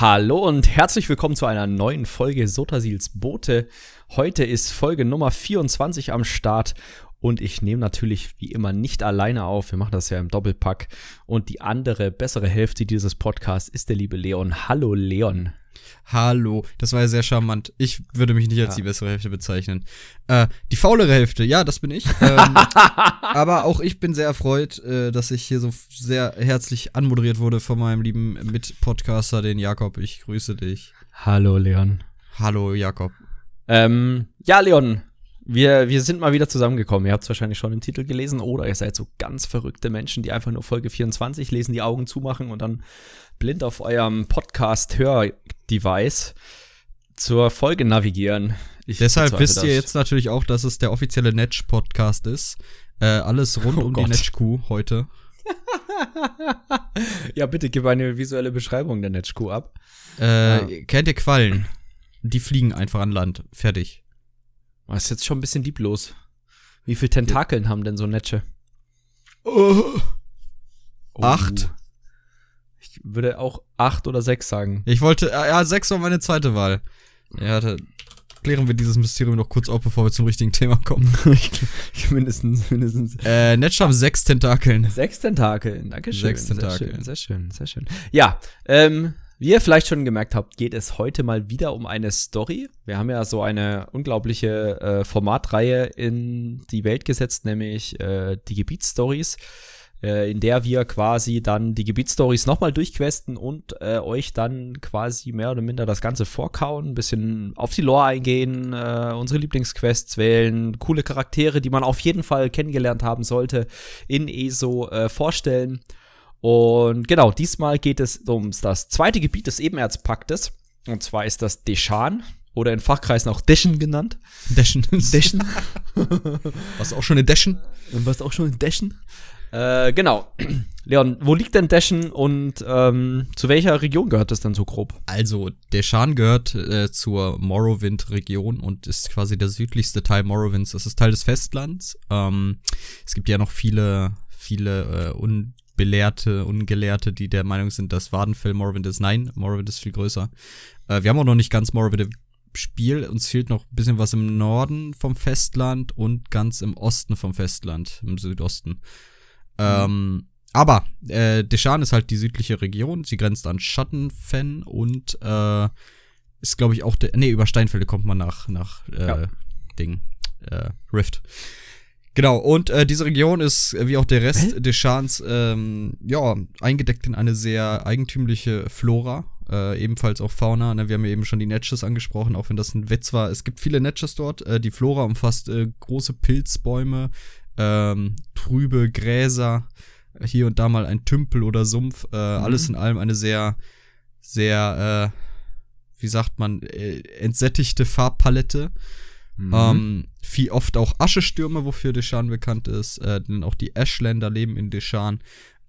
Hallo und herzlich willkommen zu einer neuen Folge Sotasils Boote. Heute ist Folge Nummer 24 am Start und ich nehme natürlich wie immer nicht alleine auf. Wir machen das ja im Doppelpack. Und die andere, bessere Hälfte dieses Podcasts ist der liebe Leon. Hallo Leon. Hallo, das war ja sehr charmant. Ich würde mich nicht als ja. die bessere Hälfte bezeichnen. Äh, die faulere Hälfte, ja, das bin ich. Ähm, aber auch ich bin sehr erfreut, äh, dass ich hier so sehr herzlich anmoderiert wurde von meinem lieben Mitpodcaster, den Jakob. Ich grüße dich. Hallo, Leon. Hallo, Jakob. Ähm, ja, Leon, wir, wir sind mal wieder zusammengekommen. Ihr habt es wahrscheinlich schon im Titel gelesen oder ihr seid so ganz verrückte Menschen, die einfach nur Folge 24 lesen, die Augen zumachen und dann blind auf eurem Podcast-Hör-Device zur Folge navigieren. Ich Deshalb wisst ihr jetzt natürlich auch, dass es der offizielle Netsch-Podcast ist. Äh, alles rund oh um Gott. die Netsch-Kuh heute. ja, bitte gib eine visuelle Beschreibung der Netsch-Kuh ab. Äh, ja. Kennt ihr Quallen? Die fliegen einfach an Land. Fertig. Das ist jetzt schon ein bisschen lieblos. Wie viele Tentakeln ja. haben denn so Netsche? Oh. Oh. Acht. Ich würde auch acht oder sechs sagen. Ich wollte, äh, ja, sechs war meine zweite Wahl. Ja, da klären wir dieses Mysterium noch kurz auf, bevor wir zum richtigen Thema kommen. mindestens, mindestens. Äh, Netsch haben sechs Tentakeln. Sechs Tentakeln, dankeschön. Sechs Tentakeln. Sehr schön, sehr schön, sehr schön. Ja, ähm, wie ihr vielleicht schon gemerkt habt, geht es heute mal wieder um eine Story. Wir haben ja so eine unglaubliche äh, Formatreihe in die Welt gesetzt, nämlich äh, die Gebietsstories, äh, in der wir quasi dann die Gebietsstories nochmal durchquesten und äh, euch dann quasi mehr oder minder das Ganze vorkauen, ein bisschen auf die Lore eingehen, äh, unsere Lieblingsquests wählen, coole Charaktere, die man auf jeden Fall kennengelernt haben sollte, in ESO äh, vorstellen und genau, diesmal geht es um das zweite Gebiet des Ebenerzpaktes. Und zwar ist das Deschan oder in Fachkreisen auch Deschen genannt. Deschen. Deschen. was auch schon in Deschen? Was auch schon in Deschen. Äh, genau. Leon, wo liegt denn Deschen und ähm, zu welcher Region gehört das dann so grob? Also, Deschan gehört äh, zur Morrowind-Region und ist quasi der südlichste Teil Morrowinds. Das ist Teil des Festlands. Ähm, es gibt ja noch viele, viele äh, un Belehrte, Ungelehrte, die der Meinung sind, dass Wadenfell Morrowind ist. Nein, Morrowind ist viel größer. Äh, wir haben auch noch nicht ganz Morrowind im Spiel. Uns fehlt noch ein bisschen was im Norden vom Festland und ganz im Osten vom Festland, im Südosten. Ähm, aber äh, Deshan ist halt die südliche Region. Sie grenzt an Schattenfen und äh, ist, glaube ich, auch der. Nee, über Steinfelde kommt man nach, nach äh, ja. Ding. Äh, Rift. Genau, und äh, diese Region ist, wie auch der Rest Hä? des Schans, ähm, ja, eingedeckt in eine sehr eigentümliche Flora, äh, ebenfalls auch Fauna. Ne? Wir haben ja eben schon die Netches angesprochen, auch wenn das ein Witz war. Es gibt viele Netches dort. Äh, die Flora umfasst äh, große Pilzbäume, ähm, trübe Gräser, hier und da mal ein Tümpel oder Sumpf. Äh, mhm. Alles in allem eine sehr, sehr, äh, wie sagt man, äh, entsättigte Farbpalette. Mhm. Ähm, viel oft auch Aschestürme, wofür Deschan bekannt ist. Äh, denn auch die Ashländer leben in Deschan.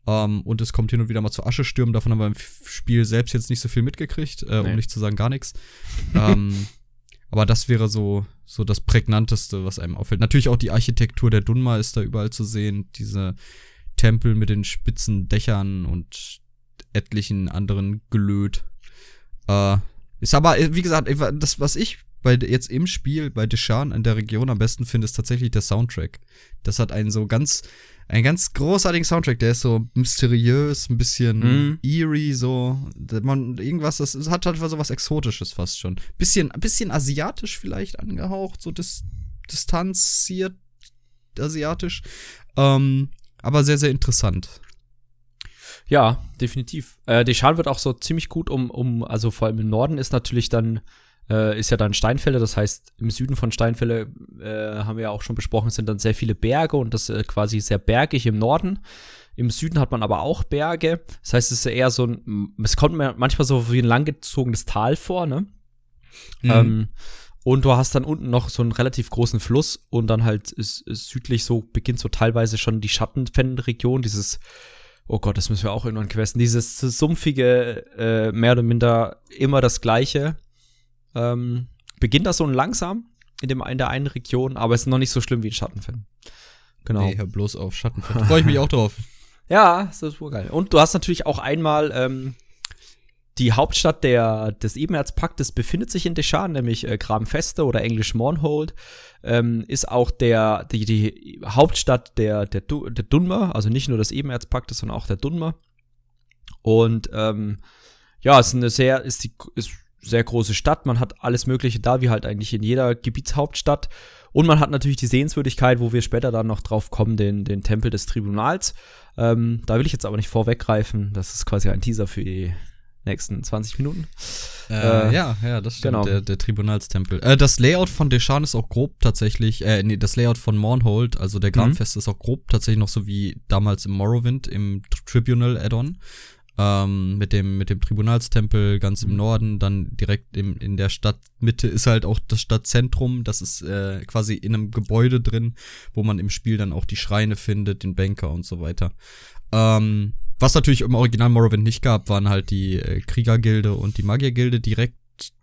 Ähm, und es kommt hin und wieder mal zu Aschestürmen. Davon haben wir im Spiel selbst jetzt nicht so viel mitgekriegt, äh, nee. um nicht zu sagen gar nichts. ähm, aber das wäre so, so das prägnanteste, was einem auffällt. Natürlich auch die Architektur der Dunma ist da überall zu sehen. Diese Tempel mit den spitzen Dächern und etlichen anderen Gelöt. Äh, ist aber, wie gesagt, das, was ich bei jetzt im Spiel bei Deshan in der Region am besten finde, ist tatsächlich der Soundtrack. Das hat einen so ganz, einen ganz großartigen Soundtrack. Der ist so mysteriös, ein bisschen mm. eerie, so. Man, irgendwas, das hat halt so was Exotisches fast schon. Bisschen, bisschen asiatisch vielleicht angehaucht, so dis, distanziert asiatisch. Ähm, aber sehr, sehr interessant. Ja, definitiv. Äh, Deschan wird auch so ziemlich gut um, um, also vor allem im Norden ist natürlich dann äh, ist ja dann Steinfälle. Das heißt, im Süden von Steinfälle äh, haben wir ja auch schon besprochen, sind dann sehr viele Berge und das ist quasi sehr bergig im Norden. Im Süden hat man aber auch Berge. Das heißt, es ist eher so ein, es kommt mir manchmal so wie ein langgezogenes Tal vor, ne? Mhm. Ähm, und du hast dann unten noch so einen relativ großen Fluss und dann halt ist, ist südlich so beginnt so teilweise schon die Schattenfennenregion, dieses oh Gott, das müssen wir auch irgendwann questen, dieses sumpfige, äh, mehr oder minder immer das gleiche ähm, beginnt das so langsam in, dem, in der einen Region, aber es ist noch nicht so schlimm wie in Schattenfan. Genau. Nee, hör bloß auf Schattenfan. Freue ich mich auch drauf. Ja, das ist wohl geil. Und du hast natürlich auch einmal ähm, die Hauptstadt der, des Ebenerzpaktes befindet sich in Deschan, nämlich äh, Gramfeste oder Englisch Mornhold. Ähm, ist auch der, die, die Hauptstadt der, der, der Dunmer, also nicht nur des Ebenerzpaktes, sondern auch der Dunmer. Und ähm, ja, ist eine sehr, ist die ist sehr große Stadt. Man hat alles Mögliche da, wie halt eigentlich in jeder Gebietshauptstadt. Und man hat natürlich die Sehenswürdigkeit, wo wir später dann noch drauf kommen, den, den Tempel des Tribunals. Ähm, da will ich jetzt aber nicht vorweggreifen. Das ist quasi ein Teaser für die nächsten 20 Minuten. Äh, äh, ja, ja, das stimmt, genau. der, der Tribunalstempel. Äh, das Layout von Deschan ist auch grob tatsächlich, äh, nee, das Layout von Mornhold, also der Grabfest, mhm. ist auch grob tatsächlich noch so wie damals im Morrowind, im Tribunal Add-on ähm, mit dem mit dem Tribunalstempel ganz im mhm. Norden, dann direkt im, in der Stadtmitte ist halt auch das Stadtzentrum, das ist äh, quasi in einem Gebäude drin, wo man im Spiel dann auch die Schreine findet, den Banker und so weiter. Ähm, was natürlich im Original Morrowind nicht gab, waren halt die äh, Kriegergilde und die Magiergilde direkt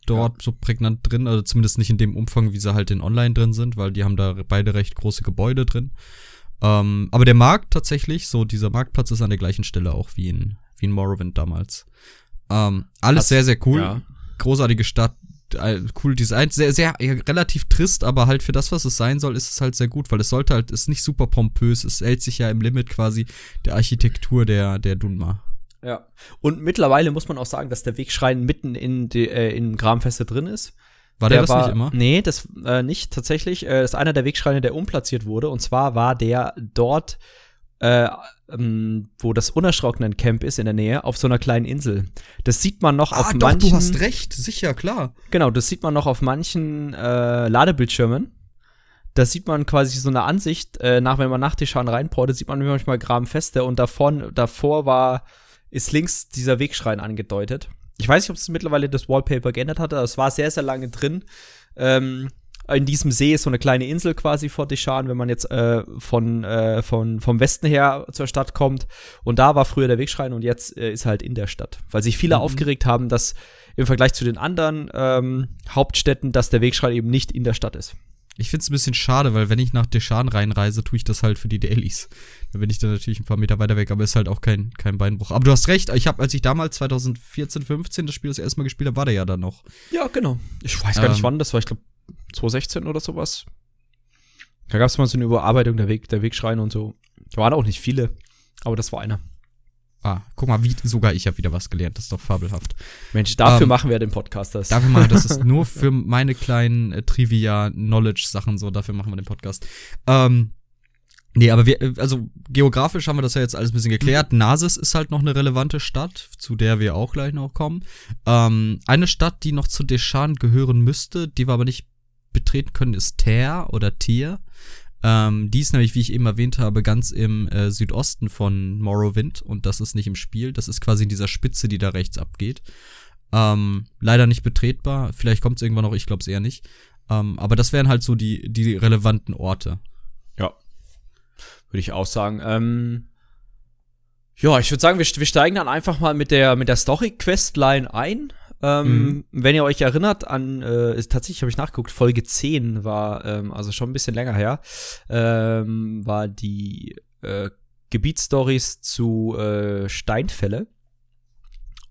dort ja. so prägnant drin, also zumindest nicht in dem Umfang, wie sie halt in Online drin sind, weil die haben da beide recht große Gebäude drin. Ähm, aber der Markt tatsächlich, so dieser Marktplatz ist an der gleichen Stelle auch wie in wie in Morrowind damals. Ähm, alles Hast, sehr, sehr cool. Ja. Großartige Stadt, äh, cool Design, sehr, sehr, ja, relativ trist, aber halt für das, was es sein soll, ist es halt sehr gut, weil es sollte halt, ist nicht super pompös, es hält sich ja im Limit quasi der Architektur der, der Dunma. Ja. Und mittlerweile muss man auch sagen, dass der Wegschrein mitten in, die, äh, in Gramfeste drin ist. War der, der das war, nicht immer? Nee, das äh, nicht tatsächlich. Äh, das ist einer der Wegschreine, der umplatziert wurde. Und zwar war der dort äh, ähm, wo das unerschrockenen Camp ist in der Nähe, auf so einer kleinen Insel. Das sieht man noch ah, auf doch, manchen. Du hast recht, sicher, klar. Genau, das sieht man noch auf manchen äh, Ladebildschirmen. Da sieht man quasi so eine Ansicht, äh, nach, wenn man nach Tischan reinportet, sieht man manchmal Grabenfeste und davon, davor war, ist links dieser Wegschrein angedeutet. Ich weiß nicht, ob es mittlerweile das Wallpaper geändert hat, aber es war sehr, sehr lange drin. Ähm, in diesem See ist so eine kleine Insel quasi vor Deschan, wenn man jetzt äh, von, äh, von, vom Westen her zur Stadt kommt. Und da war früher der Wegschrein und jetzt äh, ist er halt in der Stadt. Weil sich viele mhm. aufgeregt haben, dass im Vergleich zu den anderen ähm, Hauptstädten, dass der Wegschrein eben nicht in der Stadt ist. Ich finde es ein bisschen schade, weil wenn ich nach Deschan reinreise, tue ich das halt für die Dailies. Da bin ich dann natürlich ein paar Meter weiter weg, aber ist halt auch kein, kein Beinbruch. Aber du hast recht, ich habe, als ich damals 2014, 15 das Spiel das erste Mal gespielt habe, war der ja dann noch. Ja, genau. Ich weiß gar ähm, nicht wann, das war, ich glaube, 2016 oder sowas. Da gab es mal so eine Überarbeitung der, Weg, der Wegschreine und so. Da waren auch nicht viele, aber das war einer. Ah, guck mal, wie, sogar ich habe wieder was gelernt. Das ist doch fabelhaft. Mensch, dafür ähm, machen wir den Podcast. Das. Dafür machen wir das. ist nur für meine kleinen äh, Trivia-Knowledge-Sachen so. Dafür machen wir den Podcast. Ähm, nee, aber wir, also geografisch haben wir das ja jetzt alles ein bisschen geklärt. Mhm. Nasis ist halt noch eine relevante Stadt, zu der wir auch gleich noch kommen. Ähm, eine Stadt, die noch zu Deschan gehören müsste, die wir aber nicht betreten können, ist Ter oder Tier. Ähm, die ist nämlich, wie ich eben erwähnt habe, ganz im äh, Südosten von Morrowind und das ist nicht im Spiel. Das ist quasi in dieser Spitze, die da rechts abgeht. Ähm, leider nicht betretbar. Vielleicht kommt es irgendwann noch, ich glaube es eher nicht. Ähm, aber das wären halt so die, die relevanten Orte. Ja. Würde ich auch sagen. Ähm, ja, ich würde sagen, wir, wir steigen dann einfach mal mit der, mit der Story-Questline ein. Ähm, mhm. Wenn ihr euch erinnert an, äh, ist, tatsächlich habe ich nachgeguckt, Folge 10 war, ähm, also schon ein bisschen länger her, ähm, war die äh, Gebietsstories zu äh, Steinfälle.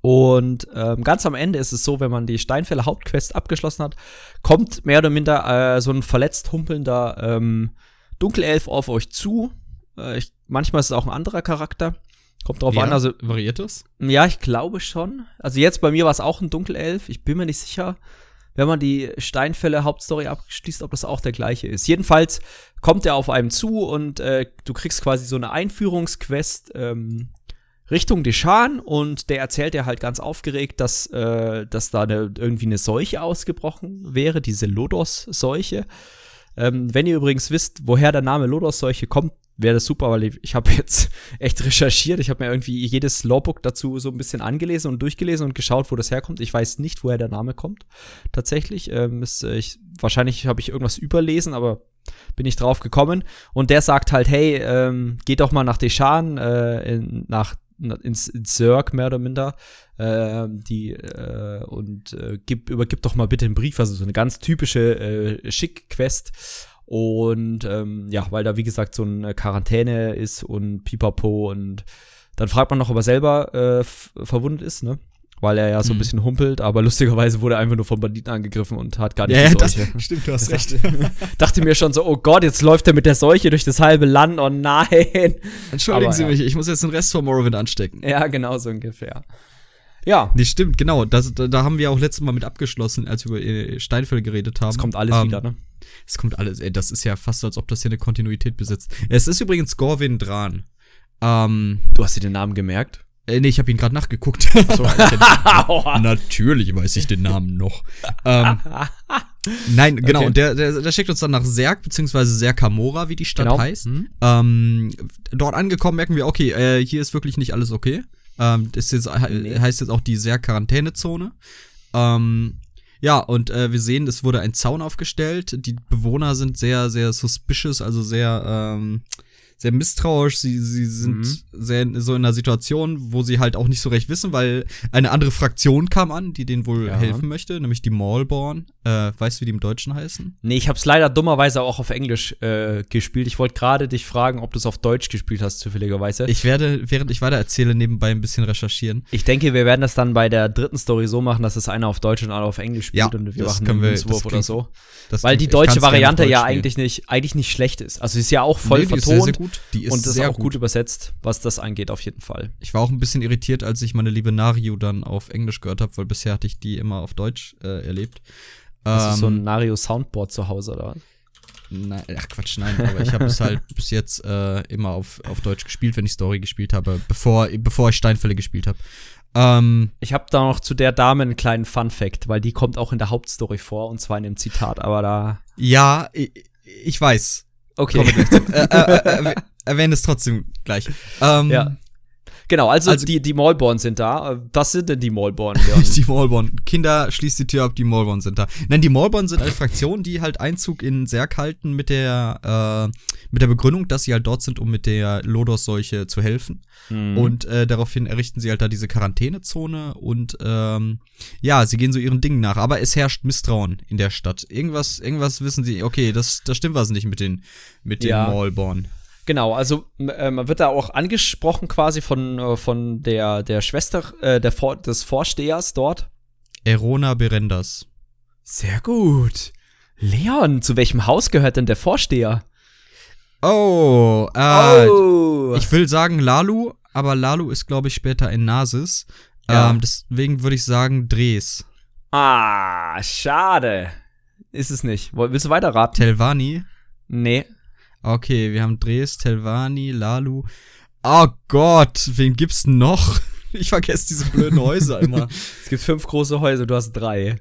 Und ähm, ganz am Ende ist es so, wenn man die Steinfälle Hauptquest abgeschlossen hat, kommt mehr oder minder äh, so ein verletzt humpelnder ähm, Dunkelelf auf euch zu. Äh, ich, manchmal ist es auch ein anderer Charakter. Kommt drauf ja, an, also. Variiert das? Ja, ich glaube schon. Also jetzt bei mir war es auch ein Dunkelelf. Ich bin mir nicht sicher, wenn man die Steinfälle Hauptstory abschließt, ob das auch der gleiche ist. Jedenfalls kommt er auf einem zu und äh, du kriegst quasi so eine Einführungsquest ähm, Richtung Deschan und der erzählt dir halt ganz aufgeregt, dass, äh, dass da eine, irgendwie eine Seuche ausgebrochen wäre, diese Lodos-Seuche. Ähm, wenn ihr übrigens wisst, woher der Name Lodos-Seuche kommt, wäre das super, weil ich, ich habe jetzt echt recherchiert. Ich habe mir irgendwie jedes Lawbook dazu so ein bisschen angelesen und durchgelesen und geschaut, wo das herkommt. Ich weiß nicht, woher der Name kommt. Tatsächlich. Ähm, ist, äh, ich, wahrscheinlich habe ich irgendwas überlesen, aber bin ich drauf gekommen. Und der sagt halt, hey, ähm, geht doch mal nach Deschan, äh, in, nach ins, ins Zerg mehr oder minder äh, die äh, und äh, gib, übergib doch mal bitte einen Brief, also so eine ganz typische äh, Schick-Quest und ähm, ja, weil da wie gesagt so eine Quarantäne ist und Pipapo und dann fragt man noch, ob er selber äh, verwundet ist, ne? weil er ja so ein Mhm. bisschen humpelt, aber lustigerweise wurde er einfach nur von Banditen angegriffen und hat gar nicht Ja, die ja, das, Seuche. stimmt, du hast recht. Dachte mir schon so, oh Gott, jetzt läuft er mit der Seuche durch das halbe Land, oh nein. Entschuldigen Aber Sie ja. mich, ich muss jetzt den Rest von Morrowind anstecken. Ja, genau so ungefähr. Ja, Nee, stimmt, genau. Das, da, da haben wir auch letztes Mal mit abgeschlossen, als wir über äh, Steinfälle geredet haben. es kommt alles Ähm, wieder, ne? Es kommt alles, ey, das ist ja fast so, als ob das hier eine Kontinuität besitzt. Es ist übrigens Gorwin Dran. Ähm, Du hast dir den Namen gemerkt? äh, nee, ich habe ihn gerade nachgeguckt. Natürlich weiß ich den Namen noch. ähm, nein, genau, Okay. und der, der, der schickt uns dann nach Serg, beziehungsweise Serkamora, wie die Stadt Genau. heißt. Mhm. Ähm, dort angekommen merken wir, okay, äh, hier ist wirklich nicht alles okay. Ähm, das ist jetzt, he- heißt jetzt auch die Serg-Quarantänezone. Ähm, ja, und äh, wir sehen, es wurde ein Zaun aufgestellt. Die Bewohner sind sehr, sehr suspicious, also sehr, ähm, sehr misstrauisch. Sie, sie sind Mhm. sehr so in einer Situation, wo sie halt auch nicht so recht wissen, weil eine andere Fraktion kam an, die denen wohl Ja. helfen möchte, nämlich die Maulborn. Äh, weißt du, wie die im Deutschen heißen? Nee, ich hab's leider dummerweise auch auf Englisch äh, gespielt. Ich wollte gerade dich fragen, ob du es auf Deutsch gespielt hast, zufälligerweise. Ich werde, während ich weiter erzähle, nebenbei ein bisschen recherchieren. Ich denke, wir werden das dann bei der dritten Story so machen, dass es einer auf Deutsch und einer auf Englisch spielt Ja, und wir machen können einen wir- Münzwurf oder so. Weil die deutsche Variante ja eigentlich nicht, eigentlich nicht schlecht ist. Also sie ist ja auch voll Nee, vertont sehr, sehr gut. Die ist und das ist sehr auch gut. gut. übersetzt, was das angeht, auf jeden Fall. Ich war auch ein bisschen irritiert, als ich meine liebe Nario dann auf Englisch gehört habe, weil bisher hatte ich die immer auf Deutsch äh, erlebt. Das ist so ein Ähm, Nario Soundboard zu Hause, oder? nein, ach Quatsch, nein, aber ich habe es halt bis jetzt äh, immer auf, auf Deutsch gespielt, wenn ich Story gespielt habe, bevor, bevor ich Steinfälle gespielt habe. Ähm, Ich habe da noch zu der Dame einen kleinen Fun Fact, weil die kommt auch in der Hauptstory vor und zwar in dem Zitat, aber da. ja, ich, ich weiß. Okay. Kommen wir gleich zu. äh, äh, äh, erwäh- erwähne es trotzdem gleich. Ähm, Ja. Genau, also, Also- die, die Maulborn sind da. Was sind denn die Maulborn? Die Maulborn. Kinder, schließt die Tür ab, die Maulborn sind da. Nein, die Maulborn sind eine Fraktion, die halt Einzug in Serk halten mit der, äh, mit der Begründung, dass sie halt dort sind, um mit der Lodos-Seuche zu helfen. Mhm. Und äh, daraufhin errichten sie halt da diese Quarantänezone und ähm, ja, sie gehen so ihren Dingen nach. Aber es herrscht Misstrauen in der Stadt. Irgendwas, irgendwas wissen sie, okay, das, das stimmt was nicht mit den, mit den Ja. Maulborn. Genau, also äh, man wird da auch angesprochen quasi von, äh, von der, der Schwester äh, der Vor des Vorstehers dort. Erona Berendas. Sehr gut. Leon, zu welchem Haus gehört denn der Vorsteher? Oh, äh, oh. Ich will sagen Lalu, aber Lalu ist, glaube ich, später in Nasis. Ja. Ähm, deswegen würde ich sagen Dres. ah, schade. Ist es nicht. Willst du weiter raten? Telvani. nee. Okay, wir haben Dres, Telvani, Lalu. Oh Gott, wen gibt's noch? Ich vergesse diese blöden Häuser immer. Es gibt fünf große Häuser, du hast drei.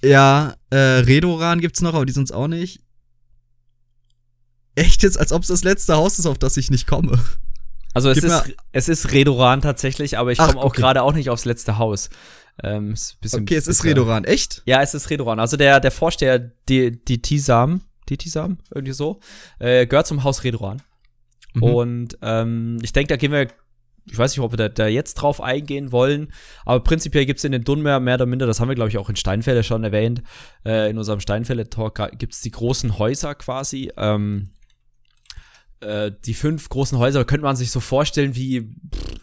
Ja, äh, Redoran gibt's noch, aber die sind's auch nicht. Echt jetzt, als ob es das letzte Haus ist, auf das ich nicht komme. Also es Gib ist, es ist Redoran tatsächlich, aber ich komme auch okay. gerade auch nicht aufs letzte Haus. Ähm, Okay, es ist Redoran. Echt? Ja, es ist Redoran. Also der, der Vorsteher, die, die Tisam, die Tisam, irgendwie so, äh, gehört zum Haus Redoran. Mhm. Und ähm, ich denke, da gehen wir, ich weiß nicht, ob wir da, da jetzt drauf eingehen wollen, aber prinzipiell gibt's in den Dunmer mehr oder minder, das haben wir, glaube ich, auch in Steinfälle schon erwähnt, äh, in unserem Steinfälle-Talk gibt's die großen Häuser quasi. Ähm, äh, die fünf großen Häuser könnte man sich so vorstellen wie,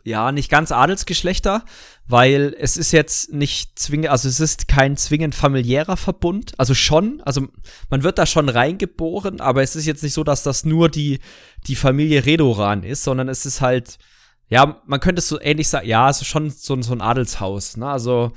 ja, nicht ganz Adelsgeschlechter, weil es ist jetzt nicht zwingend, also es ist kein zwingend familiärer Verbund, also schon, also man wird da schon reingeboren, aber es ist jetzt nicht so, dass das nur die, die Familie Redoran ist, sondern es ist halt, ja, man könnte es so ähnlich sagen, ja, es ist schon so, so ein Adelshaus, ne, also,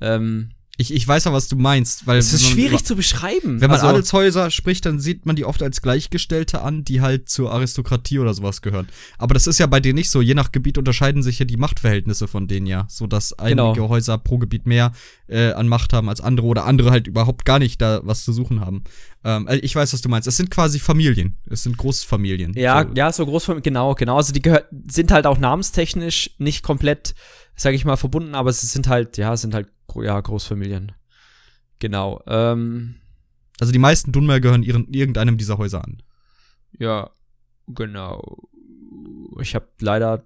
ähm, Ich, ich weiß ja, was du meinst, weil es ist wenn man- schwierig zu beschreiben. Wenn man also, Adelshäuser spricht, dann sieht man die oft als Gleichgestellte an, die halt zur Aristokratie oder sowas gehören. Aber das ist ja bei denen nicht so. Je nach Gebiet unterscheiden sich ja die Machtverhältnisse von denen ja, so dass einige Genau. Häuser pro Gebiet mehr äh, an Macht haben als andere oder andere halt überhaupt gar nicht da was zu suchen haben. Ähm, also ich weiß, was du meinst. Es sind quasi Familien. Es sind Großfamilien. Ja, so. ja, so Großfamilien, genau, genau. Also die gehör sind halt auch namenstechnisch nicht komplett, sage ich mal, verbunden, aber sie sind halt, ja, sind halt, ja, Großfamilien. Genau. Ähm, Also die meisten Dunmer gehören ihren, irgendeinem dieser Häuser an. ja, genau. Ich habe leider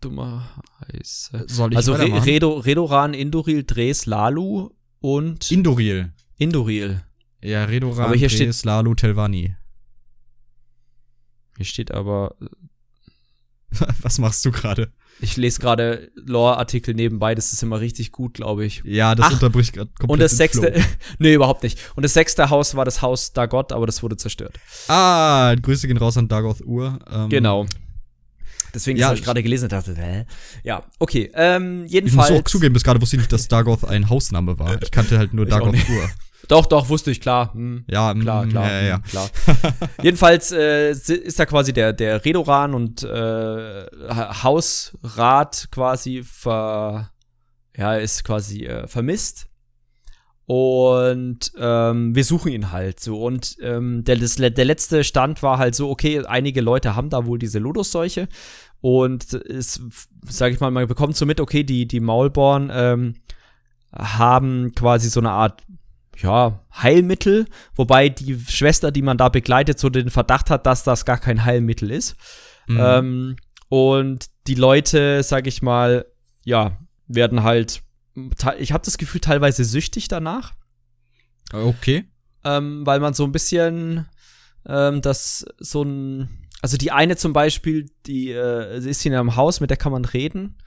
dummerweise. Soll ich Also Re? Redo, Redoran, Indoril, Dres, Lalu und Indoril. Indoril. Ja, Redoran, Aber hier Dres, steht- Lalu, Telvani. Hier steht aber. Was machst du gerade? Ich lese gerade Lore-Artikel nebenbei, das ist immer richtig gut, glaube ich. Ja, das Ach, unterbricht gerade komplett. Und das den sechste, nee, überhaupt nicht. Und das sechste Haus war das Haus Dagot, aber das wurde zerstört. Ah, Grüße gehen raus an Dagoth Ur. Ähm, Genau. Deswegen Ja, habe ich gerade gelesen und dachte, hä? Ja, okay. Ähm, Ich muss jedenfalls. auch zugeben, bis gerade wusste ich nicht, dass Dagoth ein Hausname war. Ich kannte halt nur Dagoth. Ur. Doch, doch, wusste ich, klar. Hm. Ja, Klar, mm, klar, Ja, ja, hm, klar. Jedenfalls äh, ist da quasi der, der Redoran und äh, Ha- Hausrat quasi ver, ja, ist quasi äh, vermisst. Und ähm, wir suchen ihn halt so. Und ähm, der, das, der letzte Stand war halt so, okay, einige Leute haben da wohl diese Ludus-Seuche. Und es, sag ich mal, man bekommt so mit, okay, die, die Maulborn ähm, haben quasi so eine Art ja, Heilmittel, wobei die Schwester, die man da begleitet, so den Verdacht hat, dass das gar kein Heilmittel ist. Mhm. Ähm, und die Leute, sag ich mal, ja, werden halt, ich habe das Gefühl, teilweise süchtig danach, Okay. ähm, weil man so ein bisschen ähm, das so ein, also die eine zum Beispiel, die äh, sie ist in einem Haus, mit der kann man reden.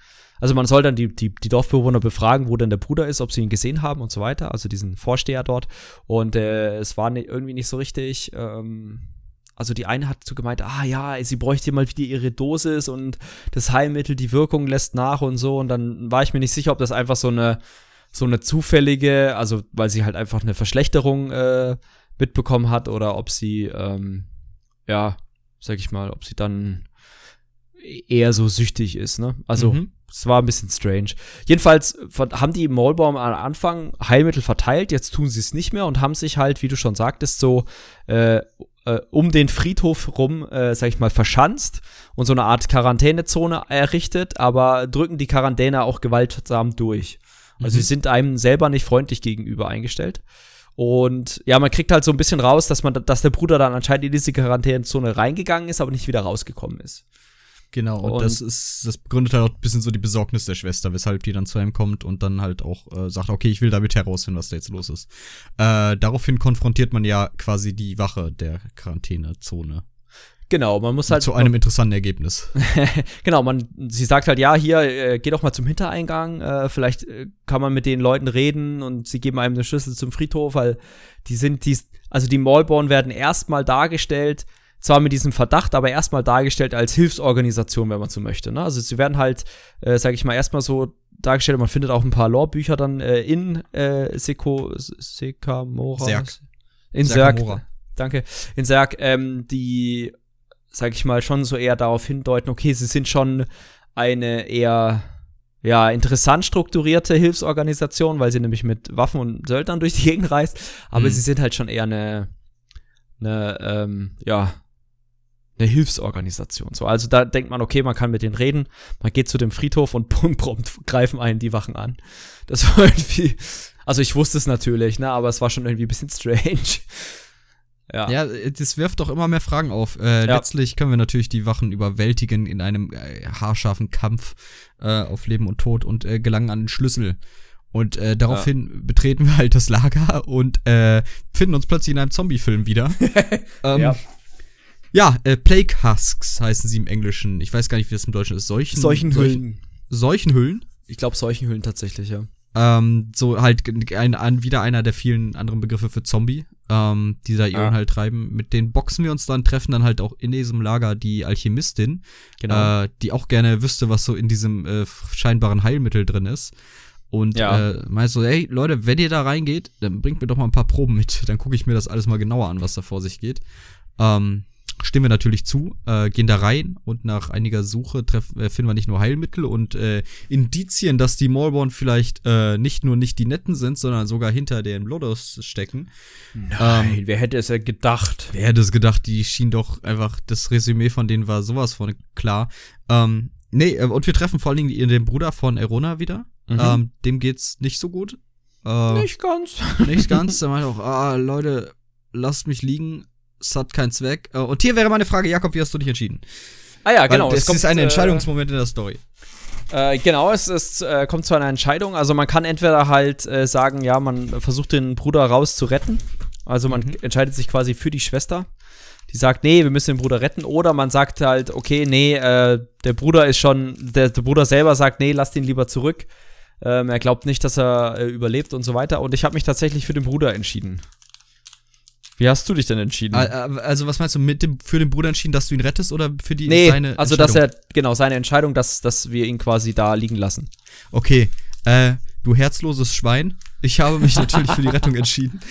Also man soll dann die, die, die Dorfbewohner befragen, wo denn der Bruder ist, ob sie ihn gesehen haben und so weiter, also diesen Vorsteher dort. Und äh, es war ni- irgendwie nicht so richtig, ähm, also die eine hat so gemeint, ah ja, sie bräuchte mal wieder ihre Dosis und das Heilmittel, die Wirkung lässt nach und so. Und dann war ich mir nicht sicher, ob das einfach so eine, so eine zufällige, also weil sie halt einfach eine Verschlechterung äh, mitbekommen hat oder ob sie, ähm, ja, sag ich mal, ob sie dann eher so süchtig ist, ne? Also, Mhm. Es war ein bisschen strange. Jedenfalls haben die Maulbaum am Anfang Heilmittel verteilt, jetzt tun sie es nicht mehr und haben sich halt, wie du schon sagtest, so äh, äh, um den Friedhof rum, äh, sag ich mal, verschanzt und so eine Art Quarantänezone errichtet, aber drücken die Quarantäne auch gewaltsam durch. Also Mhm. sie sind einem selber nicht freundlich gegenüber eingestellt. Und ja, man kriegt halt so ein bisschen raus, dass man, dass der Bruder dann anscheinend in diese Quarantänezone reingegangen ist, aber nicht wieder rausgekommen ist. Genau, und, Und- das ist, das begründet halt auch ein bisschen so die Besorgnis der Schwester, weshalb die dann zu ihm kommt und dann halt auch äh, sagt, okay, ich will damit herausfinden, was da jetzt los ist. Äh, daraufhin konfrontiert man ja quasi die Wache der Quarantänezone. Genau, man muss halt zu einem interessanten Ergebnis. genau, man, sie sagt halt, ja, hier, äh, geh doch mal zum Hintereingang, äh, vielleicht äh, kann man mit den Leuten reden und sie geben einem eine Schlüssel zum Friedhof, weil die sind, die, also die Maulborn werden erstmal dargestellt, zwar mit diesem Verdacht, aber erstmal dargestellt als Hilfsorganisation, wenn man so möchte. Ne? Also sie werden halt, äh, sag ich mal, erstmal so dargestellt, man findet auch ein paar Lore-Bücher dann äh, in äh, Seko, Sekamora. Serk. In Serk. Danke. In Serk, ähm, die sag ich mal, schon so eher darauf hindeuten, okay, sie sind schon eine eher ja, interessant strukturierte Hilfsorganisation, weil sie nämlich mit Waffen und Söldnern durch die Gegend reist, aber Mhm. sie sind halt schon eher eine, eine ähm, ja, eine Hilfsorganisation. So, also da denkt man, okay, man kann mit denen reden, man geht zu dem Friedhof und bumm, prompt greifen einen die Wachen an. Das war irgendwie, also ich wusste es natürlich, ne, aber es war schon irgendwie ein bisschen strange. Ja. Ja, das wirft doch immer mehr Fragen auf. Äh, Ja. Letztlich können wir natürlich die Wachen überwältigen in einem äh, haarscharfen Kampf äh, auf Leben und Tod und äh, gelangen an den Schlüssel. Und äh, daraufhin betreten wir halt das Lager und äh, finden uns plötzlich in einem Zombie-Film wieder. ähm, Ja. Ja, äh, Plague Husks heißen sie im Englischen. Ich weiß gar nicht, wie das im Deutschen ist. Seuchen, Solchen Seuchen- Hüllen. Seuchenhüllen. Ich glaube, solchen Hüllen tatsächlich, ja. Ähm, so halt ein, ein, wieder einer der vielen anderen Begriffe für Zombie, ähm, die da ihren Ah. halt treiben. Mit denen boxen wir uns dann, treffen dann halt auch in diesem Lager die Alchemistin, Genau. äh, die auch gerne wüsste, was so in diesem äh, scheinbaren Heilmittel drin ist. Und Ja. äh, meint so, hey Leute, wenn ihr da reingeht, dann bringt mir doch mal ein paar Proben mit. Dann gucke ich mir das alles mal genauer an, was da vor sich geht. Ähm, stimmen wir natürlich zu, äh, gehen da rein und nach einiger Suche treff, äh, finden wir nicht nur Heilmittel und äh, Indizien, dass die Maulborn vielleicht äh, nicht nur nicht die Netten sind, sondern sogar hinter den Lodos stecken. Nein, wer hätte es ja gedacht? Wer hätte es gedacht, die schien doch einfach, das Resümee von denen war sowas von klar. Ähm, nee, äh, und wir treffen vor allen Dingen den Bruder von Erona wieder. Mhm. Ähm, dem geht's nicht so gut. Äh, Nicht ganz. nicht ganz. Der meint auch, ah, Leute, lasst mich liegen. Es hat keinen Zweck. Äh, und hier wäre meine Frage, Jakob, wie hast du dich entschieden? Ah ja, genau. Weil es das ist ein äh, Entscheidungsmoment in der Story. Äh, genau, es, es äh, kommt zu einer Entscheidung. Also man kann entweder halt äh, sagen, ja, man versucht den Bruder raus zu retten. Also man Mhm. entscheidet sich quasi für die Schwester. die sagt, nee, wir müssen den Bruder retten. Oder man sagt halt, okay, nee, der Bruder ist schon, der, der, Bruder selber sagt, nee, lasst ihn lieber zurück. Ähm, er glaubt nicht, dass er überlebt und so weiter. Und ich habe mich tatsächlich für den Bruder entschieden. Wie hast du dich denn entschieden? Also, was meinst du, mit dem, für den Bruder entschieden, dass du ihn rettest oder für die nee, seine also dass er, genau, seine Entscheidung, dass, dass wir ihn quasi da liegen lassen. Okay, äh, du herzloses Schwein. Ich habe mich natürlich für die Rettung entschieden.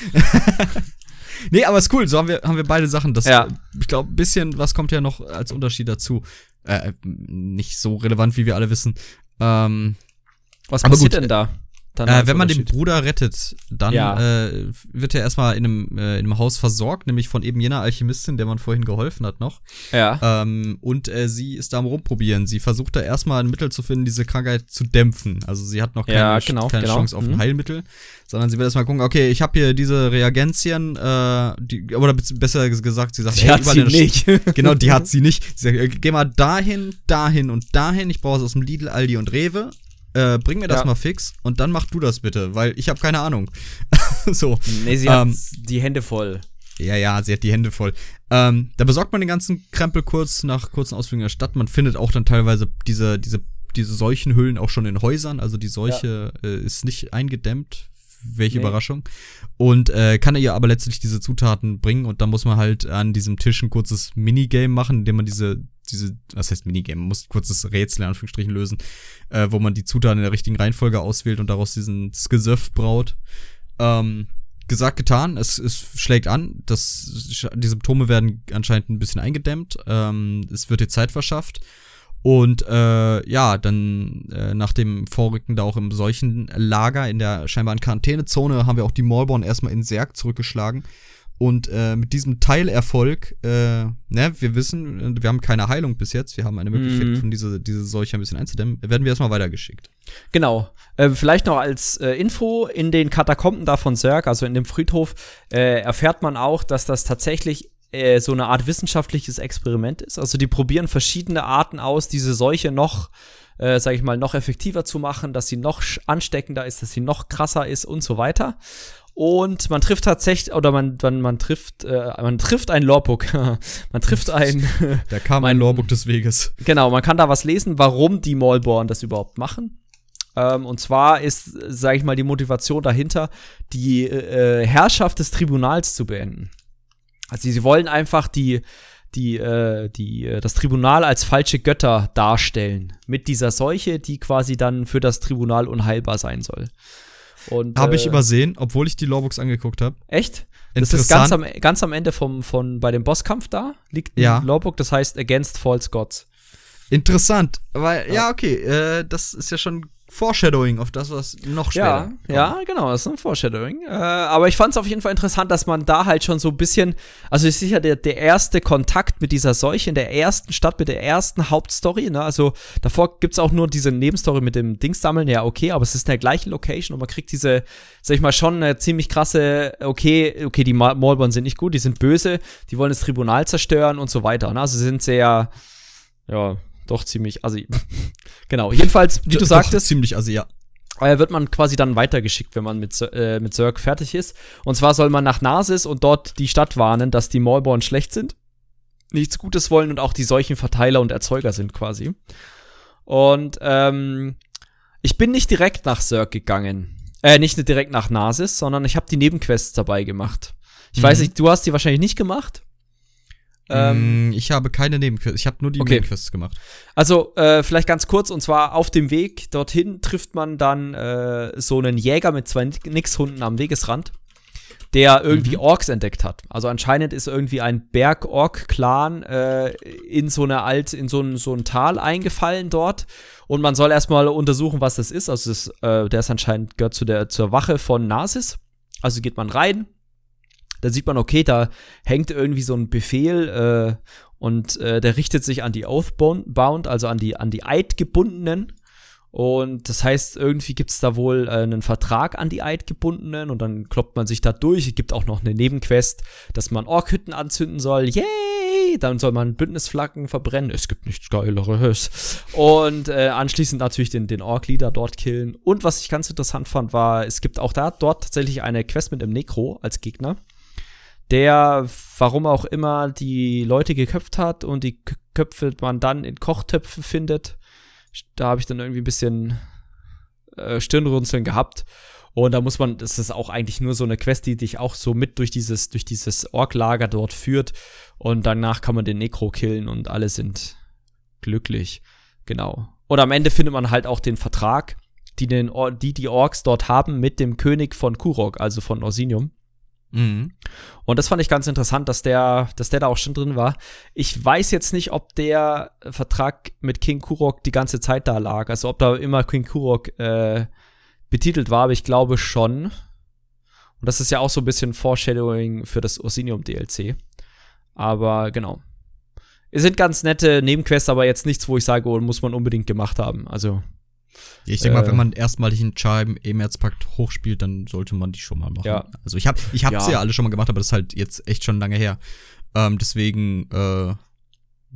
nee, aber ist cool, so haben wir, haben wir beide Sachen. Das, ja. Ich glaube, ein bisschen was kommt ja noch als Unterschied dazu. Äh, nicht so relevant, wie wir alle wissen. Ähm, was passiert denn da? Äh, wenn man den Bruder rettet, dann ja. äh, wird er erstmal in einem, äh, in einem Haus versorgt, nämlich von eben jener Alchemistin, der man vorhin geholfen hat noch. Ja. Ähm, und äh, sie ist da am rumprobieren. Sie versucht da erstmal ein Mittel zu finden, diese Krankheit zu dämpfen. Also sie hat noch keine, ja, genau, keine genau. Chance auf ein mhm. Heilmittel, sondern sie will erstmal gucken, okay, ich habe hier diese Reagenzien, äh, die, oder besser gesagt, sie sagt, die hey, hat sie nicht. genau, die hat sie nicht. Sie sagt, äh, geh mal dahin, dahin und dahin. Ich brauche es aus dem Lidl, Aldi und Rewe äh, bring mir das ja. mal fix und dann mach du das bitte, weil ich habe keine Ahnung. so. Nee, sie ähm, hat die Hände voll. Ja, ja, sie hat die Hände voll. Ähm, da besorgt man den ganzen Krempel kurz nach kurzen Ausflügen in der Stadt. Man findet auch dann teilweise diese, diese, diese Seuchenhüllen auch schon in Häusern. Also die Seuche ja. äh, ist nicht eingedämmt. Welche nee. Überraschung. Und äh, kann ihr aber letztlich diese Zutaten bringen und dann muss man halt an diesem Tisch ein kurzes Minigame machen, indem man diese diese, was heißt Minigame, man muss kurzes Rätsel in Anführungsstrichen lösen, äh, wo man die Zutaten in der richtigen Reihenfolge auswählt und daraus diesen Gesöff braut. Ähm, gesagt, getan, es, es schlägt an, das, die Symptome werden anscheinend ein bisschen eingedämmt, ähm, es wird dir Zeit verschafft. Und äh, ja, dann äh, nach dem Vorrücken da auch im solchen Lager in der scheinbaren Quarantänezone haben wir auch die Maulborn erstmal in Serg zurückgeschlagen. Und äh, mit diesem Teilerfolg, äh, ne, wir wissen, wir haben keine Heilung bis jetzt, wir haben eine Möglichkeit mhm. diese, diese Seuche ein bisschen einzudämmen, werden wir erstmal weitergeschickt. Genau. Äh, vielleicht noch als äh, Info, in den Katakomben da von Zerg, also in dem Friedhof, äh, erfährt man auch, dass das tatsächlich äh, so eine Art wissenschaftliches Experiment ist. Also die probieren verschiedene Arten aus, diese Seuche noch äh, sage ich mal, noch effektiver zu machen, dass sie noch ansteckender ist, dass sie noch krasser ist und so weiter. Und man trifft tatsächlich, oder man, man, man trifft, äh, man trifft ein Lorbook. man trifft ein. da kam ein Lorbook des Weges. Genau, man kann da was lesen, warum die Maulborn das überhaupt machen. Ähm, und zwar ist, sage ich mal, die Motivation dahinter, die äh, Herrschaft des Tribunals zu beenden. Also sie wollen einfach die, die, äh, die, äh, das Tribunal als falsche Götter darstellen. Mit dieser Seuche, die quasi dann für das Tribunal unheilbar sein soll. Habe ich äh, übersehen, obwohl ich die Lorebooks angeguckt habe. Echt? Das ist ganz am, ganz am Ende vom, von, bei dem Bosskampf da, liegt ein ja. Lorebook, das heißt Against False Gods. Interessant, weil, ja, ja okay, äh, das ist ja schon Foreshadowing auf das, was noch später. Ja, ja, genau, das ist ein Foreshadowing. Äh, aber ich fand es auf jeden Fall interessant, dass man da halt schon so ein bisschen, also ist sicher der, der erste Kontakt mit dieser Seuche in der ersten Stadt, mit der ersten Hauptstory. Ne? Also davor gibt es auch nur diese Nebenstory mit dem Dings sammeln, ja, okay, aber es ist in der gleichen Location und man kriegt diese, sag ich mal, schon eine ziemlich krasse, okay, okay, die Maulborn sind nicht gut, die sind böse, die wollen das Tribunal zerstören und so weiter. Ne? Also sie sind sehr, ja, doch ziemlich assi. genau, jedenfalls, wie du sagtest. Ziemlich assi, ja. Äh, wird man quasi dann weitergeschickt, wenn man mit, äh, mit Zerg fertig ist. Und zwar soll man nach Nasis und dort die Stadt warnen, dass die Maulborn schlecht sind, nichts Gutes wollen und auch die solchen Verteiler und Erzeuger sind quasi. Und ähm, ich bin nicht direkt nach Zerg gegangen. Äh, nicht direkt nach Nasis, sondern ich habe die Nebenquests dabei gemacht. Ich mhm. weiß nicht, du hast die wahrscheinlich nicht gemacht. Ähm, mm, ich habe keine Nebenquests. Ich habe nur die okay. Nebenquests gemacht. Also, äh, vielleicht ganz kurz, und zwar auf dem Weg dorthin trifft man dann äh, so einen Jäger mit zwei Nixhunden am Wegesrand, der irgendwie mhm. Orks entdeckt hat. Also anscheinend ist irgendwie ein Berg-Ork-Clan äh, in so eine alt, in so ein, so ein Tal eingefallen dort. Und man soll erstmal untersuchen, was das ist. Also das, äh, der ist anscheinend gehört zu der zur Wache von Nasis. Also geht man rein, da sieht man, okay, da hängt irgendwie so ein Befehl äh, und äh, der richtet sich an die Oathbound, also an die, an die Eidgebundenen. Und das heißt, irgendwie gibt es da wohl äh, einen Vertrag an die Eidgebundenen und dann kloppt man sich da durch. Es gibt auch noch eine Nebenquest, dass man Orkhütten anzünden soll. Yay! Dann soll man Bündnisflaggen verbrennen. Es gibt nichts Geileres. Und äh, anschließend natürlich den, den Ork-Leader dort killen. Und was ich ganz interessant fand, war, es gibt auch da dort tatsächlich eine Quest mit dem Necro als Gegner der, warum auch immer, die Leute geköpft hat und die Köpfe man dann in Kochtöpfen findet. Da habe ich dann irgendwie ein bisschen äh, Stirnrunzeln gehabt. Und da muss man, das ist auch eigentlich nur so eine Quest, die dich auch so mit durch dieses, durch dieses Ork-Lager dort führt. Und danach kann man den Necro killen und alle sind glücklich. Genau. Und am Ende findet man halt auch den Vertrag, die den, die, die Orks dort haben mit dem König von Kurok, also von Orsinium. Mhm. Und das fand ich ganz interessant, dass der, dass der da auch schon drin war. Ich weiß jetzt nicht, ob der Vertrag mit King Kurok die ganze Zeit da lag. Also ob da immer King Kurok äh, betitelt war, aber ich glaube schon. Und das ist ja auch so ein bisschen Foreshadowing für das Orsinium DLC. Aber genau. Es sind ganz nette Nebenquests, aber jetzt nichts, wo ich sage, oh, muss man unbedingt gemacht haben. Also ich denke äh, mal, wenn man erstmalig einen Chime Emerzpakt hochspielt, dann sollte man die schon mal machen. Ja. Also ich habe ich hab's ja. ja alle schon mal gemacht, aber das ist halt jetzt echt schon lange her. Ähm, deswegen, äh,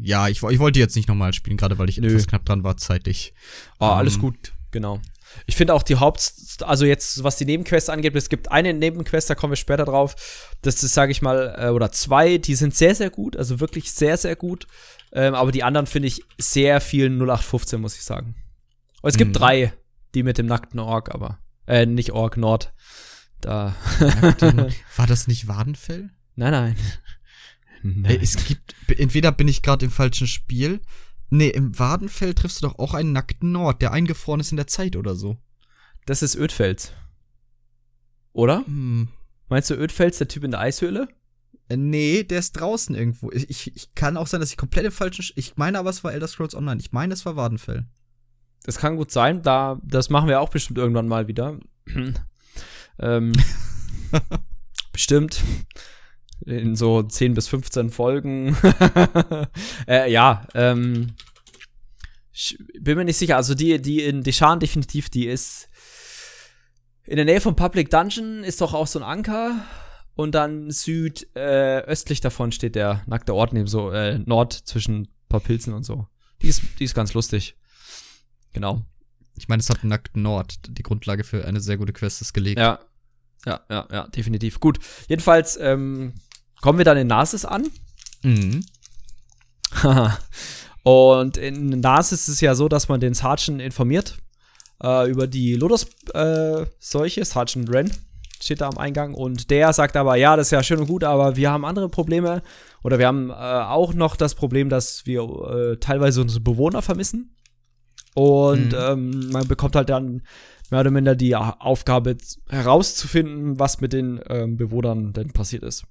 ja, ich, ich wollte jetzt nicht nochmal spielen, gerade weil ich Nö. etwas knapp dran war zeitlich. Ah, ähm, alles gut, genau. Ich finde auch die Haupt, also jetzt, was die Nebenquests angeht, es gibt eine Nebenquest, da kommen wir später drauf. Das ist, sage ich mal, äh, oder zwei, die sind sehr, sehr gut, also wirklich sehr, sehr gut. Ähm, aber die anderen finde ich sehr viel 0815, muss ich sagen. Es gibt mhm. drei, die mit dem nackten Ork, aber äh, nicht Ork, Nord. Da. War das nicht Wadenfell? Nein, nein. nein. Es gibt, entweder bin ich gerade im falschen Spiel. Nee, im Wadenfell triffst du doch auch einen nackten Nord, der eingefroren ist in der Zeit oder so. Das ist Ödfels. Oder? Hm. Meinst du Ödfels, der Typ in der Eishöhle? Äh, nee, der ist draußen irgendwo. Ich, ich, ich kann auch sein, dass ich komplett im falschen. Ich meine aber, es war Elder Scrolls Online. Ich meine, es war Wadenfell. Das kann gut sein. Da, das machen wir auch bestimmt irgendwann mal wieder. ähm, bestimmt. In so 10 bis 15 Folgen. äh, ja, ähm, ich bin mir nicht sicher. Also die, die in Deshan definitiv, die ist in der Nähe vom Public Dungeon ist doch auch so ein Anker. Und dann südöstlich äh, davon steht der nackte Ort neben so äh, Nord zwischen ein paar Pilzen und so. Die ist, die ist ganz lustig. Genau. Ich meine, es hat nackt Nord. Die Grundlage für eine sehr gute Quest ist gelegt. Ja. Ja, ja, ja, definitiv. Gut. Jedenfalls ähm, kommen wir dann in Nasis an. Mhm. Und in Nasis ist es ja so, dass man den Sergeant informiert äh, über die Lotus-Seuche. Äh, Sergeant Ren steht da am Eingang. Und der sagt aber, ja, das ist ja schön und gut, aber wir haben andere Probleme. Oder wir haben äh, auch noch das Problem, dass wir äh, teilweise unsere Bewohner vermissen. Und mhm. ähm, man bekommt halt dann mehr oder minder die Aufgabe herauszufinden, was mit den ähm, Bewohnern denn passiert ist.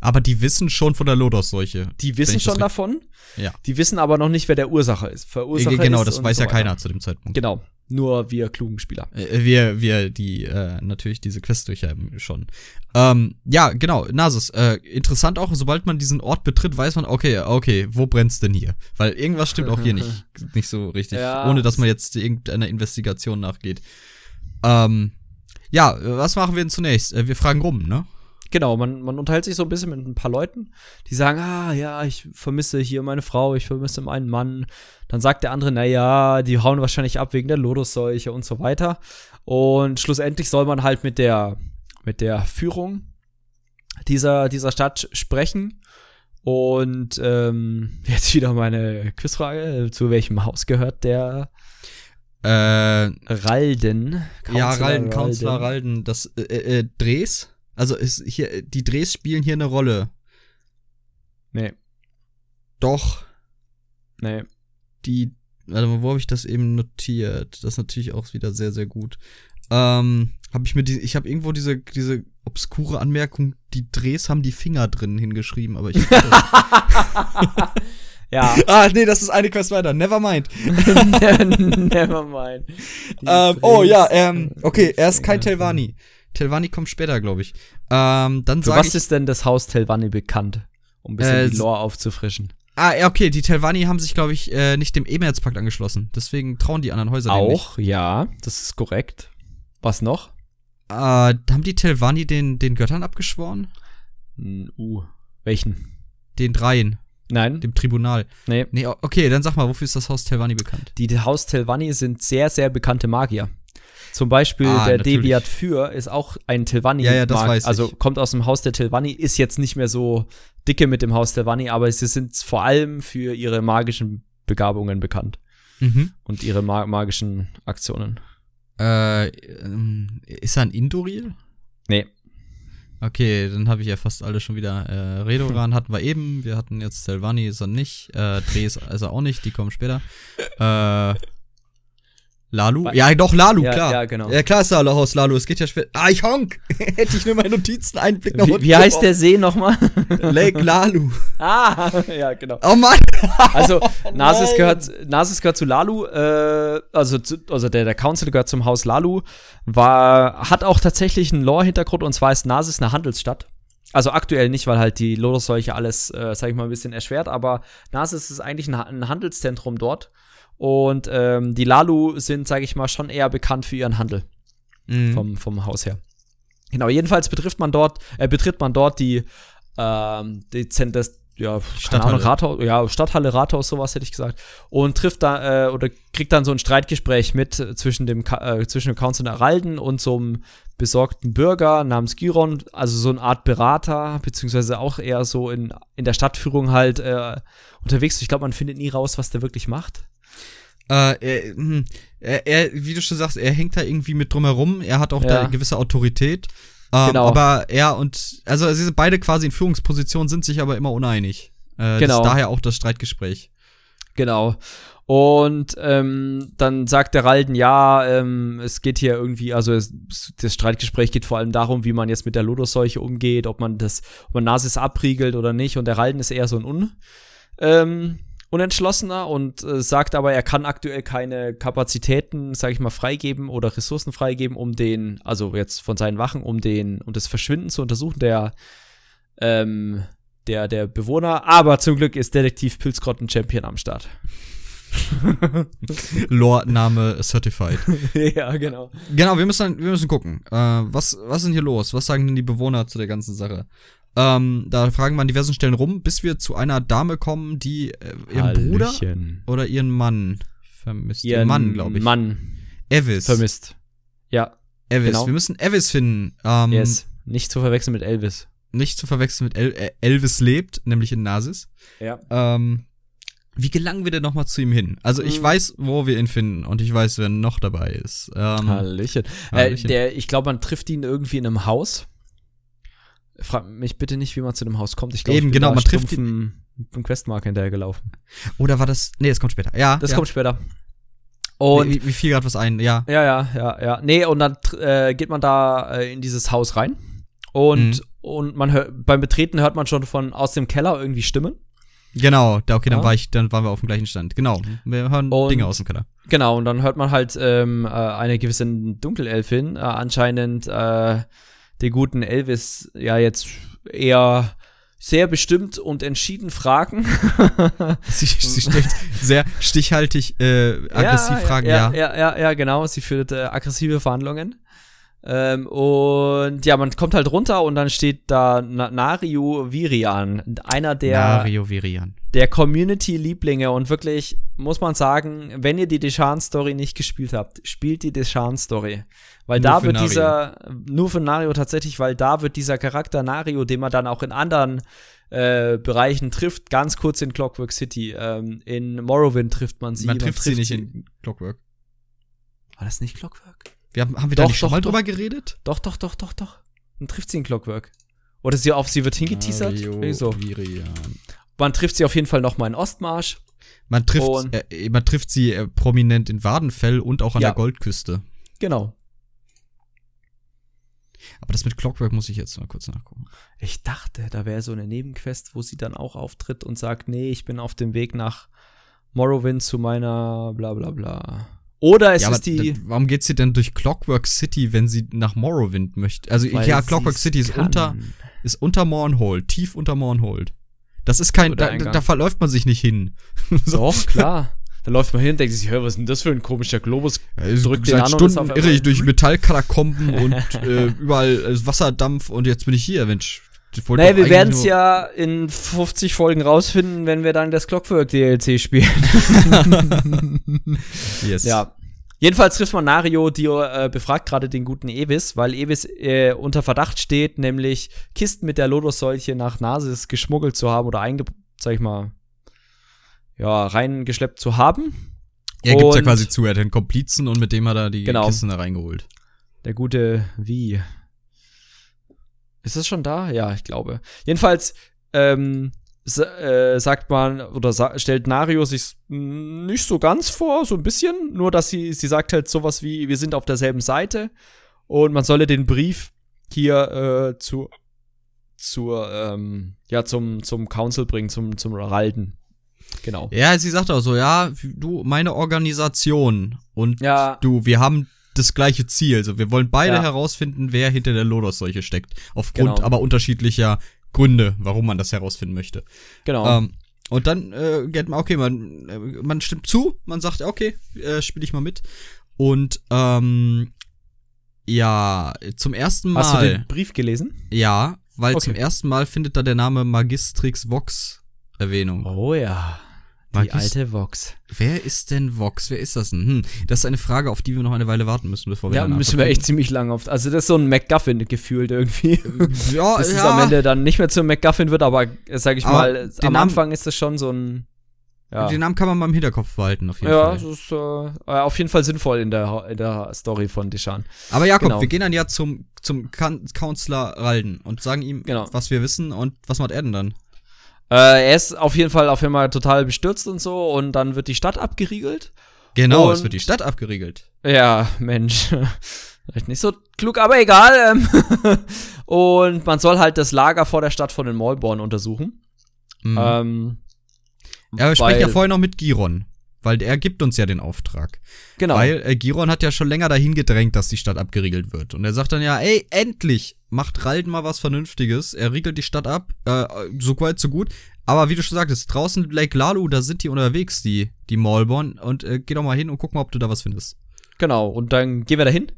Aber die wissen schon von der Lodos-Seuche. Die wissen schon davon. Ja. Die wissen aber noch nicht, wer der Ursacher ist. Verursacher genau, ist das weiß so ja keiner zu dem Zeitpunkt. Genau. Nur wir klugen Spieler. Äh, wir, wir, die äh, natürlich diese Quest durchhaben schon. Ähm, ja, genau, Nasus. Äh, interessant auch, sobald man diesen Ort betritt, weiß man, okay, okay, wo brennt's denn hier? Weil irgendwas stimmt auch hier nicht, nicht so richtig, ja, ohne dass man jetzt irgendeiner Investigation nachgeht. Ähm, ja, was machen wir denn zunächst? Äh, wir fragen rum, ne? Genau, man, man unterhält sich so ein bisschen mit ein paar Leuten, die sagen, ah ja, ich vermisse hier meine Frau, ich vermisse meinen Mann. Dann sagt der andere, na ja, die hauen wahrscheinlich ab wegen der Lodusseuche und so weiter. Und schlussendlich soll man halt mit der, mit der Führung dieser, dieser Stadt sprechen. Und ähm, jetzt wieder meine Quizfrage, zu welchem Haus gehört der äh, Ralden? Counselor ja, Ralden, Counselor Ralden, das äh, äh, Dres? Also ist hier, die Drehs spielen hier eine Rolle. Nee. Doch. Nee. Die, warte wo habe ich das eben notiert? Das ist natürlich auch wieder sehr, sehr gut. Ähm, habe ich mir die, ich habe irgendwo diese, diese obskure Anmerkung, die Drehs haben die Finger drin hingeschrieben, aber ich. ja. Ah, nee, das ist eine Quest weiter. Never mind. Never mind. Ähm, oh ja, ähm, okay, er ist kein Telvani. Telvanni kommt später, glaube ich. Ähm, dann Für was ich, ist denn das Haus Telvanni bekannt? Um ein bisschen äh, die Lore aufzufrischen. Ah, ja, okay, die Telvanni haben sich, glaube ich, äh, nicht dem Emerzpakt angeschlossen. Deswegen trauen die anderen Häuser Auch, ja, das ist korrekt. Was noch? Äh, haben die Telvanni den, den Göttern abgeschworen? Uh, welchen? Den dreien. Nein. Dem Tribunal. Nee. Nee, okay, dann sag mal, wofür ist das Haus Telvanni bekannt? Die Haus Telvanni sind sehr, sehr bekannte Magier. Zum Beispiel Ah, der natürlich. Deviat für ist auch ein Tilvanni. Ja, ja, das weiß ich. Also kommt aus dem Haus der Tilvanni, ist jetzt nicht mehr so dicke mit dem Haus Tilvanni, aber sie sind vor allem für ihre magischen Begabungen bekannt Mhm. und ihre ma magischen Aktionen. Äh, ähm, ist er ein Indoril? Nee. Okay, dann habe ich ja fast alle schon wieder. Äh, Redoran hatten wir eben, wir hatten jetzt Selvani, ist er nicht. Äh, Dreh ist, ist er auch nicht, die kommen später. Äh, Lalu? Ja, doch, Lalu, Ja, klar. ja, genau. Ja, klar ist er alle aus Lalu, es geht ja später. Ah, ich honk! Hätte ich nur meine Notizen einen Blick nach Wie, unten wie heißt der See nochmal? Lake Lalu. ah, ja, genau. Oh Mann! Also, Nasis Nein. gehört, Nasis gehört zu Lalu, äh, also, zu, also der, der Council gehört zum Haus Lalu, war, hat auch tatsächlich einen Lore-Hintergrund und zwar ist Nasis eine Handelsstadt. Also aktuell nicht, weil halt die Lodos-Seuche alles, äh, sag ich mal, ein bisschen erschwert, aber Nasis ist eigentlich ein, ein Handelszentrum dort. Und ähm, die Lalu sind, sag ich mal, schon eher bekannt für ihren Handel Mhm. vom, vom Haus her. Genau, jedenfalls betrifft man dort, äh, betritt man dort die, ähm, die das, ja, Stadthalle. Ahnung, Rathaus, ja, Stadthalle, Rathaus, sowas hätte ich gesagt. Und trifft da, äh, oder kriegt dann so ein Streitgespräch mit äh, zwischen dem, äh, zwischen dem Council Aralden und so einem besorgten Bürger namens Giron, also so eine Art Berater, beziehungsweise auch eher so in, in der Stadtführung halt äh, unterwegs. Ich glaube, man findet nie raus, was der wirklich macht. Äh, er, hm, er, er, wie du schon sagst, er hängt da irgendwie mit drumherum. Er hat auch Ja. da eine gewisse Autorität. Ähm, Genau. Aber er und, also sie sind beide quasi in Führungspositionen, sind sich aber immer uneinig. Äh, Genau. Das ist daher auch das Streitgespräch. Genau. Und ähm, dann sagt der Ralden, ja, ähm, es geht hier irgendwie, also es, das Streitgespräch geht vor allem darum, wie man jetzt mit der Lodos-Seuche umgeht, ob man das, ob man Nasis abriegelt oder nicht. Und der Ralden ist eher so ein Un, ähm, Unentschlossener und äh, sagt aber, er kann aktuell keine Kapazitäten, sag ich mal, freigeben oder Ressourcen freigeben, um den, also jetzt von seinen Wachen, um den, um das Verschwinden zu untersuchen, der, ähm, der, der Bewohner. Aber zum Glück ist Detektiv Pilzgrotten Champion am Start. Lore-Name certified. ja, genau. genau, wir müssen, wir müssen gucken. Äh, was, was ist denn hier los? Was sagen denn die Bewohner zu der ganzen Sache? Ähm, da fragen wir an diversen Stellen rum, bis wir zu einer Dame kommen, die äh, ihren Bruder Hallöchen. oder ihren Mann vermisst. Ihren Mann, glaube ich. Mann Evis. vermisst. Ja, Evis. genau. Wir müssen Evis finden. Ähm, yes. Nicht zu verwechseln mit Elvis. Nicht zu verwechseln mit El äh, Elvis lebt, nämlich in Nasis. Ja. Ähm, wie gelangen wir denn noch mal zu ihm hin? Also ich Hm. weiß, wo wir ihn finden und ich weiß, wer noch dabei ist. Ähm, Hallöchen. Äh, Hallöchen. der, ich glaube, man trifft ihn irgendwie in einem Haus. Frag mich bitte nicht, wie man zu dem Haus kommt. Ich glaube, Eben, ich bin genau, man trifft einem Questmarker hinterhergelaufen. Oder war das? Nee, das kommt später. Ja, Das ja. kommt später. Und wie, wie fiel gerade was ein? Ja. Ja, ja, ja, ja. Nee, und dann äh, geht man da äh, in dieses Haus rein. Und, Mhm. und man hört, beim Betreten hört man schon von aus dem Keller irgendwie Stimmen. Genau. Da, okay, dann Ja. war ich, dann waren wir auf dem gleichen Stand. Genau. Wir hören Und- Dinge aus dem Keller. Genau, und dann hört man halt ähm, äh, eine gewisse Dunkelelfin, äh, anscheinend äh, den guten Elvis ja jetzt eher sehr bestimmt und entschieden fragen. Sie, sie stellt sehr stichhaltig, äh, aggressiv ja, Fragen, ja. ja. Ja, ja, ja, genau. Sie führt äh, aggressive Verhandlungen. Ähm, und ja, man kommt halt runter und dann steht da Na Nario Virian, einer der, Nario Virian. der Community-Lieblinge und wirklich, muss man sagen, wenn ihr die Deshan-Story nicht gespielt habt, spielt die Deshan-Story. Weil Nur da wird Nario. dieser, nur für Nario tatsächlich, weil da wird dieser Charakter Nario, den man dann auch in anderen äh, Bereichen trifft, ganz kurz in Clockwork City. Ähm, in Morrowind trifft man sie. Man trifft sie nicht in Clockwork. War das nicht Clockwork? Wir haben, haben wir da Doch, nicht schon doch, mal doch. drüber geredet? Doch, doch, doch, doch, doch. Dann trifft sie in Clockwork. Oder sie auf sie wird hingeteasert. Irgendwie so. Virian. Man trifft sie auf jeden Fall noch mal in Ostmarsch. Man trifft, Und- äh, man trifft sie äh, prominent in Wadenfell und auch an Ja. der Goldküste. Genau. Aber das mit Clockwork muss ich jetzt mal kurz nachgucken. Ich dachte, da wäre so eine Nebenquest, wo sie dann auch auftritt und sagt, nee, ich bin auf dem Weg nach Morrowind zu meiner bla bla bla. Oder es ja, ist die. warum geht sie denn durch Clockwork City, wenn sie nach Morrowind möchte? Also weil ja, Clockwork City ist kann. unter ist unter Mornhold, tief unter Mornhold. Das ist kein da, da verläuft man sich nicht hin. so, Doch, klar. Da läuft man hin und denkt sich, hör, was ist denn das für ein komischer Globus? äh, drückt seit Stunden irre ich durch Metallkatakomben und äh, überall äh, Wasserdampf und jetzt bin ich hier, Mensch. Naja, doch wir werden es ja in 50 Folgen rausfinden, wenn wir dann das Clockwork DLC spielen. Yes. Ja. Jedenfalls trifft man Nario, die äh, befragt gerade den guten Evis, weil Evis äh, unter Verdacht steht, nämlich Kisten mit der Lodos-Seuche nach Nasis geschmuggelt zu haben oder einge, sag ich mal, ja, reingeschleppt zu haben. Er gibt ja quasi zu, er hat einen Komplizen und mit dem hat er die Genau. Kisten da reingeholt. Der gute Wie. Ist es schon da? Ja, ich glaube. Jedenfalls ähm, äh, sagt man oder sa stellt Nario sich nicht so ganz vor, so ein bisschen. Nur, dass sie, sie sagt halt sowas wie, wir sind auf derselben Seite und man solle den Brief hier äh, zu, zur, ähm, ja, zum, zum Council bringen, zum, zum Ralden. Genau. Ja, sie sagt auch so, ja, du, meine Organisation und Ja. du, wir haben das gleiche Ziel. So, wir wollen beide Ja. herausfinden, wer hinter der Lodos-Seuche steckt. Aufgrund Genau. aber unterschiedlicher Gründe, warum man das herausfinden möchte. Genau. Ähm, und dann äh, geht man, okay, man, äh, man stimmt zu, man sagt, okay, äh, spiele ich mal mit. Und ähm, ja, zum ersten Mal. Hast du den Brief gelesen? Ja, weil Okay. zum ersten Mal findet da der Name Magistrix Vox Erwähnung. Oh ja. Die Magis- alte Vox. Wer ist denn Vox? Wer ist das denn? Hm, das ist eine Frage, auf die wir noch eine Weile warten müssen, bevor wir Ja, müssen wir echt ziemlich lange auf. Also, das ist so ein MacGuffin gefühlt irgendwie. finden. Ja, es ja. am Ende dann nicht mehr zum MacGuffin wird, aber äh, sag ich Aber mal, den am Namen- Anfang ist es schon so ein. Ja, Den Namen kann man mal im Hinterkopf behalten, auf jeden ja Fall. es ist äh, auf jeden Fall sinnvoll in der, in der Story von Deshan. Aber Jakob, Genau. wir gehen dann ja zum, zum Counselor Ralden und sagen ihm, Genau. was wir wissen und was macht er denn dann? Äh, er ist auf jeden Fall auf einmal total bestürzt und so und dann wird die Stadt abgeriegelt. Genau, Und- es wird die Stadt abgeriegelt. Ja, Mensch. Vielleicht nicht so klug, aber egal. Ähm. und man soll halt das Lager vor der Stadt von den Maulborn untersuchen. Mhm. Ähm, ja, wir sprechen ja weil- vorher noch mit Giron, weil der gibt uns ja den Auftrag. Genau. Weil äh, Giron hat ja schon länger dahin gedrängt, dass die Stadt abgeriegelt wird. Und er sagt dann ja, ey, endlich macht Ralden mal was Vernünftiges. Er riegelt die Stadt ab, äh, so weit, so gut. Aber wie du schon sagtest, draußen Lake Lalu, da sind die unterwegs, die, die Maulborn. Und äh, geh doch mal hin und guck mal, ob du da was findest. Genau, und dann gehen wir da hin.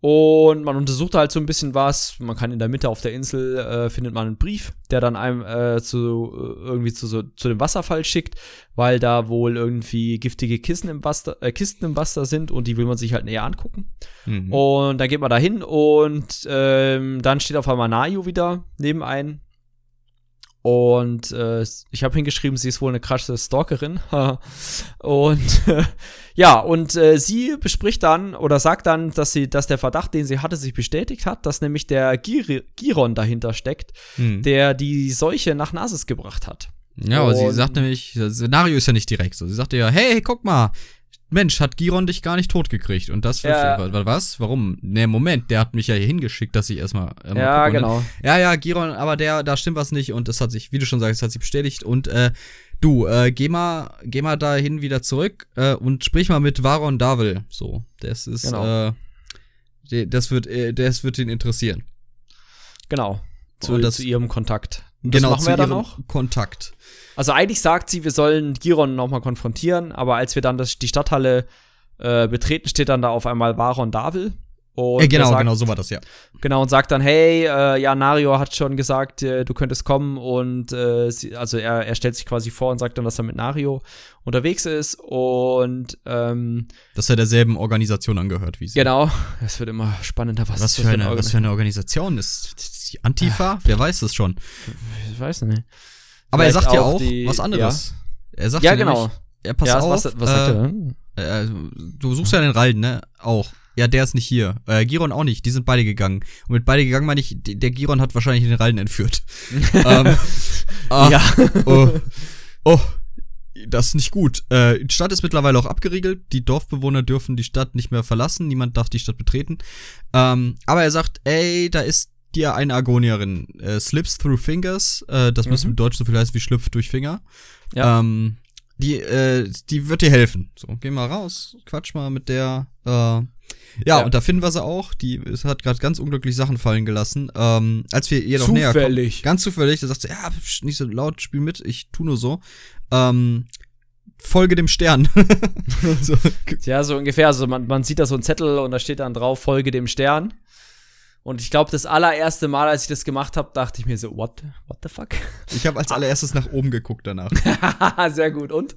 Und man untersucht halt so ein bisschen was. Man kann in der Mitte auf der Insel äh, findet man einen Brief, der dann einem äh, zu äh, irgendwie zu, so, zu dem Wasserfall schickt, weil da wohl irgendwie giftige Kissen im Wasser, äh, Kisten im Wasser sind und die will man sich halt näher angucken. Mhm. Und dann geht man da hin und ähm, dann steht auf einmal Nayu wieder neben ein. Und äh, ich habe hingeschrieben, sie ist wohl eine krasse Stalkerin. und äh, ja, und äh, sie bespricht dann oder sagt dann, dass sie, dass der Verdacht, den sie hatte, sich bestätigt hat, dass nämlich der Gir Giron dahinter steckt, Mhm. der die Seuche nach Nasis gebracht hat. Ja, aber sie Und- sagt nämlich, das Szenario ist ja nicht direkt so. Sie sagte ja, hey, guck mal, Mensch, hat Giron dich gar nicht totgekriegt. Und das Ja. für, was? Warum? Ne, Moment, der hat mich ja hier hingeschickt, dass ich erstmal. Äh, ja, genau. Ja, ja, Giron, aber der, da stimmt was nicht und das hat sich, wie du schon sagst, hat sich bestätigt und äh, du, äh, geh mal, geh mal dahin wieder zurück äh, und sprich mal mit Varon Davil. So, das ist, Genau. äh, de- das wird, äh, das wird ihn interessieren. Genau. Zu, das- zu ihrem Kontakt. Das machen Genau, zu wir dann auch. Kontakt. Also eigentlich sagt sie, wir sollen Giron nochmal konfrontieren, aber als wir dann das, die Stadthalle äh, betreten, steht dann da auf einmal Varon Davil. Und Äh, genau, sagt, genau, so war das ja. Genau, und sagt dann, hey, äh, ja, Nario hat schon gesagt, äh, du könntest kommen und äh, sie, also er, er stellt sich quasi vor und sagt dann, dass er mit Nario unterwegs ist und ähm, Dass er derselben Organisation angehört wie sie. genau, es wird immer spannender, was, Was das für, eine, was für eine Organisation ist die Antifa? Wer weiß es schon. Ich weiß nicht. Aber er sagt ja auch die- was anderes. Er sagt Ja, ja genau. nämlich, ja, pass ja, auf, was, was äh, er? Äh, du suchst ja den Ralden, ne? Auch. Ja, der ist nicht hier. Äh, Giron auch nicht. Die sind beide gegangen. Und mit beide gegangen meine ich, der Giron hat wahrscheinlich den Ralden entführt. ähm, ah, Ja. Oh, oh, das ist nicht gut. Äh, die Stadt ist mittlerweile auch abgeriegelt. Die Dorfbewohner dürfen die Stadt nicht mehr verlassen. Niemand darf die Stadt betreten. Ähm, aber er sagt, ey, da ist dir eine Agonierin. Äh, slips through fingers. Äh, das muss Mhm. im Deutsch so viel heißen wie schlüpft durch Finger. Ja. Ähm, die, äh, die wird dir helfen. So, geh mal raus, quatsch mal mit der. Äh, ja, Ja. und da finden wir sie auch. Die es hat gerade ganz unglücklich Sachen fallen gelassen. Ähm, als wir ihr noch näher kommen. Zufällig. Ganz zufällig, da sagt sie, ja, nicht so laut, spiel mit, ich tu nur so. Ähm, folge dem Stern. so, Ja, so ungefähr. Also man, man sieht da so einen Zettel und da steht dann drauf, folge dem Stern. Und ich glaube, das allererste Mal, als ich das gemacht habe, dachte ich mir so, what, what the fuck? ich habe als allererstes nach oben geguckt danach. Sehr gut. Und?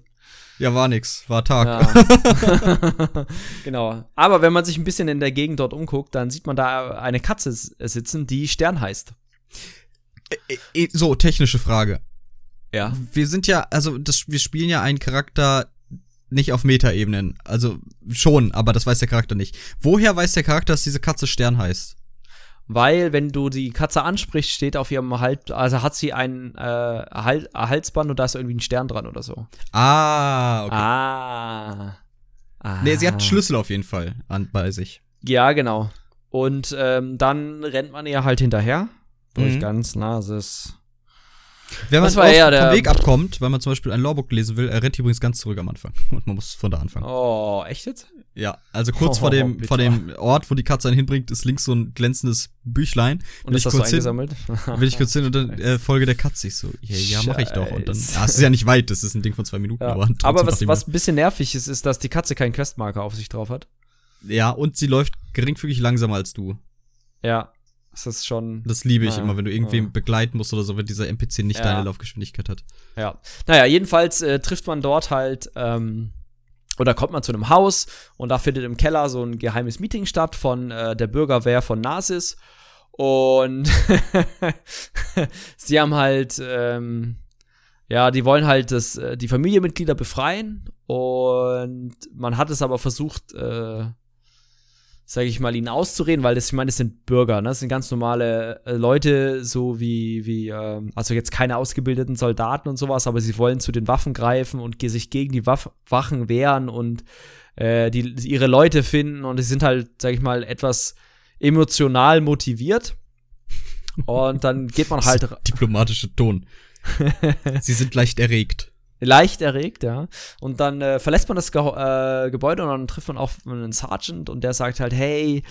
Ja, war nix. War Tag. Ja. genau. Aber wenn man sich ein bisschen in der Gegend dort umguckt, dann sieht man da eine Katze sitzen, die Stern heißt. So, technische Frage. Ja. Wir sind ja, also das, wir spielen ja einen Charakter nicht auf Metaebenen. Also schon, aber das weiß der Charakter nicht. Woher weiß der Charakter, dass diese Katze Stern heißt? Weil, wenn du die Katze ansprichst, steht auf ihrem Halt, also hat sie ein äh, Hal Halsband und da ist irgendwie ein Stern dran oder so. Ah, okay. Ah. ah. Nee, sie hat einen Schlüssel auf jeden Fall an, bei sich. Ja, genau. Und ähm, dann rennt man ihr halt hinterher. Durch Mhm. ganz Nases. Wenn man Das war eher vom Weg abkommt, weil man zum Beispiel ein Lawbook lesen will, er rennt übrigens ganz zurück am Anfang. Und man muss von da anfangen. Oh, echt jetzt? Ja, also kurz Oh, vor, dem, bitter. vor dem Ort, wo die Katze einen hinbringt, ist links so ein glänzendes Büchlein. Und Will ist ich das so kurz hin- eingesammelt? Will ich kurz hin und dann äh, Folge der Katze. Ich so, ja, ja mach ich doch. Und dann, ja, es ist ja nicht weit, das ist ein Ding von zwei Minuten. Ja. Aber, Aber was, was ein bisschen nervig ist, ist, dass die Katze keinen Questmarker auf sich drauf hat. Ja, und sie läuft geringfügig langsamer als du. Ja. Das ist schon. Das liebe ich Ah, immer, wenn du irgendwen ah. begleiten musst oder so, wenn dieser NPC nicht Ja. deine Laufgeschwindigkeit hat. Ja. Naja, jedenfalls äh, trifft man dort halt, ähm, oder kommt man zu einem Haus und da findet im Keller so ein geheimes Meeting statt von äh, der Bürgerwehr von Nasis. Und sie haben halt, ähm, ja, die wollen halt das, äh, die Familienmitglieder befreien und man hat es aber versucht, äh, sage ich mal, ihnen auszureden, weil das, ich meine, das sind Bürger, ne? Das sind ganz normale äh, Leute, so wie, wie, ähm, also jetzt keine ausgebildeten Soldaten und sowas, aber sie wollen zu den Waffen greifen und sich gegen die Waff Wachen wehren und äh, die, ihre Leute finden und sie sind halt, sag ich mal, etwas emotional motiviert. Und dann geht man halt Diplomatische Ton. sie sind leicht erregt. Leicht erregt, ja. Und dann äh, verlässt man das Ge äh, Gebäude und dann trifft man auch einen Sergeant und der sagt halt, hey,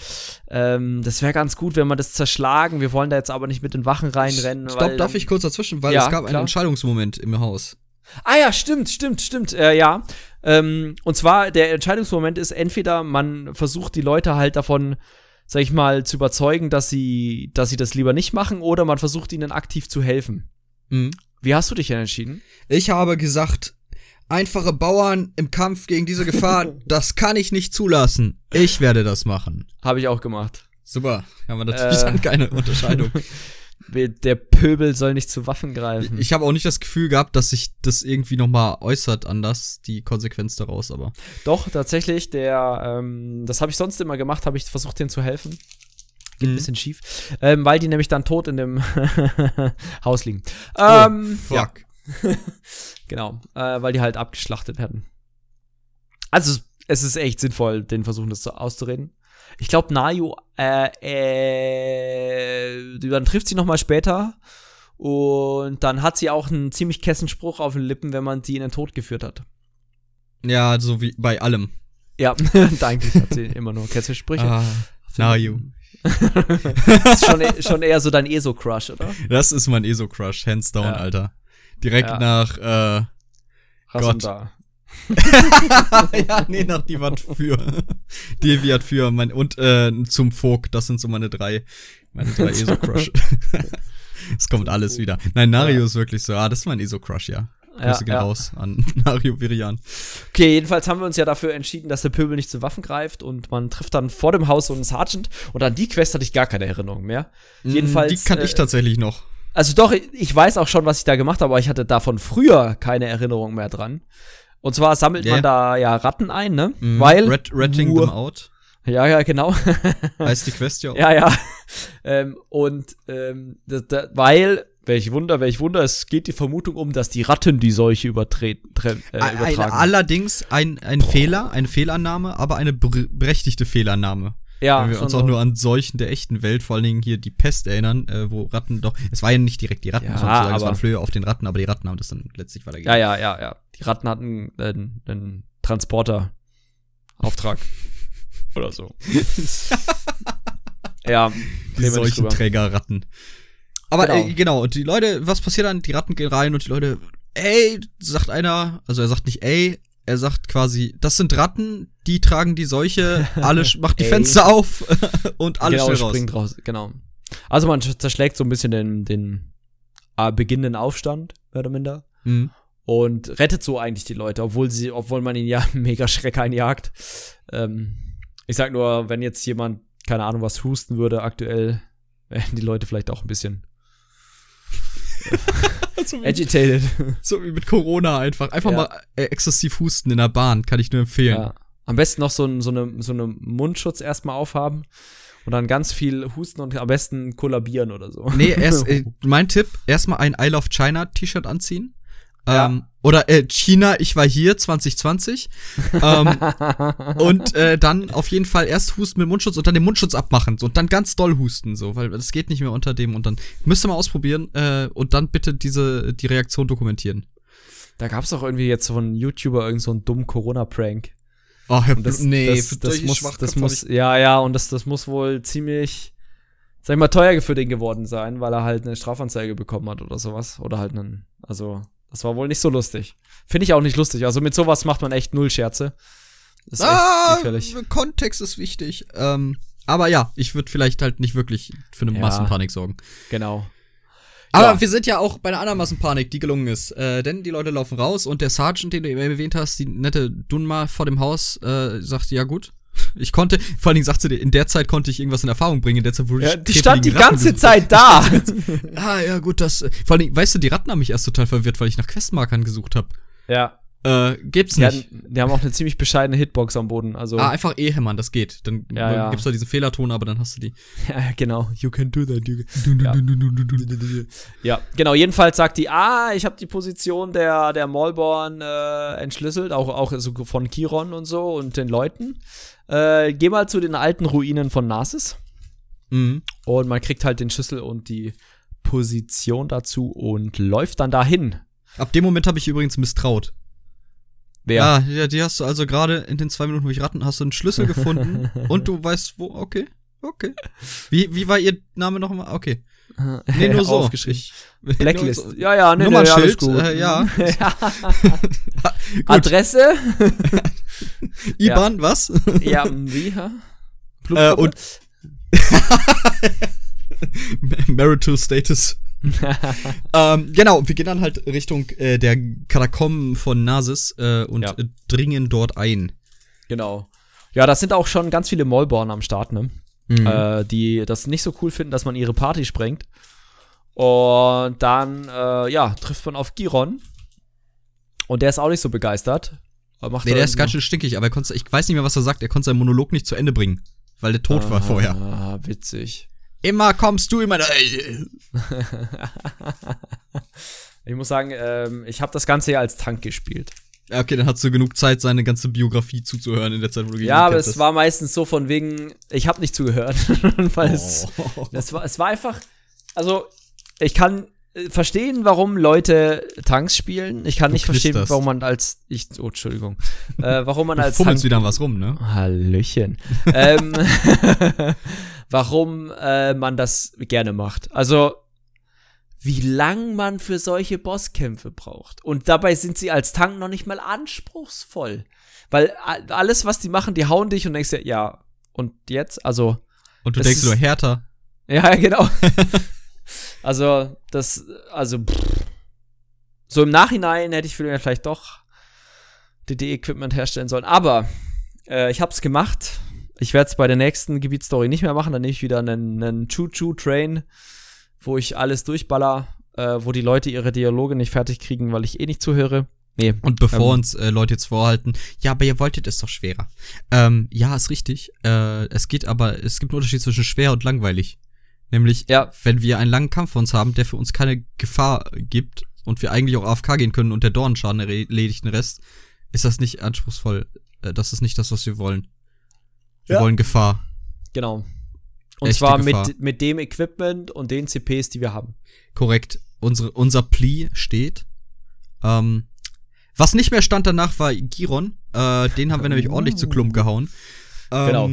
ähm, das wäre ganz gut, wenn wir das zerschlagen. Wir wollen da jetzt aber nicht mit den Wachen reinrennen. Stopp, darf ich kurz dazwischen, weil Ja, es gab einen klar. Entscheidungsmoment im Haus. Ah ja, stimmt, stimmt, stimmt, äh, ja. Ähm, und zwar, der Entscheidungsmoment ist entweder, man versucht die Leute halt davon, sag ich mal, zu überzeugen, dass sie, dass sie das lieber nicht machen, oder man versucht ihnen aktiv zu helfen. Mhm. Wie hast du dich denn entschieden? Ich habe gesagt, einfache Bauern im Kampf gegen diese Gefahr, das kann ich nicht zulassen. Ich werde das machen. Habe ich auch gemacht. Super, haben wir natürlich Äh. dann keine Unterscheidung. Der Pöbel soll nicht zu Waffen greifen. Ich habe auch nicht das Gefühl gehabt, dass sich das irgendwie noch mal äußert anders, die Konsequenz daraus, aber Doch, tatsächlich, der, ähm, das habe ich sonst immer gemacht, habe ich versucht, denen zu helfen. Geht ein Mhm. bisschen schief. Ähm, weil die nämlich dann tot in dem Haus liegen. Ähm, Oh, fuck. Ja, genau. Äh, weil die halt abgeschlachtet werden. Also, es- ist echt sinnvoll, den versuchen, das auszureden. Ich glaube, Nayu, äh, äh, dann trifft sie noch mal später. Und dann hat sie auch einen ziemlich kessen Spruch auf den Lippen, wenn man sie in den Tod geführt hat. Ja, so wie bei allem. Ja, eigentlich hat sie immer nur Kesselsprüche. Ah, na you. ist schon, e- schon eher so dein ESO-Crush, oder? Das ist mein ESO-Crush, hands down, Ja. Alter. Direkt Ja. nach, äh, Gott. Ja, nee, nach die Wand für. Deviat für mein, und, äh, zum Vogt, das sind so meine drei, meine drei ESO-Crush. Es kommt alles wieder. Nein, Nario Ja. ist wirklich so, ah, das ist mein ESO-Crush, ja. Ja, Grüße gehen ja. raus an Nario Virian. Okay, jedenfalls haben wir uns ja dafür entschieden, dass der Pöbel nicht zu Waffen greift und man trifft dann vor dem Haus so einen Sergeant und an die Quest hatte ich gar keine Erinnerung mehr. Jedenfalls. Die kann ich äh, tatsächlich noch. Also doch, ich- ich weiß auch schon, was ich da gemacht habe, aber ich hatte davon früher keine Erinnerung mehr dran. Und zwar sammelt Ja. man da ja Ratten ein, ne? Mhm. Weil. Red, Ratting nur- them out. Ja, ja, genau. Heißt die Quest ja auch. Ja, ja. ähm, und ähm, da, da, weil, welch Wunder, welch Wunder, es geht die Vermutung um, dass die Ratten die Seuche übertreten, tre- äh, Ein, übertragen. allerdings ein, ein Fehler, eine Fehlannahme, aber eine ber- berechtigte Fehlannahme. ja, Wenn wir uns auch nur an Seuchen der echten Welt, vor allen Dingen hier die Pest erinnern, äh, wo Ratten doch, es war ja nicht direkt die Ratten, Ja, muss man sagen, es waren Flöhe auf den Ratten, aber die Ratten haben das dann letztlich weitergegeben. Ja, ja, ja, ja. Die Ratten hatten äh, einen Transporter-Auftrag. Oder so. ja, die. Seuchenträgerratten. Aber Genau. Äh, genau, und die Leute, was passiert dann? Die Ratten gehen rein und die Leute, ey, sagt einer, also er sagt nicht ey, er sagt quasi, das sind Ratten, die tragen die Seuche, alle macht die. Fenster auf und alle genau, raus. springt raus. Genau. Also man zerschlägt so ein bisschen den, den äh, beginnenden Aufstand, mehr oder minder. Mhm. und rettet so eigentlich die Leute, obwohl sie, obwohl man ihn ja mega Schreck einjagt. Ähm, ich sag nur, wenn jetzt jemand, keine Ahnung, was husten würde aktuell, wären die Leute vielleicht auch ein bisschen so, wie, agitated. so wie mit Corona einfach. Einfach Ja. mal äh, exzessiv husten in der Bahn, kann ich nur empfehlen. Ja. Am besten noch so, ein, so, eine, so eine Mundschutz erstmal aufhaben und dann ganz viel husten und am besten kollabieren oder so. Nee, erst, äh, mein Tipp, erstmal ein I Love China T-Shirt anziehen. Ja. Ähm, oder äh, China, ich war hier 2020. ähm, und äh, dann auf jeden Fall erst husten mit Mundschutz und dann den Mundschutz abmachen. So, und dann ganz doll husten, so, weil das geht nicht mehr unter dem und dann müsst ihr mal ausprobieren äh, und dann bitte diese die Reaktion dokumentieren. Da gab's doch irgendwie jetzt von YouTuber irgend so einen dummen Corona-Prank. Oh, Herr das, nee, das, das, muss, das muss, ja, ja, und das, das muss wohl ziemlich, sag ich mal, teuer für den geworden sein, weil er halt eine Strafanzeige bekommen hat oder sowas. Oder halt einen, also, das war wohl nicht so lustig. Finde ich auch nicht lustig. Also mit sowas macht man echt null Scherze. Das ist ah, echt gefährlich. Kontext ist wichtig. Ähm, aber ja, ich würde vielleicht halt nicht wirklich für eine Ja. Massenpanik sorgen. Genau. Aber Ja. wir sind ja auch bei einer anderen Massenpanik, die gelungen ist. Äh, denn die Leute laufen raus und der Sergeant, den du eben erwähnt hast, die nette Dunma vor dem Haus, äh, sagt, ja gut. Ich konnte, vor allen Dingen sagt sie, in der Zeit konnte ich irgendwas in Erfahrung bringen, in der Zeit, wo Ja, ich die stand die Ratten ganze gesucht Zeit da. Ah, ja, gut, das. äh, Vor allen Dingen, weißt du, die Ratten haben mich erst total verwirrt, weil ich nach Questmarkern gesucht habe. ja. Äh, gibt's Die, nicht. hatten, die haben auch eine ziemlich bescheidene Hitbox am Boden. Also, Ah, einfach eh hämmern, das geht. Dann Ja, ja. gibt's da diesen Fehlerton, aber dann hast du die. ja, genau. You can do that. You can. Ja. Ja, genau. Jedenfalls sagt die, ah, ich habe die Position der, der Maulborn äh, entschlüsselt, auch, auch so von Chiron und so und den Leuten. Äh, geh mal zu den alten Ruinen von Narsis. Mhm. Und man kriegt halt den Schlüssel und die Position dazu und läuft dann dahin. Ab dem Moment habe ich übrigens misstraut. Wer? Ah, ja, die hast du also gerade in den zwei Minuten, wo ich ratten, hast du einen Schlüssel gefunden und du weißt, wo, okay, okay. Wie, wie war ihr Name nochmal? Okay. Nee, nur so. Aufgeschrieben. Ich- Blacklist. nur so. Ja, ja, nee, nee, Nummernschild, alles gut. äh, ja. Gut. Adresse? IBAN, was? ja, wie? hä? Äh, und Marital Status. ähm, genau, wir gehen dann halt Richtung äh, der Katakomben von Nasis äh, und Ja. äh, dringen dort ein. Genau. Ja, das sind auch schon ganz viele Maulborn am Start, ne? Mhm. Äh, die das nicht so cool finden, dass man ihre Party sprengt. Und dann, äh, ja, trifft man auf Giron. Und der ist auch nicht so begeistert. Er Macht nee, der ist ganz schön stinkig, aber er konnte, ich weiß nicht mehr, was er sagt. Er konnte seinen Monolog nicht zu Ende bringen, weil der tot war vorher. Ah, witzig. Immer kommst du immer. Ich muss sagen, ähm, ich habe das Ganze ja als Tank gespielt. Ja, okay, dann hast du genug Zeit, seine ganze Biografie zuzuhören in der Zeit, wo du gegen Ja, aber es war meistens so von wegen, ich habe nicht zugehört. Weil es, Oh. es, war, es war einfach, also ich kann äh, verstehen, warum Leute Tanks spielen. Ich kann Du nicht verstehen, knisterst. warum man als, ich, oh, Entschuldigung, äh, warum man Du als fummelst Tank wieder an was rum, ne? Hallöchen. ähm, warum äh, man das gerne macht. Also, wie lang man für solche Bosskämpfe braucht. Und dabei sind sie als Tank noch nicht mal anspruchsvoll. Weil alles, was die machen, die hauen dich und denkst dir, ja, und jetzt? Also, Und du denkst ist- nur härter. ja, genau. also, das, also, pff. so im Nachhinein hätte ich vielleicht doch DD-Equipment herstellen sollen. Aber äh, ich hab's gemacht. Ich werde es bei der nächsten Gebietsstory nicht mehr machen. Dann nehme ich wieder einen, einen Choo-Choo-Train, wo ich alles durchballer, äh, wo die Leute ihre Dialoge nicht fertig kriegen, weil ich eh nicht zuhöre. Nee. Und bevor Ähm. uns äh, Leute jetzt vorhalten, ja, aber ihr wolltet es doch schwerer. Ähm, ja, ist richtig. Äh, es geht aber, es gibt einen Unterschied zwischen schwer und langweilig. Nämlich, Ja. wenn wir einen langen Kampf vor uns haben, der für uns keine Gefahr gibt und wir eigentlich auch AFK gehen können und der Dornenschaden erledigt den Rest, ist das nicht anspruchsvoll. Äh, das ist nicht das, was wir wollen. Wir Ja. wollen Gefahr. Genau. Und Echte zwar Gefahr. mit, mit dem Equipment und den CPs, die wir haben. Korrekt. Unsere, unser Plea steht. Ähm, was nicht mehr stand danach war Giron. Äh, den haben wir nämlich ordentlich zu Klump gehauen. Ähm, Genau.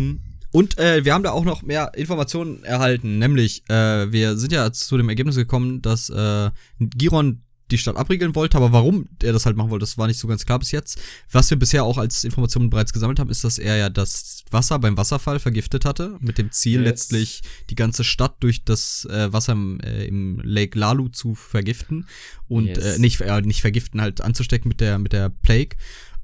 Und äh, wir haben da auch noch mehr Informationen erhalten. Nämlich, äh, wir sind ja zu dem Ergebnis gekommen, dass äh, Giron die Stadt abriegeln wollte, aber warum er das halt machen wollte, das war nicht so ganz klar bis jetzt. Was wir bisher auch als Informationen bereits gesammelt haben, ist, dass er ja das Wasser beim Wasserfall vergiftet hatte, mit dem Ziel Yes. letztlich die ganze Stadt durch das äh, Wasser im, äh, im Lake Lalu zu vergiften und Yes. äh, nicht, äh, nicht vergiften, halt anzustecken mit der, mit der Plague.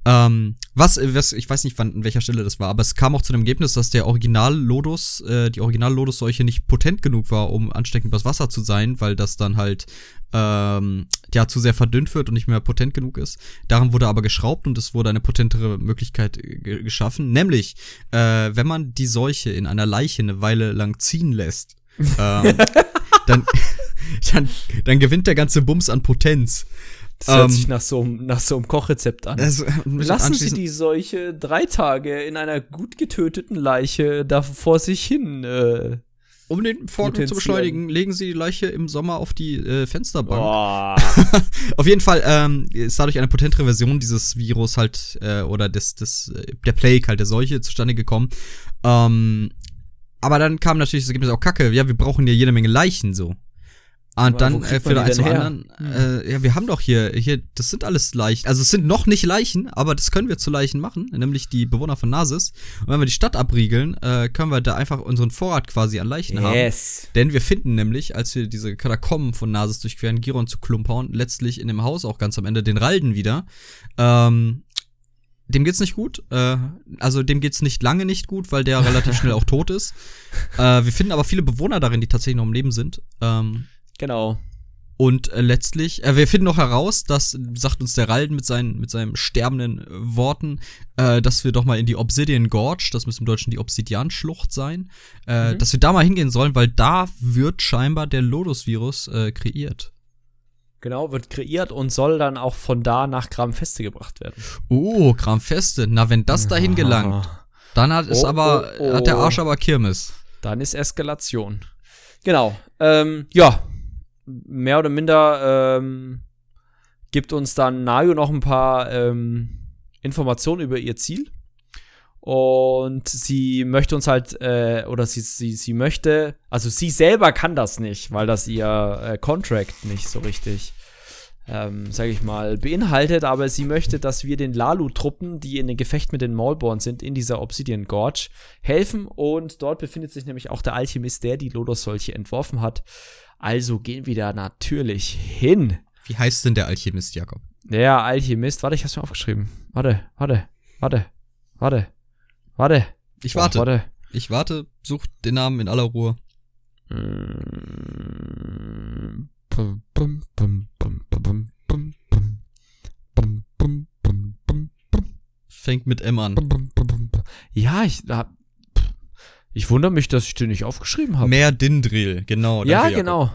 Ähm, was, was, ich weiß nicht, wann, an welcher Stelle das war, aber es kam auch zu dem Ergebnis, dass der Original-Lodus, äh, die Original-Lodus-Seuche nicht potent genug war, um ansteckend übers Wasser zu sein, weil das dann halt, ähm, ja, zu sehr verdünnt wird und nicht mehr potent genug ist. Daran wurde aber geschraubt und es wurde eine potentere Möglichkeit äh, ge- geschaffen, nämlich, äh, wenn man die Seuche in einer Leiche eine Weile lang ziehen lässt, ähm, dann, dann, dann gewinnt der ganze Bums an Potenz. Das hört Ähm, sich nach so, einem- nach so einem Kochrezept an. Also, Lassen Sie die Seuche drei Tage in einer gut getöteten Leiche da vor sich hin. Äh, Um den Vorgang zu beschleunigen, legen sie die Leiche im Sommer auf die äh, Fensterbank. boah. Auf jeden Fall ähm, ist dadurch eine potentere Version dieses Virus halt, äh, oder des, des, äh, der Plague halt, der Seuche zustande gekommen. Ähm, aber dann kam natürlich das Ergebnis auch Kacke. Ja, wir brauchen ja jede Menge Leichen so. Aber Und dann wo äh, für eins zum anderen, äh, ja, wir haben doch hier, hier, das sind alles Leichen. Also es sind noch nicht Leichen, aber das können wir zu Leichen machen, nämlich die Bewohner von Nasis. Und wenn wir die Stadt abriegeln, äh, können wir da einfach unseren Vorrat quasi an Leichen haben. Yes. Denn wir finden nämlich, als wir diese Katakomben von Nasis durchqueren, Giron zu Klumphauen, letztlich in dem Haus auch ganz am Ende den Ralden wieder. Ähm, dem geht's nicht gut. Äh, also dem geht's nicht lange nicht gut, weil der relativ schnell auch tot ist. Äh, wir finden aber viele Bewohner darin, die tatsächlich noch im Leben sind. Ähm, Genau. und äh, letztlich, äh, wir finden noch heraus, dass, sagt uns der Ralden mit seinen, mit seinen sterbenden äh, Worten, äh, dass wir doch mal in die Obsidian Gorge, das müsste im Deutschen die Obsidianschlucht sein, äh, Mhm. dass wir da mal hingehen sollen, weil da wird scheinbar der Lodus-Virus äh, kreiert. Genau, wird kreiert und soll dann auch von da nach Kramfeste gebracht werden. Oh, Kramfeste. Na, wenn das dahin gelangt, dann hat es Oh, aber, oh, oh. hat der Arsch aber Kirmes. Dann ist Eskalation. Genau. Ähm, ja. Mehr oder minder ähm, gibt uns dann Nayo noch ein paar ähm, Informationen über ihr Ziel. Und sie möchte uns halt, äh, oder sie, sie, sie möchte, also sie selber kann das nicht, weil das ihr äh, Contract nicht so richtig, ähm, sag ich mal, beinhaltet, aber sie möchte, dass wir den Lalu-Truppen, die in den Gefecht mit den Maulborn sind, in dieser Obsidian Gorge, helfen. Und dort befindet sich nämlich auch der Alchemist, der die Lodos-Solche entworfen hat. Also gehen wir da natürlich hin. Wie heißt denn der Alchemist, Jakob? Der Alchemist, warte, ich hab's mir aufgeschrieben. Warte, warte, warte, warte, warte. Ich warte. Boah, warte. Ich warte, such den Namen in aller Ruhe. Fängt mit M an. Ja, ich hab, ich wundere mich, dass ich den nicht aufgeschrieben habe. Merdindril, genau. Ja, Jakob. genau.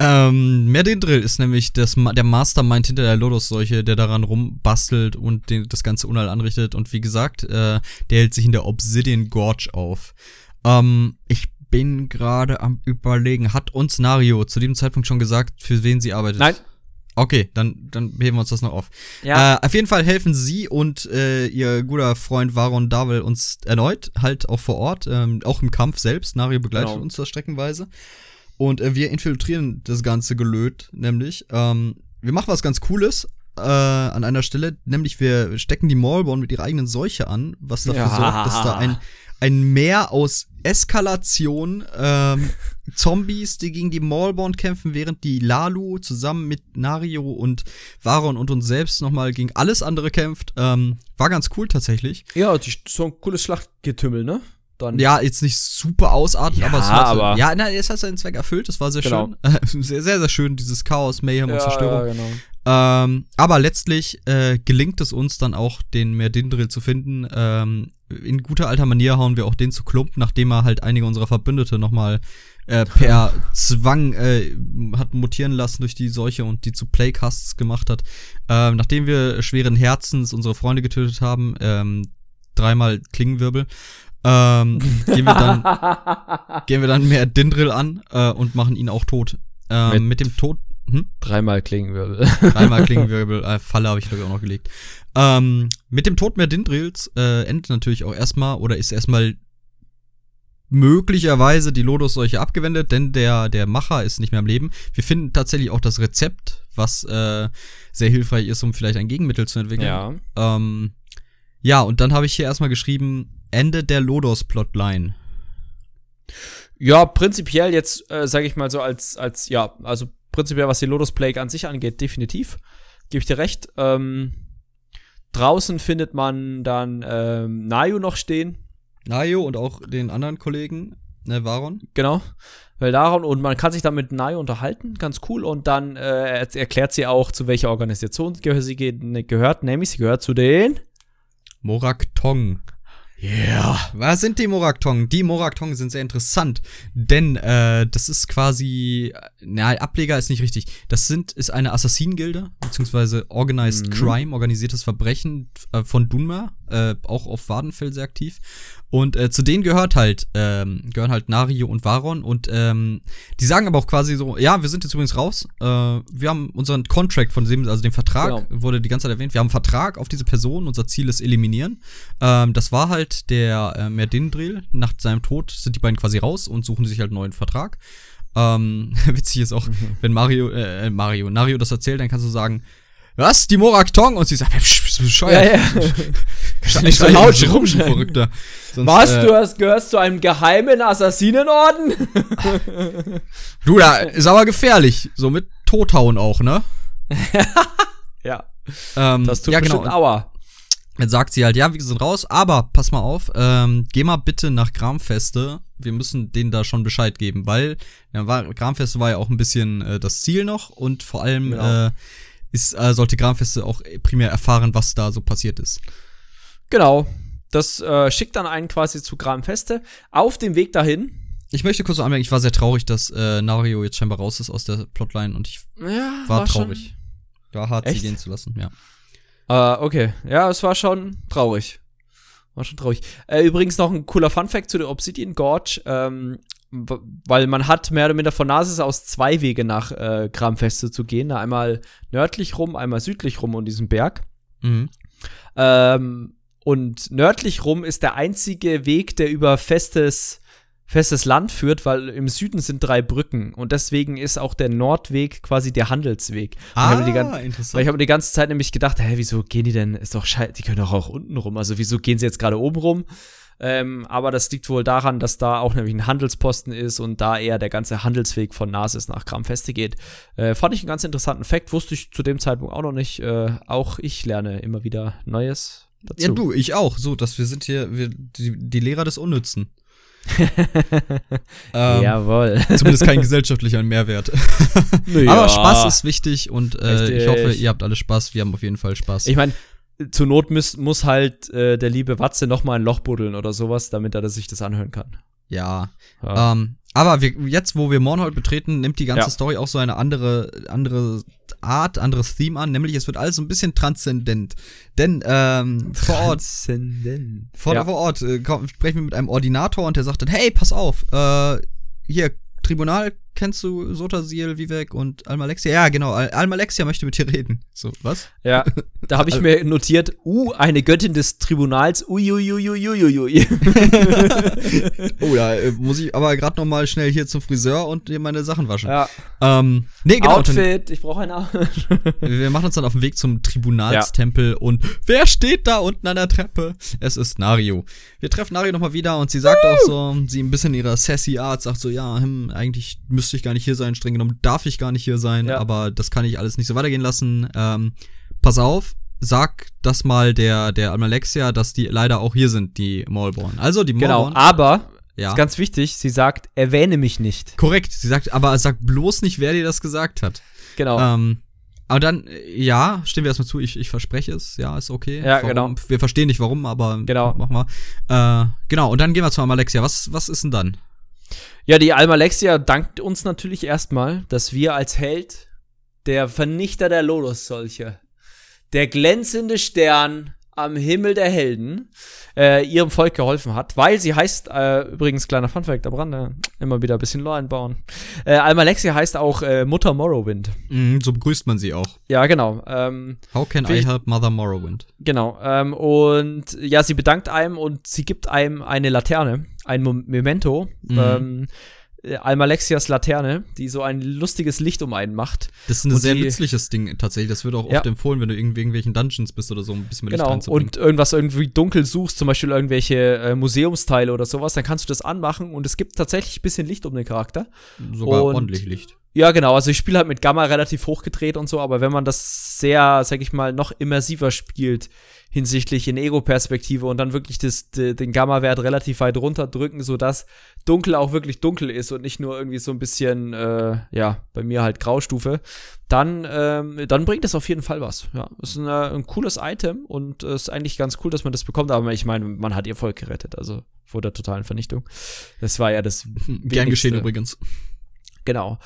Ähm, Merdindril ist nämlich das, der Mastermind hinter der Lodos-Seuche, der daran rumbastelt und den, das ganze Unheil anrichtet. Und wie gesagt, äh, der hält sich in der Obsidian Gorge auf. Ähm, ich bin gerade am überlegen, hat uns Nario zu dem Zeitpunkt schon gesagt, für wen sie arbeitet? Nein. Okay, dann, dann heben wir uns das noch auf. Ja, Äh, auf jeden Fall helfen sie und äh, ihr guter Freund Varon Davel uns erneut, halt auch vor Ort, ähm, auch im Kampf selbst. Nario begleitet Genau. uns da streckenweise. Und äh, wir infiltrieren das ganze Gelöt, nämlich. Ähm, wir machen was ganz Cooles äh, an einer Stelle, nämlich wir stecken die Maulborn mit ihrer eigenen Seuche an, was dafür Ja. sorgt, dass da ein, ein Meer aus Eskalation, ähm, Zombies, die gegen die Maulborn kämpfen, während die Lalu zusammen mit Nario und Varon und uns selbst nochmal gegen alles andere kämpft. Ähm, war ganz cool tatsächlich. ja, so ein cooles Schlachtgetümmel, ne? Dann. Ja, jetzt nicht super ausartend, Ja, aber es hat, aber- ja, na, es hat seinen Zweck erfüllt. Das war sehr Genau. schön. sehr, sehr, sehr schön, dieses Chaos, Mayhem und ja, Zerstörung. ja, genau. Ähm, aber letztlich äh, gelingt es uns dann auch, den Merdindril zu finden. Ähm, in guter alter Manier hauen wir auch den zu Klump, nachdem er halt einige unserer Verbündete nochmal äh, per Zwang äh, hat mutieren lassen durch die Seuche und die zu Plaguecasts gemacht hat. Ähm, nachdem wir schweren Herzens unsere Freunde getötet haben, ähm, dreimal Klingenwirbel, ähm, gehen wir dann gehen wir dann Merdindril an äh, und machen ihn auch tot. Ähm, Mit- mit dem Tod hm? Dreimal Klingenwirbel. Dreimal Klingenwirbel, äh, Falle habe ich glaube ich auch noch gelegt. Ähm, mit dem Tod Merdindrils äh, endet natürlich auch erstmal oder ist erstmal möglicherweise die Lodos-Seuche abgewendet, denn der, der Macher ist nicht mehr am Leben. Wir finden tatsächlich auch das Rezept, was äh, sehr hilfreich ist, um vielleicht ein Gegenmittel zu entwickeln. Ja. Ähm, ja, und dann habe ich hier erstmal geschrieben, Ende der Lodos-Plotline. Ja, prinzipiell jetzt, äh, sage ich mal so als, als, ja, also prinzipiell, was die Lotus Plague an sich angeht, definitiv. Gebe ich dir recht. Ähm, draußen findet man dann ähm, Nayu noch stehen. Nayo und auch den anderen Kollegen, ne, Varon. Genau. Weil daran, und man kann sich dann mit Nayu unterhalten, ganz cool. Und dann äh, er- erklärt sie auch, zu welcher Organisation sie ne, gehört, nämlich sie gehört zu den. Morak Tong. Ja. Was sind die Morak Tong? Die Morak Tong sind sehr interessant, denn äh, das ist quasi, na, Ableger ist nicht richtig. Das sind ist eine Assassinengilde beziehungsweise Organized Mhm. Crime, organisiertes Verbrechen äh, von Dunma, äh, auch auf Wadenfeld sehr aktiv. Und äh, zu denen gehört halt ähm, gehören halt Nario und Varon und ähm, die sagen aber auch quasi so, ja, wir sind jetzt übrigens raus. Äh, wir haben unseren Contract von dem, also den Vertrag Genau. wurde die ganze Zeit erwähnt. Wir haben einen Vertrag auf diese Person. Unser Ziel ist eliminieren. Ähm, das war halt der äh, Merdindril. Nach seinem Tod sind die beiden quasi raus und suchen sich halt einen neuen Vertrag. Ähm, witzig ist auch, wenn Mario, äh, Mario, Nario das erzählt, dann kannst du sagen, was, die Morak Tong? Und sie sagt, psch, bist du bescheuert? Ja, ja. Kannst nicht so laut rumschreien. Verrückter. Sonst, Was? äh, Du hast, gehörst zu einem geheimen Assassinenorden? Du, da ist aber gefährlich. So mit Tothauen auch, ne? ja. Ähm, Das tut ja, bestimmt genau. Aua. Dann sagt sie halt, ja, wir sind raus, aber pass mal auf, ähm, geh mal bitte nach Gramfeste. Wir müssen denen da schon Bescheid geben, weil ja, war, Gramfeste war ja auch ein bisschen äh, das Ziel noch und vor allem Genau. äh, ist, äh, sollte Gramfeste auch primär erfahren, was da so passiert ist. Genau. Das äh, schickt dann einen quasi zu Gramfeste. Auf dem Weg dahin. Ich möchte kurz noch anmerken, ich war sehr traurig, dass äh, Nario jetzt scheinbar raus ist aus der Plotline und ich Ja, war, schon- traurig. War hart, Echt? sie gehen zu lassen, ja. Äh, okay. Ja, es war schon traurig. War schon traurig. Äh, übrigens noch ein cooler Funfact zu der Obsidian Gorge. Ähm, weil man hat mehr oder minder von Nasis aus zwei Wege nach äh, Gramfeste zu gehen. Einmal nördlich rum, einmal südlich rum um diesen Berg. Mhm. Ähm, und nördlich rum ist der einzige Weg, der über festes, festes Land führt, weil im Süden sind drei Brücken. Und deswegen ist auch der Nordweg quasi der Handelsweg. Und ich habe die gan- Ah, interessant. weil ich habe die ganze Zeit nämlich gedacht, hä, wieso gehen die denn? Ist doch scheiße, die können doch auch unten rum. Also wieso gehen sie jetzt gerade oben rum? Ähm, aber das liegt wohl daran, dass da auch nämlich ein Handelsposten ist und da eher der ganze Handelsweg von Nasis nach Kramfeste geht. Äh, fand ich einen ganz interessanten Fakt, wusste ich zu dem Zeitpunkt auch noch nicht. Äh, auch ich lerne immer wieder Neues dazu. Ja, du, ich auch. So, dass wir sind hier wir, die, die Lehrer des Unnützen. ähm, Jawohl. Zumindest kein gesellschaftlicher Mehrwert. Aber Spaß ist wichtig und äh, ich hoffe, ihr habt alle Spaß. Wir haben auf jeden Fall Spaß. Ich meine, zur Not muss, muss halt äh, der liebe Watze noch mal ein Loch buddeln oder sowas, damit er sich das anhören kann. ja. Ja. Ähm, aber wir, jetzt, wo wir Mornhold betreten, nimmt die ganze Ja. Story auch so eine andere, andere Art, anderes Theme an. Nämlich, es wird alles so ein bisschen transzendent. Denn ähm, vor Ort. Vor, ja. vor Ort äh, komm, sprechen wir mit einem Ordinator und der sagt dann, hey, pass auf, äh, hier, Tribunal, kennst du Sotasil, Vivek und Almalexia? Ja, genau, Al Almalexia möchte mit dir reden. So, was? Ja, da habe ich mir notiert, uh, eine Göttin des Tribunals, uiuiuiuiui. Oh, da äh, muss ich aber gerade noch mal schnell hier zum Friseur und hier meine Sachen waschen. ja, Ähm, nee, genau. Dann, Outfit, ich brauche ein Outfit. wir machen uns dann auf den Weg zum Tribunalstempel und wer steht da unten an der Treppe? Es ist Nario. Wir treffen Nario nochmal wieder und sie sagt auch so, sie ein bisschen ihrer sassy Art sagt so, ja, hm, eigentlich müsste ich gar nicht hier sein, streng genommen darf ich gar nicht hier sein, Ja. aber das kann ich alles nicht so weitergehen lassen. Ähm, pass auf, sag das mal der, der Almalexia, dass die leider auch hier sind, die Maulborn. Also die Genau, Maulborn. aber, ja. ist ganz wichtig, sie sagt, erwähne mich nicht. Korrekt, sie sagt, aber sag bloß nicht, wer dir das gesagt hat. Genau. Ähm, aber dann, ja, stimmen wir erstmal zu, ich, ich verspreche es, ja, ist okay. Ja, warum, genau. Wir verstehen nicht warum, aber Genau. machen wir. Äh, genau, und dann gehen wir zu Alexia. Was, was ist denn dann? Ja, die Almalexia dankt uns natürlich erstmal, dass wir als Held, der Vernichter der Lotus-Solche, der glänzende Stern am Himmel der Helden, äh, ihrem Volk geholfen hat, weil sie heißt, äh, übrigens kleiner Funfact am Rande, immer wieder ein bisschen Lore einbauen. Äh, Almalexia heißt auch äh, Mutter Morrowind. Mhm, so begrüßt man sie auch. Ja, genau. Ähm, How can I help Mother Morrowind? Genau. Ähm, und ja, sie bedankt einem und sie gibt einem eine Laterne, ein Mom- Memento. Mhm. Ähm, äh, Almalexias Laterne, die so ein lustiges Licht um einen macht. Das ist ein sehr die- nützliches Ding tatsächlich. Das wird auch Ja. oft empfohlen, wenn du in irgendwelchen Dungeons bist oder so, ein bisschen mehr Licht Genau, reinzubringen. und irgendwas irgendwie dunkel suchst, zum Beispiel irgendwelche äh, Museumsteile oder sowas, dann kannst du das anmachen und es gibt tatsächlich ein bisschen Licht um den Charakter. Sogar und- ordentlich Licht. Ja, genau, also ich spiele halt mit Gamma relativ hochgedreht und so, aber wenn man das sehr, sag ich mal, noch immersiver spielt hinsichtlich in Ego-Perspektive und dann wirklich das, de, den Gamma-Wert relativ weit runterdrücken, sodass dunkel auch wirklich dunkel ist und nicht nur irgendwie so ein bisschen, äh, ja, bei mir halt Graustufe, dann, ähm, dann bringt das auf jeden Fall was. Ja, ist ein, äh, ein cooles Item und es ist eigentlich ganz cool, dass man das bekommt, aber ich meine, man hat ihr Volk gerettet, also vor der totalen Vernichtung. Das war ja das Gern geschehen wenigste. übrigens. Genau.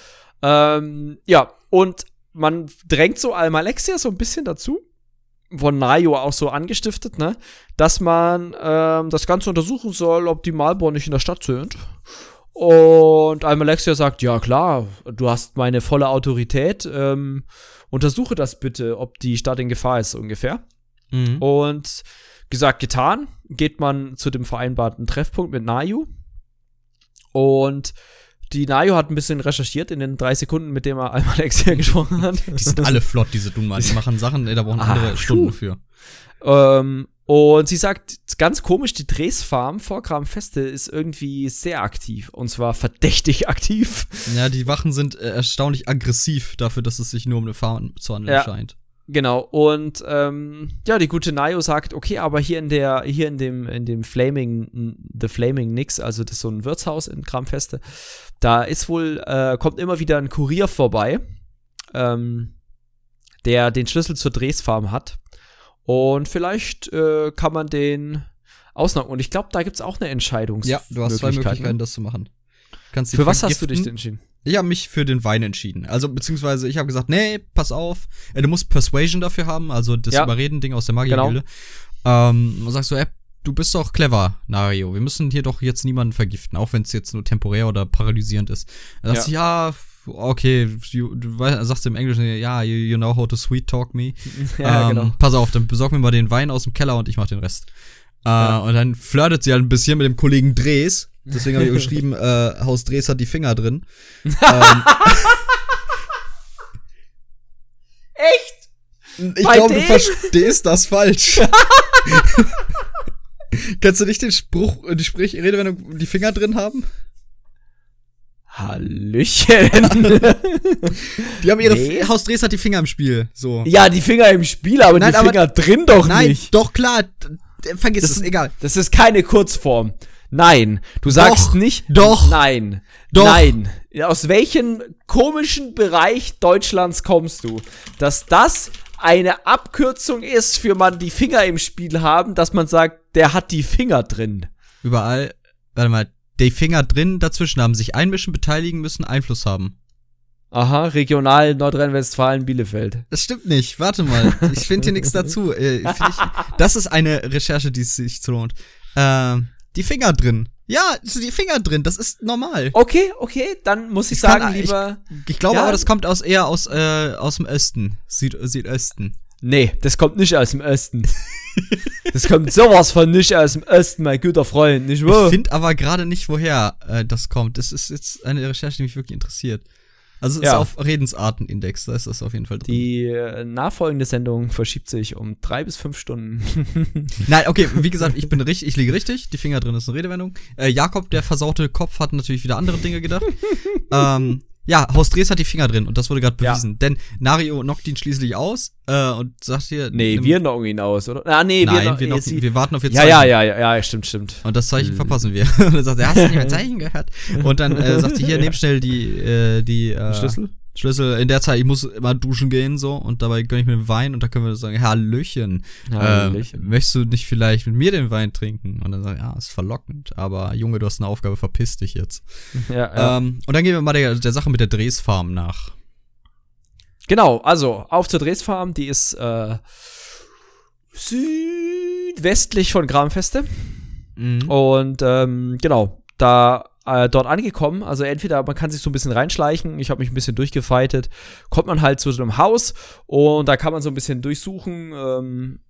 Ähm, ja, und man drängt so Almalexia so ein bisschen dazu, von Nayo auch so angestiftet, ne, dass man ähm, das Ganze untersuchen soll, ob die Malbor nicht in der Stadt sind. Und Almalexia sagt, ja klar, du hast meine volle Autorität, ähm, untersuche das bitte, ob die Stadt in Gefahr ist, ungefähr. Mhm. Und gesagt, getan, geht man zu dem vereinbarten Treffpunkt mit Nayu. Und die Nayu hat ein bisschen recherchiert in den drei Sekunden, mit dem er einmal Alexia gesprochen hat. Die sind alle flott, diese Dunman. Die machen Sachen, ey, da brauchen Ah, andere. Stunden für. Ähm, und sie sagt, ganz komisch, die Dresfarm vor Kramfeste ist irgendwie sehr aktiv. Und zwar verdächtig aktiv. Ja, die Wachen sind äh, erstaunlich aggressiv dafür, dass es sich nur um eine Farm zu handeln Ja. scheint. Genau. Und ähm, ja, die gute Nayo sagt, okay, aber hier in der, hier in dem, in dem Flaming, The Flaming Nix, also das ist so ein Wirtshaus in Kramfeste, da ist wohl, äh, kommt immer wieder ein Kurier vorbei, ähm, der den Schlüssel zur Dresfarm hat. Und vielleicht äh, kann man den ausnocken. Und ich glaube, da gibt's auch eine Entscheidung. Ja, du hast zwei Möglichkeiten, das zu machen. Für was hast du dich denn entschieden? Ich habe mich für den Wein entschieden. Also, beziehungsweise ich habe gesagt, nee, pass auf. Äh, du musst Persuasion dafür haben, also das Ja. Überreden-Ding aus der Magiergilde. Ähm, man sagt so, ey, du bist doch clever, Nario. Wir müssen hier doch jetzt niemanden vergiften, auch wenn es jetzt nur temporär oder paralysierend ist. Dann sagst du, ja, okay, you, du weißt, sagst im Englischen, ja, you, you know how to sweet talk me. ja, ähm, genau. Pass auf, dann besorg mir mal den Wein aus dem Keller und ich mach den Rest. Äh, Und dann flirtet sie halt ein bisschen mit dem Kollegen Dres. Deswegen habe ich geschrieben, äh, Haus Dres hat die Finger drin. ähm, Echt? ich glaube, du verstehst das falsch. Kennst du nicht den Spruch, äh, die Sprich Redewendung, die Finger drin haben? Hallöchen. Die haben ihre Nee. F- Haus Dres hat die Finger im Spiel. So. ja, die Finger im Spiel, aber Nein, die aber- Finger drin doch Nein, nicht. doch klar. Vergiss Das es, egal. Das ist keine Kurzform. Nein, du sagst Doch, nicht. doch, Nein. doch. Nein. Aus welchem komischen Bereich Deutschlands kommst du? Dass das eine Abkürzung ist für man die Finger im Spiel haben, dass man sagt, der hat die Finger drin. Überall, warte mal, die Finger drin dazwischen haben, sich einmischen, beteiligen müssen, Einfluss haben. Aha, regional Nordrhein-Westfalen, Bielefeld. Das stimmt nicht. Warte mal. Ich finde hier nichts dazu. Äh, ich, das ist eine Recherche, die es sich lohnt. Ähm, die Finger drin. Ja, die Finger drin. Das ist normal. Okay, okay, dann muss ich, Ich kann- sagen, ich- lieber. Ich glaube Ja. aber, das kommt aus eher aus, äh, aus dem Osten. Süd, Südösten. Nee, das kommt nicht aus dem Osten. das kommt sowas von nicht aus dem Osten, mein guter Freund, nicht Ich wahr? finde aber gerade nicht, woher äh, das kommt. Das ist jetzt eine Recherche, die mich wirklich interessiert. Also es ist Ja. auf Redensartenindex, da ist das auf jeden Fall drin. Die äh, nachfolgende Sendung verschiebt sich um drei bis fünf Stunden. Nein, okay, wie gesagt, ich bin richtig, ich liege richtig. Die Finger drin ist eine Redewendung. Äh, Jakob, der versaute Kopf, hat natürlich wieder andere Dinge gedacht. ähm, ja, Haus Dres hat die Finger drin und das wurde gerade Ja. bewiesen. Denn Nario knockt ihn schließlich aus äh, und sagt hier. nee, nimm- wir knocken ihn aus, oder? Ah, nee, Nein, wir, wir, noch, knocken, wir warten auf ihr ja, Zeichen. ja, ja, ja, ja, stimmt, stimmt. Und das Zeichen verpassen wir. und dann sagt er, hast du nicht mein Zeichen gehört? Und dann äh, sagt sie, hier, nimm schnell die, äh, die äh, Schlüssel? Schlüssel. In der Zeit, ich muss immer duschen gehen so und dabei gönn ich mir den Wein und da können wir sagen, Hallöchen. Hallöchen. Äh, möchtest du nicht vielleicht mit mir den Wein trinken? Und dann sagt er, ja, ist verlockend, aber Junge, du hast eine Aufgabe, verpiss dich jetzt. Ja, ja. Ähm, und dann gehen wir mal der, der Sache mit der Dresfarm nach. Genau, also auf zur Dresfarm, die ist äh, südwestlich von Gramfeste. Mhm. Und ähm, genau, da äh, dort angekommen, also entweder man kann sich so ein bisschen reinschleichen, ich habe mich ein bisschen durchgefeitet, kommt man halt zu so einem Haus und da kann man so ein bisschen durchsuchen, ähm,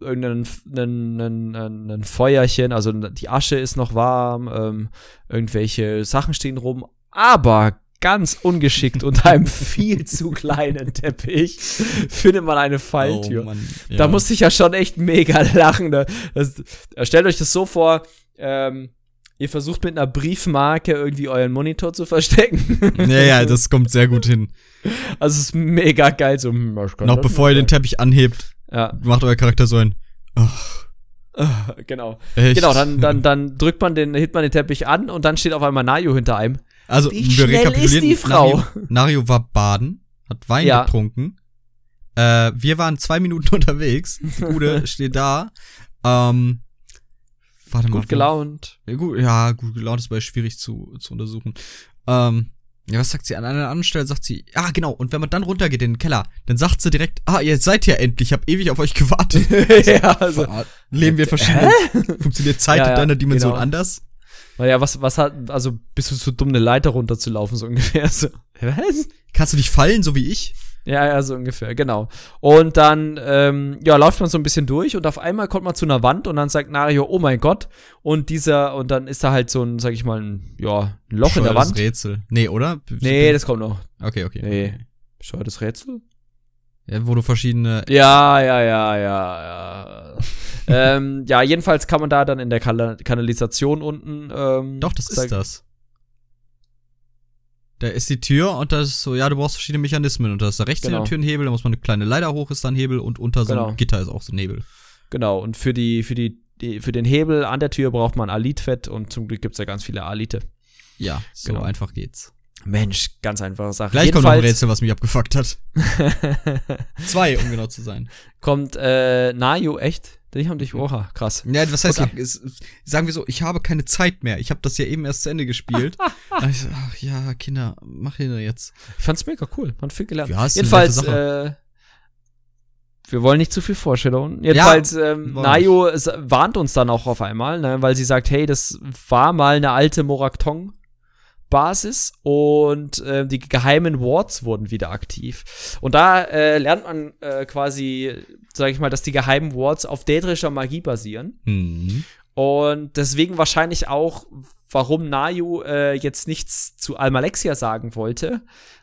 irgendein einen, einen, einen Feuerchen, also die Asche ist noch warm, ähm, irgendwelche Sachen stehen rum, Aber ganz ungeschickt unter einem viel zu kleinen Teppich findet man eine Falltür. Oh, Mann. Da Ja. musste ich ja schon echt mega lachen. Da, das, stellt euch das so vor, ähm, ihr versucht mit einer Briefmarke irgendwie euren Monitor zu verstecken. Ja, ja, das kommt sehr gut hin. Also es ist mega geil. So, hm, Noch bevor ihr den. Teppich anhebt, Ja, macht euer Charakter so ein. Genau. echt? Genau, dann, dann, dann drückt man den, hebt man den Teppich an und dann steht auf einmal Nayo hinter einem. Also, Wie wir schnell rekapitulieren. ist die Frau? Nario, Nario war baden, hat Wein Ja. getrunken. Äh, wir waren zwei Minuten unterwegs. Die Gute steht da. Ähm, warte mal. Gut gelaunt. Ja, gut, ja, gut gelaunt ist aber schwierig zu, zu untersuchen. Ähm, ja, was sagt sie? An einer anderen Stelle sagt sie, ah, genau, und wenn man dann runtergeht in den Keller, dann sagt sie direkt, ah, ihr seid ja endlich, ich habe ewig auf euch gewartet. ja, also. Ah, Leben wir verschiedene, funktioniert Zeit Ja, in deiner Dimension genau. anders? Naja, was, was hat, also bist du zu dumm, eine Leiter runterzulaufen, so ungefähr. So, was? Kannst du nicht fallen, so wie ich? Ja, ja, so ungefähr, genau. Und dann, ähm, ja, läuft man so ein bisschen durch und auf einmal kommt man zu einer Wand und dann sagt Nario, oh mein Gott. Und dieser, und dann ist da halt so ein, sag ich mal, ein, ja, ein Loch in der Wand. Rätsel. Nee, oder? Nee, das kommt noch. Okay, okay. Nee. Bescheuertes Rätsel? Ja, wo du verschiedene. Ja, ja, ja, ja, ja. ähm, ja, jedenfalls kann man da dann in der Kanal Kanalisation unten. Ähm, Doch, das ist das. Da ist die Tür und da ist so, ja, du brauchst verschiedene Mechanismen. Und da ist da rechts in Genau. der Tür ein Hebel, da muss man eine kleine Leiter hoch, ist da ein Hebel und unter so Genau. einem Gitter ist auch so ein Hebel. Genau, und für die, für die, die, für den Hebel an der Tür braucht man Alitfett und zum Glück gibt's ja ganz viele Alite. Ja, so Genau. einfach geht's. Mensch, ganz einfache Sache. Gleich kommt noch ein Jedenfalls Rätsel, was mich abgefuckt hat. Zwei, um genau zu sein. kommt äh, Nayo echt? Die haben dich, oha, krass. Ja, was heißt, Okay. ja, sagen wir so, ich habe keine Zeit mehr. Ich habe das ja eben erst zu Ende gespielt. Ich so, ach ja, Kinder, mach ihr jetzt. Ich fand's mega cool, man viel gelernt. Ja, Jedenfalls, äh, wir wollen nicht zu viel Vorstellungen. Jedenfalls, ähm, wollen Nayo warnt uns dann auch auf einmal, ne, weil sie sagt, hey, das war mal eine alte Moraktong. Basis und äh, die geheimen Wards wurden wieder aktiv. Und da äh, lernt man äh, quasi, sage ich mal, dass die geheimen Wards auf dädrischer Magie basieren. Mhm. Und deswegen wahrscheinlich auch, warum Nayu äh, jetzt nichts zu Almalexia sagen wollte,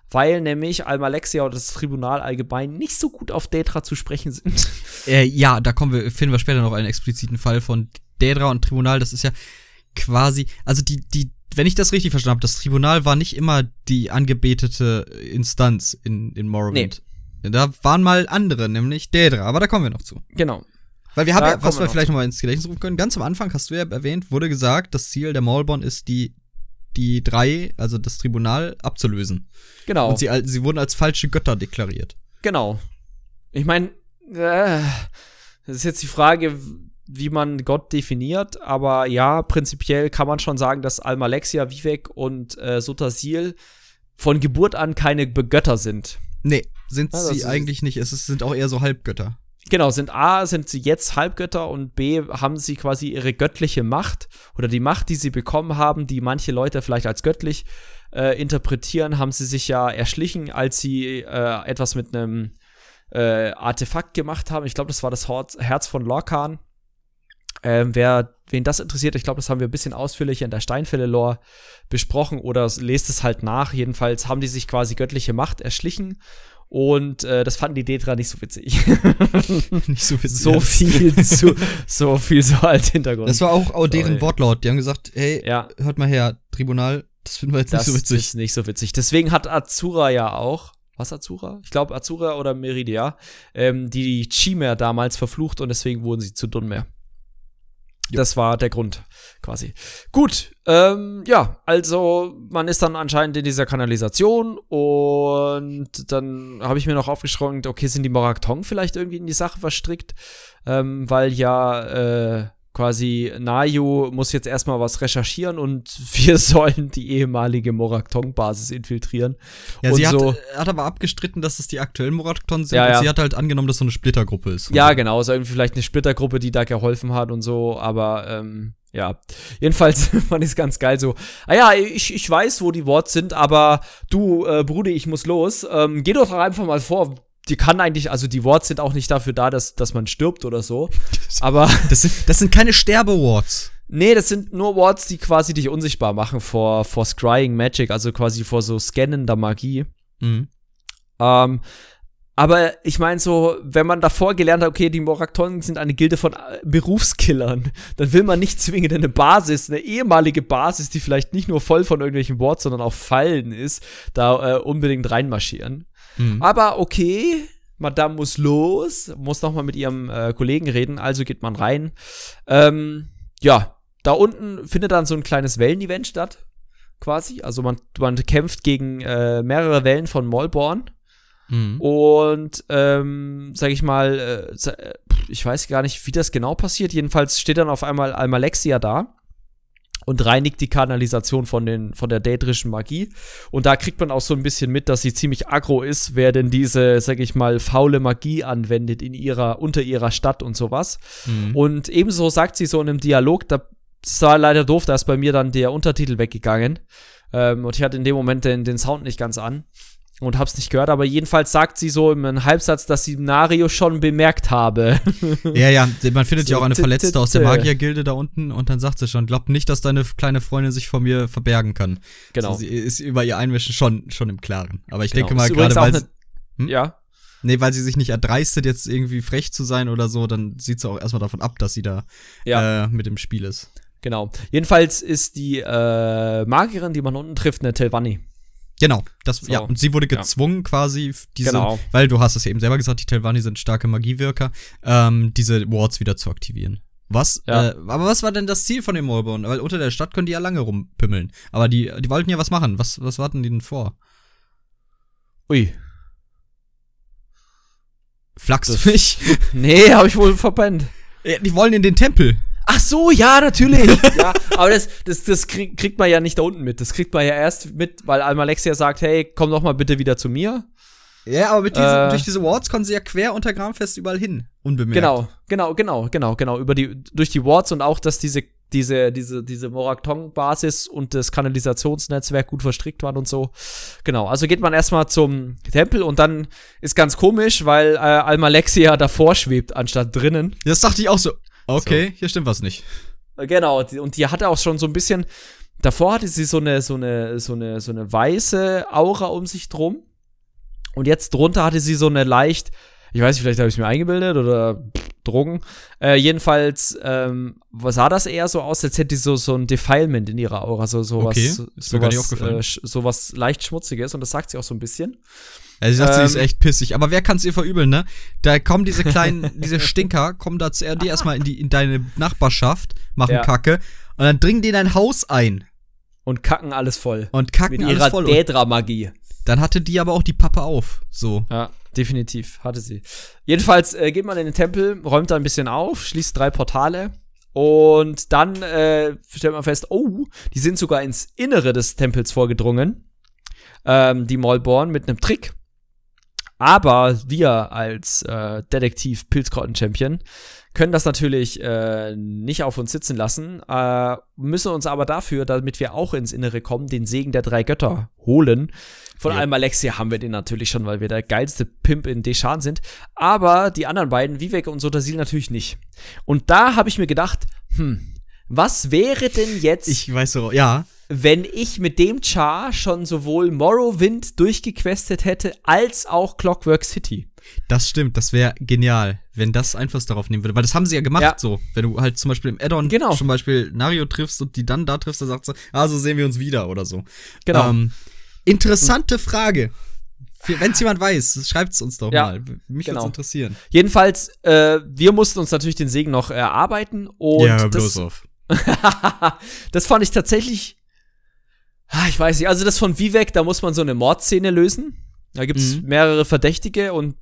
weil nämlich Almalexia oder das Tribunal allgemein nicht so gut auf Daedra zu sprechen sind. Äh, ja, da kommen wir, finden wir später noch einen expliziten Fall von Daedra und Tribunal. Das ist ja quasi, also die, die, wenn ich das richtig verstanden habe, das Tribunal war nicht immer die angebetete Instanz in, in Morrowind. Da waren mal andere, nämlich Daedra, aber da kommen wir noch zu. genau. Weil wir haben Da ja, was wir noch vielleicht noch mal ins Gedächtnis rufen können, ganz am Anfang hast du ja erwähnt, wurde gesagt, das Ziel der Maulborn ist, die, die drei, also das Tribunal, abzulösen. Genau. Und sie, sie wurden als falsche Götter deklariert. Genau. Ich meine, äh, das ist jetzt die Frage, wie man Gott definiert, aber ja, prinzipiell kann man schon sagen, dass Almalexia, Vivek und äh, Sotasil von Geburt an keine Götter sind. Nee, sind Ja, das sie eigentlich nicht. Es ist, sind auch eher so Halbgötter. Genau, sind A, sind sie jetzt Halbgötter und B, haben sie quasi ihre göttliche Macht oder die Macht, die sie bekommen haben, die manche Leute vielleicht als göttlich äh, interpretieren, haben sie sich ja erschlichen, als sie äh, etwas mit einem äh, Artefakt gemacht haben. Ich glaube, das war das Herz, Herz von Lorcan. Ähm, wer, wen das interessiert, ich glaube, das haben wir ein bisschen ausführlicher in der Steinfälle-Lore besprochen oder lest es halt nach. Jedenfalls haben die sich quasi göttliche Macht erschlichen und äh, das fanden die Dedra nicht so witzig. nicht so, witzig. so viel zu, so viel so als Hintergrund. Das war auch, auch deren. Wortlaut. Die haben gesagt, hey, ja, hört mal her, Tribunal, das finden wir jetzt das nicht so witzig. ist nicht so witzig. Deswegen hat Azura ja auch, was Azura? Ich glaube Azura oder Meridia, ähm, die Chimer damals verflucht und deswegen wurden sie zu Dunmer. Das war der Grund, quasi. Gut, ähm, ja, also man ist dann anscheinend in dieser Kanalisation und dann habe ich mir noch aufgeschrieben, okay, sind die Moraktong vielleicht irgendwie in die Sache verstrickt, ähm, weil ja äh, quasi Nayu muss jetzt erstmal was recherchieren und wir sollen die ehemalige Moraktong-Basis infiltrieren. Ja, sie hat, so- hat aber abgestritten, dass es die aktuellen Moratkton sind. Ja, ja. Sie hat halt angenommen, dass so eine Splittergruppe ist. Ja, genau, so irgendwie vielleicht eine Splittergruppe, die da geholfen hat und so, aber ähm, ja. Jedenfalls fand ich es ganz geil so. Ah ja, ich, ich weiß, wo die Worte sind, aber du, äh, Bruder, ich muss los. Ähm, geh doch einfach mal vor. Die kann eigentlich, also die Worte sind auch nicht dafür da, dass, dass man stirbt oder so. Aber Das sind, das sind keine Sterbe-Wards. Nee, das sind nur Wards, die quasi dich unsichtbar machen vor, vor Scrying Magic, also quasi vor so scannender Magie. Mhm. Ähm, aber ich meine so, wenn man davor gelernt hat, okay, die Moraktonen sind eine Gilde von äh, Berufskillern, dann will man nicht zwingend eine Basis, eine ehemalige Basis, die vielleicht nicht nur voll von irgendwelchen Worts, sondern auch Fallen ist, da äh, unbedingt reinmarschieren. Mhm. Aber okay, Madame muss los, muss noch mal mit ihrem äh, Kollegen reden, also geht man rein. Ähm, ja, da unten findet dann so ein kleines Wellenevent statt, quasi. Also man, man kämpft gegen äh, mehrere Wellen von Molborn. Mhm. Und, ähm, sag ich mal, äh, äh, ich weiß gar nicht, wie das genau passiert. Jedenfalls steht dann auf einmal Almalexia da und reinigt die Kanalisation von, den, von der daedrischen Magie. Und da kriegt man auch so ein bisschen mit, dass sie ziemlich aggro ist, wer denn diese, sag ich mal, faule Magie anwendet in ihrer, unter ihrer Stadt und sowas. Mhm. Und ebenso sagt sie so in einem Dialog, da das war leider doof, da ist bei mir dann der Untertitel weggegangen. Ähm, und ich hatte in dem Moment den, den Sound nicht ganz an und hab's nicht gehört, aber jedenfalls sagt sie so im Halbsatz, dass sie Nario schon bemerkt habe. Ja, ja, man findet ja So, auch eine Verletzte aus der Magiergilde da unten und dann sagt sie schon, glaub nicht, dass deine kleine Freundin sich vor mir verbergen kann. genau. Also sie ist über ihr Einmischen schon, schon im Klaren. Aber ich Genau. denke mal, gerade weil, ne- Hm? Ja, nee, weil sie sich nicht erdreistet, jetzt irgendwie frech zu sein oder so, dann sieht sie auch erstmal davon ab, dass sie da ja, äh, mit im Spiel ist. genau. Jedenfalls ist die äh, Magierin, die man unten trifft, eine Telvanni. Genau, das, So. ja, und sie wurde Ja. gezwungen quasi, f- diese, Genau. weil du hast es ja eben selber gesagt, die Telvanni sind starke Magiewirker, ähm, diese Wards wieder zu aktivieren. Was, Ja. äh, aber was war denn das Ziel von dem Molborn? Weil unter der Stadt können die ja lange rumpimmeln. Aber die, die wollten ja was machen. Was, was warten die denn vor? Ui. Flachs mich. Nee, habe ich wohl verpennt. Ja, die wollen in den Tempel. Ach so, ja, natürlich. ja, aber das, das, das krieg, kriegt man ja nicht da unten mit. Das kriegt man ja erst mit, weil Almalexia sagt, hey, komm doch mal bitte wieder zu mir. Ja, aber mit diesen, Äh. durch diese Wards kommen sie ja quer unter Gramfest überall hin. Unbemerkt. Genau, genau, genau, genau, genau. Über die, durch die Wards und auch, dass diese, diese, diese, diese Moraktong-Basis und das Kanalisationsnetzwerk gut verstrickt waren und so. Genau, also geht man erstmal zum Tempel und dann ist ganz komisch, weil äh, Almalexia davor schwebt, anstatt drinnen. Das dachte ich auch so. Okay, hier stimmt was nicht. Äh, Genau, und die hatte auch schon so ein bisschen, davor hatte sie so eine, so eine, so eine, so eine weiße Aura um sich drum. Und jetzt drunter hatte sie so eine leicht, ich weiß nicht, vielleicht habe ich es mir eingebildet oder pff, Drogen. Äh, jedenfalls ähm, sah das eher so aus, als hätte sie so, so ein Defilement in ihrer Aura, so Okay, so, gar nicht sowas, aufgefallen. äh, sch- sowas leicht Schmutziges und das sagt sie auch so ein bisschen. Ja, sie sagt, sie ist Ähm. echt pissig. Aber wer kann's ihr verübeln, ne? Da kommen diese kleinen, diese Stinker, kommen da zuerst erstmal in, die, in deine Nachbarschaft, machen Ja. Kacke. Und dann dringen die in dein Haus ein Und kacken alles voll. und kacken Mit alles ihrer voll. Dädra-Magie. dann hatte die aber auch die Pappe auf. So. Ja, definitiv, hatte sie. Jedenfalls äh, geht man in den Tempel, räumt da ein bisschen auf, schließt drei Portale und dann äh, stellt man fest, oh, die sind sogar ins Innere des Tempels vorgedrungen. Ähm, die Maulborn mit einem Trick. Aber wir als äh, Detektiv Pilzkrotten-Champion können das natürlich äh, nicht auf uns sitzen lassen, äh, müssen uns aber dafür, damit wir auch ins Innere kommen, den Segen der drei Götter holen. Von Ja. allem Alexia haben wir den natürlich schon, weil wir der geilste Pimp in Deschan sind. Aber die anderen beiden, Vivek und Sotasil, natürlich nicht. Und da habe ich mir gedacht, hm, was wäre denn jetzt, Ich weiß so, ja. Wenn ich mit dem Char schon sowohl Morrowind durchgequestet hätte, als auch Clockwork City? Das stimmt, das wäre genial, wenn das Einfluss darauf nehmen würde. Weil das haben sie ja gemacht Ja. so. Wenn du halt zum Beispiel im Addon Genau. zum Beispiel Nario triffst und die dann da triffst, dann sagt sie, ah, so sehen wir uns wieder oder so. Genau. Ähm, interessante Frage. Wenn es jemand weiß, schreibt es uns doch Ja, mal. Mich genau. würde interessieren. Jedenfalls, äh, wir mussten uns natürlich den Segen noch erarbeiten und ja, bloß auf. das fand ich tatsächlich. Ah, Ich weiß nicht, also das von Vivek, da muss man so eine Mordszene lösen. Da gibt es Mhm. mehrere Verdächtige und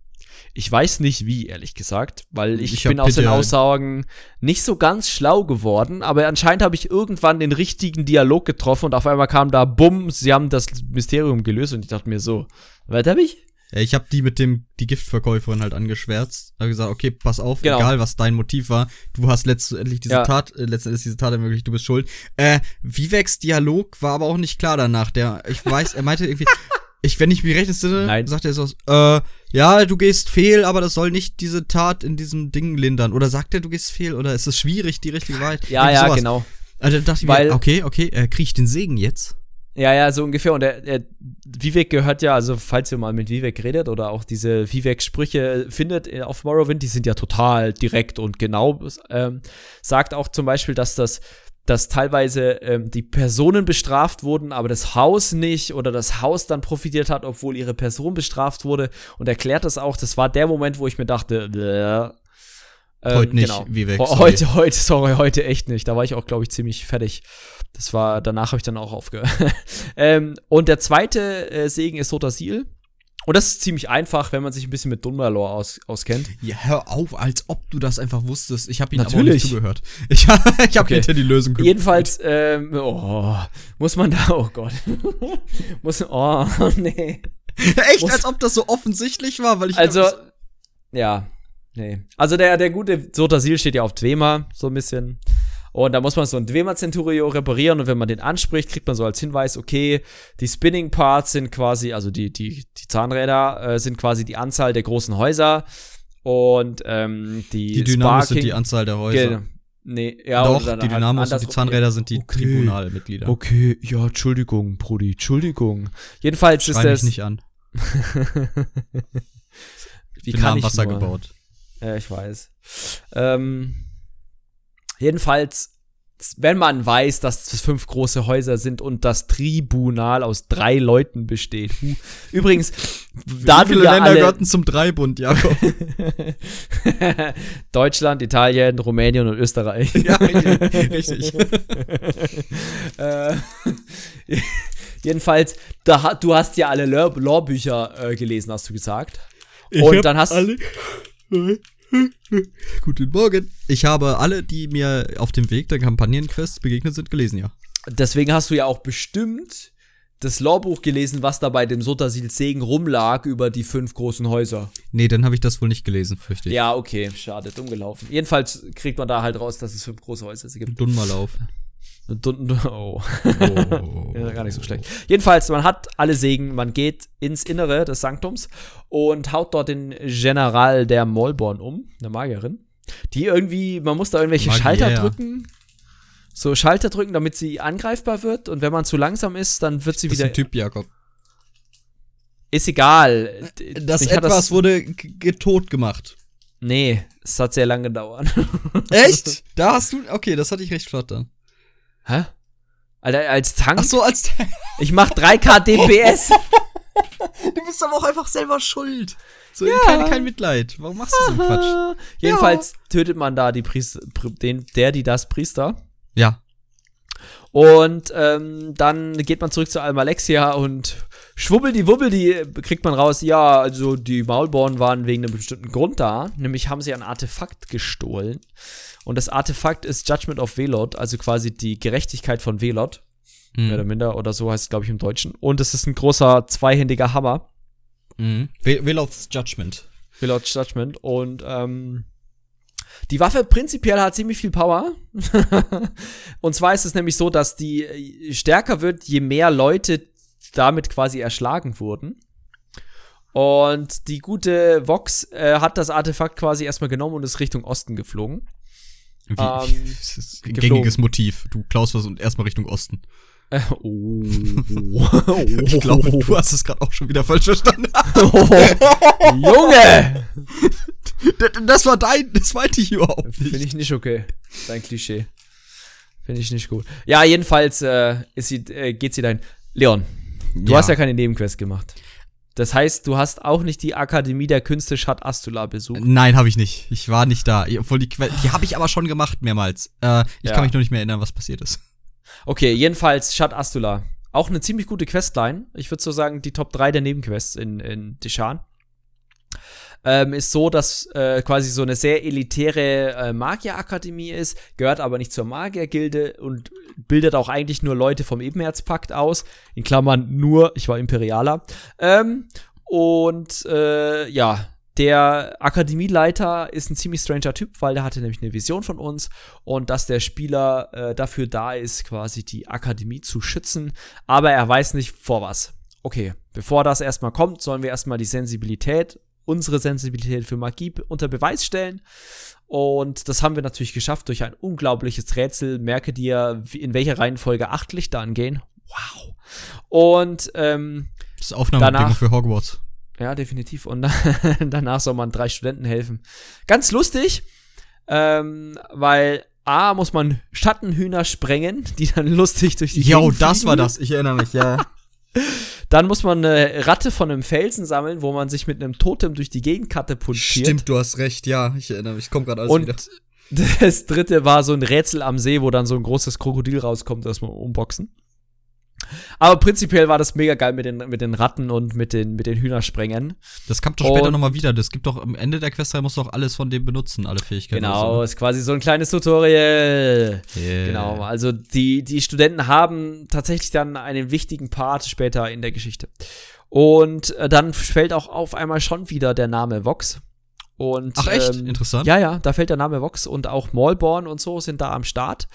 ich weiß nicht wie, ehrlich gesagt, weil ich, Ich bin aus den Aussagen nicht so ganz schlau geworden, aber anscheinend habe ich irgendwann den richtigen Dialog getroffen und auf einmal kam da, bumm, sie haben das Mysterium gelöst und ich dachte mir so, was hab ich? Ja, ich habe die mit dem die Giftverkäuferin halt angeschwärzt. Habe gesagt, okay, pass auf, Genau. egal was dein Motiv war, du hast letztendlich diese Ja. Tat, äh, letztendlich diese Tat ermöglicht, du bist schuld. Äh, Viveks Dialog war aber auch nicht klar danach. Der, ich weiß, er meinte irgendwie, Ich, wenn ich mich recht entsinne, Nein. sagt er so, äh, ja, du gehst fehl, aber das soll nicht diese Tat in diesem Ding lindern. Oder sagt er, du gehst fehl, oder ist es schwierig, die richtige Wahrheit? Ja, ja, sowas. genau. Also da dachte ich Weil- mir, okay, okay, äh, krieg ich den Segen jetzt? Ja, ja, so ungefähr. Und der, der Vivek gehört ja, also falls ihr mal mit Vivek redet oder auch diese Vivek-Sprüche findet äh, auf Morrowind, die sind ja total direkt und genau. Ähm, sagt auch zum Beispiel, dass das dass teilweise ähm, die Personen bestraft wurden, aber das Haus nicht oder das Haus dann profitiert hat, obwohl ihre Person bestraft wurde und erklärt das auch. Das war der Moment, wo ich mir dachte, bäh. Ähm, Heute nicht, Vivek, Ho- sorry. Heute, heute, sorry, heute echt nicht. Da war ich auch, glaube ich, ziemlich fertig. Das war, danach habe ich dann auch aufgehört. ähm, und der zweite äh, Segen ist Sotasil. Und das ist ziemlich einfach, wenn man sich ein bisschen mit Dunmalore aus, auskennt. Ja, hör auf, als ob du das einfach wusstest. Ich habe ihn aber auch Natürlich. nicht zugehört. Ich, ich habe Okay. hinter die Lösung geguckt. Jedenfalls, ähm, oh, muss man da, oh Gott. muss, oh, nee. Echt, muss- als ob das so offensichtlich war, weil ich Also, ja, nee. Also der, der gute Sotasil steht ja auf Dwemer, so ein bisschen. Und da muss man so ein Dwemer Centurio reparieren und wenn man den anspricht, kriegt man so als Hinweis, okay, die Spinning Parts sind quasi, also die, die, die Zahnräder äh, sind quasi die Anzahl der großen Häuser und ähm, die, die Dynamos sind die Anzahl der Häuser. Genau. Nee, ja, Doch, die halt Dynamos und die. Zahnräder sind die Okay. Tribunalmitglieder. Okay, ja, Entschuldigung, Brudi, Entschuldigung. Jedenfalls ist Schrei mich das. nicht an. Wie Ich bin nah am ich Wasser nur? gebaut. Ja, ich weiß. Ähm, jedenfalls, wenn man weiß, dass es fünf große Häuser sind und das Tribunal aus drei Leuten besteht. Übrigens, da Wie viele ja Länder gehörten zum Dreibund, Jakob? Deutschland, Italien, Rumänien und Österreich. ja, richtig. äh, jedenfalls, da, du hast ja alle Lore-Bücher äh, gelesen, hast du gesagt. Und hab dann hast- alle Guten Morgen. Ich habe alle, die mir auf dem Weg der Kampagnenquests begegnet sind, gelesen, ja. Deswegen hast du ja auch bestimmt das Lorbuch gelesen, was da bei dem Sotasil Segen rumlag über die fünf großen Häuser. Nee, dann habe ich das wohl nicht gelesen, fürchte ich. Ja, okay, schade, dumm gelaufen. Jedenfalls kriegt man da halt raus, dass es fünf große Häuser gibt. Dunmerlauf. Dun- Oh. Oh. Ja, gar nicht so schlecht. Jedenfalls, man hat alle Segen, man geht ins Innere des Sanktums und haut dort den General der Molborn um, eine Magierin, die irgendwie, man muss da irgendwelche Magier. Schalter drücken, so Schalter drücken, damit sie angreifbar wird und wenn man zu langsam ist, dann wird sie Das ist wieder, ein Typ, Jakob. ist egal. Das Mich etwas wurde g- g- tot gemacht. nee, es hat sehr lange gedauert. Echt? Da hast du. Okay, das hatte ich recht flott dann. Hä? Alter, als Tank? Ach so, als. Ich mach 3k DPS. du bist aber auch einfach selber schuld. So, kein, kein Mitleid. Warum machst du so einen Quatsch? Jedenfalls tötet man da die Priester, den, der, die das Priester. Ja. Und ähm, dann geht man zurück zu Almalexia und schwubbeldi wubbeldi kriegt man raus, ja, also die Maulborn waren wegen einem bestimmten Grund da. Nämlich haben sie ein Artefakt gestohlen. Und das Artefakt ist Judgment of Velot, also quasi die Gerechtigkeit von Velot, mehr oder Mhm. minder, oder so heißt es, glaube ich, im Deutschen. Und es ist ein großer zweihändiger Hammer. Mhm. Willow's Judgment. Velot's Judgment. Und ähm, die Waffe prinzipiell hat ziemlich viel Power. und zwar ist es nämlich so, dass die äh, stärker wird, je mehr Leute damit quasi erschlagen wurden. Und die gute Vox äh, hat das Artefakt quasi erstmal genommen und ist Richtung Osten geflogen. Wie, Ähm, das ist ein geflogen. gängiges Motiv. Du klaust was und erstmal Richtung Osten. Äh, oh. Ich glaube, du hast es gerade auch schon wieder falsch verstanden. Junge! Das war dein, das meinte ich überhaupt Finde nicht. ich nicht okay. Dein Klischee. Finde ich nicht gut. Ja, jedenfalls äh, ist sie, äh, geht sie dahin. Leon, du Ja. hast ja keine Nebenquest gemacht. Das heißt, du hast auch nicht die Akademie der Künste Shat Astula besucht. Nein, habe ich nicht. Ich war nicht da. Obwohl die Que die habe ich aber schon gemacht mehrmals. Äh, ich Ja. kann mich nur nicht mehr erinnern, was passiert ist. Okay, jedenfalls Shat Astula. Auch eine ziemlich gute Questline. Ich würde so sagen, die Top 3 der Nebenquests in, in Deshan. Ähm, ist so, dass äh, quasi so eine sehr elitäre äh, Magierakademie ist, gehört aber nicht zur Magiergilde und bildet auch eigentlich nur Leute vom Ebenherzpakt aus. In Klammern nur, ich war Imperialer. Ähm, und äh, ja, der Akademieleiter ist ein ziemlich stranger Typ, weil der hatte nämlich eine Vision von uns und dass der Spieler äh, dafür da ist, quasi die Akademie zu schützen, aber er weiß nicht vor was. Okay, bevor das erstmal kommt, sollen wir erstmal die Sensibilität, unsere Sensibilität für Magie unter Beweis stellen. Und das haben wir natürlich geschafft durch ein unglaubliches Rätsel. Merke dir, in welcher Reihenfolge acht Lichter angehen. Wow. Und ähm, das ist Aufnahmebedingung für Hogwarts. ja, definitiv. Und danach soll man drei Studenten helfen. Ganz lustig, ähm, weil A muss man Schattenhühner sprengen, die dann lustig durch die Jo, das war das. Ich erinnere mich, ja. Dann muss man eine Ratte von einem Felsen sammeln, wo man sich mit einem Totem durch die Gegend katapultiert. Stimmt, du hast recht. Ja, ich erinnere mich. Ich komme gerade alles Und wieder. das dritte war so ein Rätsel am See, wo dann so ein großes Krokodil rauskommt, das man umboxen. Aber prinzipiell war das mega geil mit den, mit den Ratten und mit den, mit den Hühnersprengen. Das kommt doch später nochmal wieder. Das gibt doch am Ende der Questreihe musst du auch alles von dem benutzen, alle Fähigkeiten. Genau, oder ist quasi so ein kleines Tutorial. so, ne? Yeah. Genau, also die, die Studenten haben tatsächlich dann einen wichtigen Part später in der Geschichte. Und äh, dann fällt auch auf einmal schon wieder der Name Vox. Und, Ach echt? ähm, Interessant. Ja, ja, da fällt der Name Vox und auch Maulborn und so sind da am Start.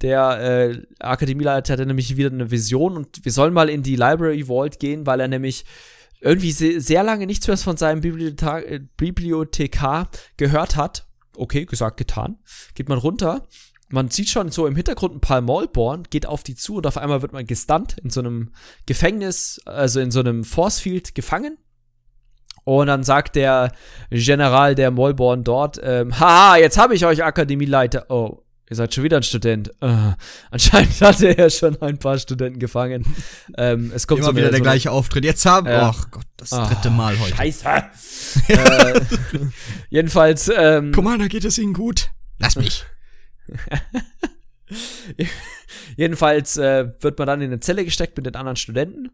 Der äh, Akademieleiter hatte nämlich wieder eine Vision und wir sollen mal in die Library Vault gehen, weil er nämlich irgendwie se sehr lange nichts mehr von seinem Bibliotha äh, Bibliothekar gehört hat. Okay, gesagt, getan. Geht man runter. Man sieht schon so im Hintergrund ein paar Maulborn, geht auf die zu und auf einmal wird man gestunt in so einem Gefängnis, also in so einem Force Field gefangen. Und dann sagt der General der Maulborn dort, ähm, haha, jetzt habe ich euch Akademieleiter. Oh, ihr seid schon wieder ein Student. Äh, anscheinend hatte er schon ein paar Studenten gefangen. ähm, es kommt Immer so wieder der so gleiche Auftritt. Jetzt haben. Ja. Ach Gott, das Ah, dritte Mal heute. Scheiße. äh, jedenfalls, ähm, Commander, geht es Ihnen gut? Lass mich. Jedenfalls äh, wird man dann in eine Zelle gesteckt mit den anderen Studenten.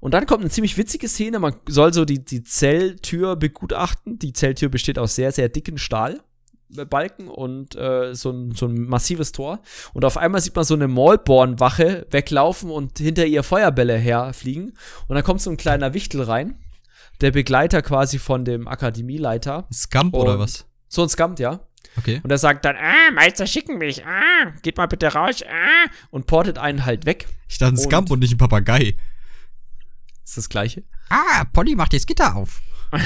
Und dann kommt eine ziemlich witzige Szene. Man soll so die, die Zelltür begutachten. Die Zelltür besteht aus sehr, sehr dicken Stahlbalken und äh, so, ein, so ein massives Tor. Und auf einmal sieht man so eine Maulborn-Wache weglaufen und hinter ihr Feuerbälle herfliegen. Und dann kommt so ein kleiner Wichtel rein. Der Begleiter quasi von dem Akademieleiter. Scump oder Und- was? So ein Scamt, ja. Okay. Und er sagt dann, ah, Meister schicken mich, ah, geht mal bitte raus, ah, und portet einen halt weg. Ich dachte ein Und- Scump und nicht ein Papagei. Ist das gleiche? Ah, Polly macht das Gitter auf.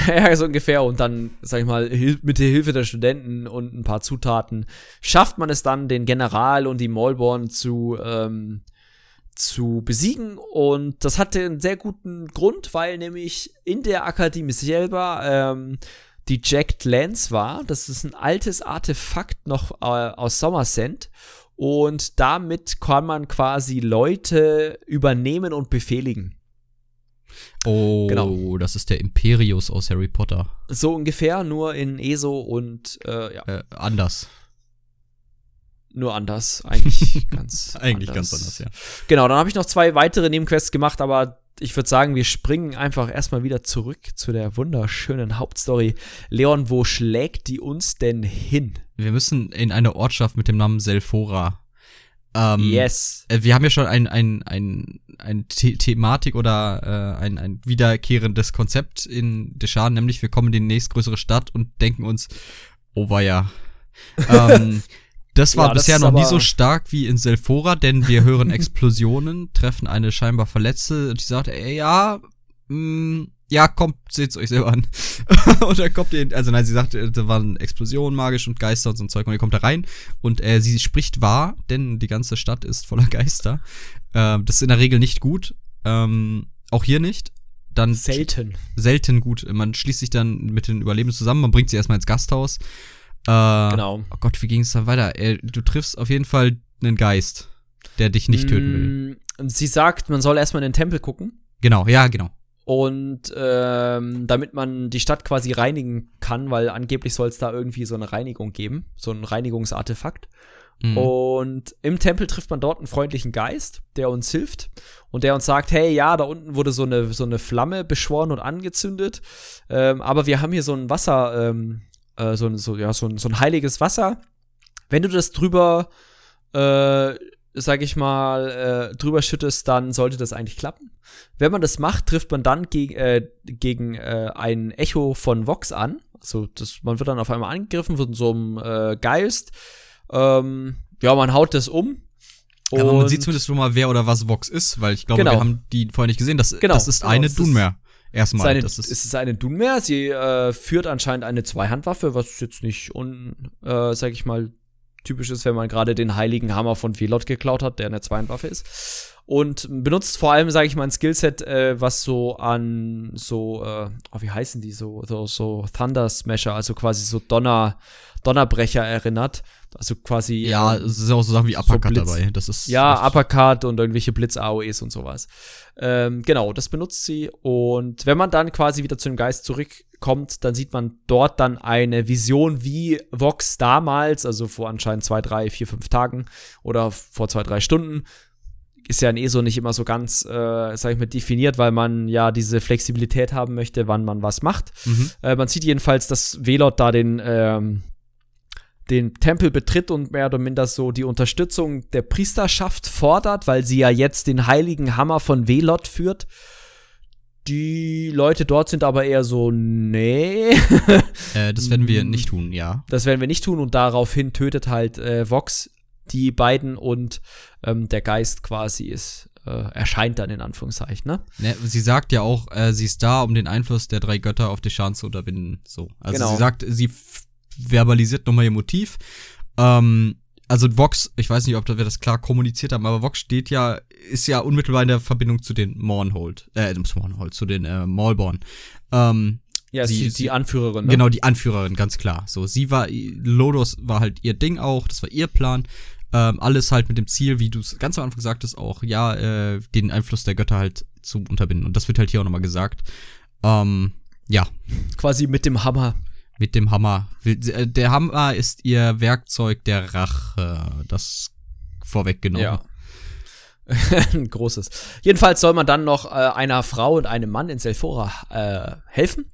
ja, so ungefähr. Und dann, sag ich mal, mit der Hilfe der Studenten und ein paar Zutaten schafft man es dann, den General und die Maulborn zu, ähm, zu besiegen. Und das hatte einen sehr guten Grund, weil nämlich in der Akademie selber ähm, die Jacked Lance war. Das ist ein altes Artefakt noch äh, aus Somerset. Und damit kann man quasi Leute übernehmen und befehligen. Oh, Genau. das ist der Imperius aus Harry Potter. So ungefähr, nur in ESO und äh, ja, Äh, anders. nur anders. Eigentlich ganz Eigentlich ganz anders, ja. Genau, dann habe ich noch zwei weitere Nebenquests gemacht, aber ich würde sagen, wir springen einfach erstmal wieder zurück zu der wunderschönen Hauptstory. Leon, wo schlägt die uns denn hin? Wir müssen in eine Ortschaft mit dem Namen Selfora. Ähm, yes. äh, Wir haben ja schon ein, ein, ein, ein The Thematik oder äh, ein, ein wiederkehrendes Konzept in Deschan, nämlich wir kommen in die nächstgrößere Stadt und denken uns, oh ja. ähm, das war Ja, das bisher ist noch nie so stark wie in Selfora, denn wir hören Explosionen, treffen eine scheinbar Verletzte und die sagt, ey, ja, mh, ja, kommt, seht's euch selber an. und dann kommt ihr, also nein, sie sagt, äh, da waren Explosionen, magisch und Geister und so ein Zeug und ihr kommt da rein und äh, sie spricht wahr, denn die ganze Stadt ist voller Geister. Ähm, das ist in der Regel nicht gut. Ähm, auch hier nicht. Dann Selten. selten gut. Man schließt sich dann mit den Überlebenden zusammen, man bringt sie erstmal ins Gasthaus. Äh, Genau. Oh Gott, wie ging es dann weiter? Äh, du triffst auf jeden Fall einen Geist, der dich nicht töten will. Mm, Sie sagt, man soll erstmal in den Tempel gucken. Genau, ja, genau. Und ähm, damit man die Stadt quasi reinigen kann, weil angeblich soll es da irgendwie so eine Reinigung geben, so ein Reinigungsartefakt. Mhm. Und im Tempel trifft man dort einen freundlichen Geist, der uns hilft und der uns sagt, hey, ja, da unten wurde so eine, so eine Flamme beschworen und angezündet, ähm, aber wir haben hier so ein Wasser, ähm, äh, so, ein- so, ja, so, ein, so ein heiliges Wasser. Wenn du das drüber, äh, sag ich mal, äh, drüber schüttest, dann sollte das eigentlich klappen. Wenn man das macht, trifft man dann geg äh, gegen äh, ein Echo von Vox an. Also das, man wird dann auf einmal angegriffen von so einem äh, Geist. Ähm, ja, man haut das um. Aber man sieht zumindest schon mal, wer oder was Vox ist, weil ich glaube, Genau. wir haben die vorher nicht gesehen. Das, Genau, das ist genau, eine ist- Dunmer. Erstmal. Seine, das ist, es ist eine Dunmer. Sie äh, führt anscheinend eine Zweihandwaffe, was jetzt nicht un, äh, sag ich mal, typisch ist, wenn man gerade den heiligen Hammer von Velot geklaut hat, der eine Zweihandwaffe ist. Und benutzt vor allem, sage ich mal, ein Skillset, äh, was so an so, äh, oh, wie heißen die so, so, so Thunder Smasher, also quasi so Donner, Donnerbrecher erinnert. Also quasi ja, ähm, es ist auch so Sachen wie Uppercut Blitz. dabei. Das ist ja, Uppercut und irgendwelche Blitz-AOEs und sowas. Ähm, genau, das benutzt sie. Und wenn man dann quasi wieder zu dem Geist zurückkommt, dann sieht man dort dann eine Vision wie Vox damals, also vor anscheinend zwei, drei, vier, fünf Tagen oder vor zwei, drei Stunden. Ist ja in ESO nicht immer so ganz, äh, sag ich mal, definiert, weil man ja diese Flexibilität haben möchte, wann man was macht. Mhm. Äh, man sieht jedenfalls, dass Velot da den, ähm, den Tempel betritt und mehr oder minder so die Unterstützung der Priesterschaft fordert, weil sie ja jetzt den heiligen Hammer von Velot führt. Die Leute dort sind aber eher so, nee, Äh, das werden wir Mm. nicht tun, ja. das werden wir nicht tun und daraufhin tötet halt äh, Vox die beiden und ähm, der Geist quasi ist, äh, erscheint dann in Anführungszeichen, ne? Ne, sie sagt ja auch, äh, sie ist da, um den Einfluss der drei Götter auf Deshan zu unterbinden. So. Also Genau. sie sagt, sie verbalisiert nochmal ihr Motiv. Ähm, also Vox, ich weiß nicht, ob wir das klar kommuniziert haben, aber Vox steht ja, ist ja unmittelbar in der Verbindung zu den Mornhold, äh, Mornhold, zu den äh, Maulborn. Ähm, Ja, Sie- sie- die Anführerin. Ne? Genau, die Anführerin, ganz klar. So, sie war, Lodos war halt ihr Ding auch, das war ihr Plan. Ähm, alles halt mit dem Ziel, wie du es ganz am Anfang sagtest, auch, ja, äh, den Einfluss der Götter halt zu unterbinden. Und das wird halt hier auch nochmal gesagt. Ähm, ja, Quasi mit dem Hammer. Mit dem Hammer. Äh, Der Hammer ist ihr Werkzeug der Rache. Das vorweggenommen. Ja. Ein großes. Jedenfalls soll man dann noch äh, einer Frau und einem Mann in Selfora äh, helfen.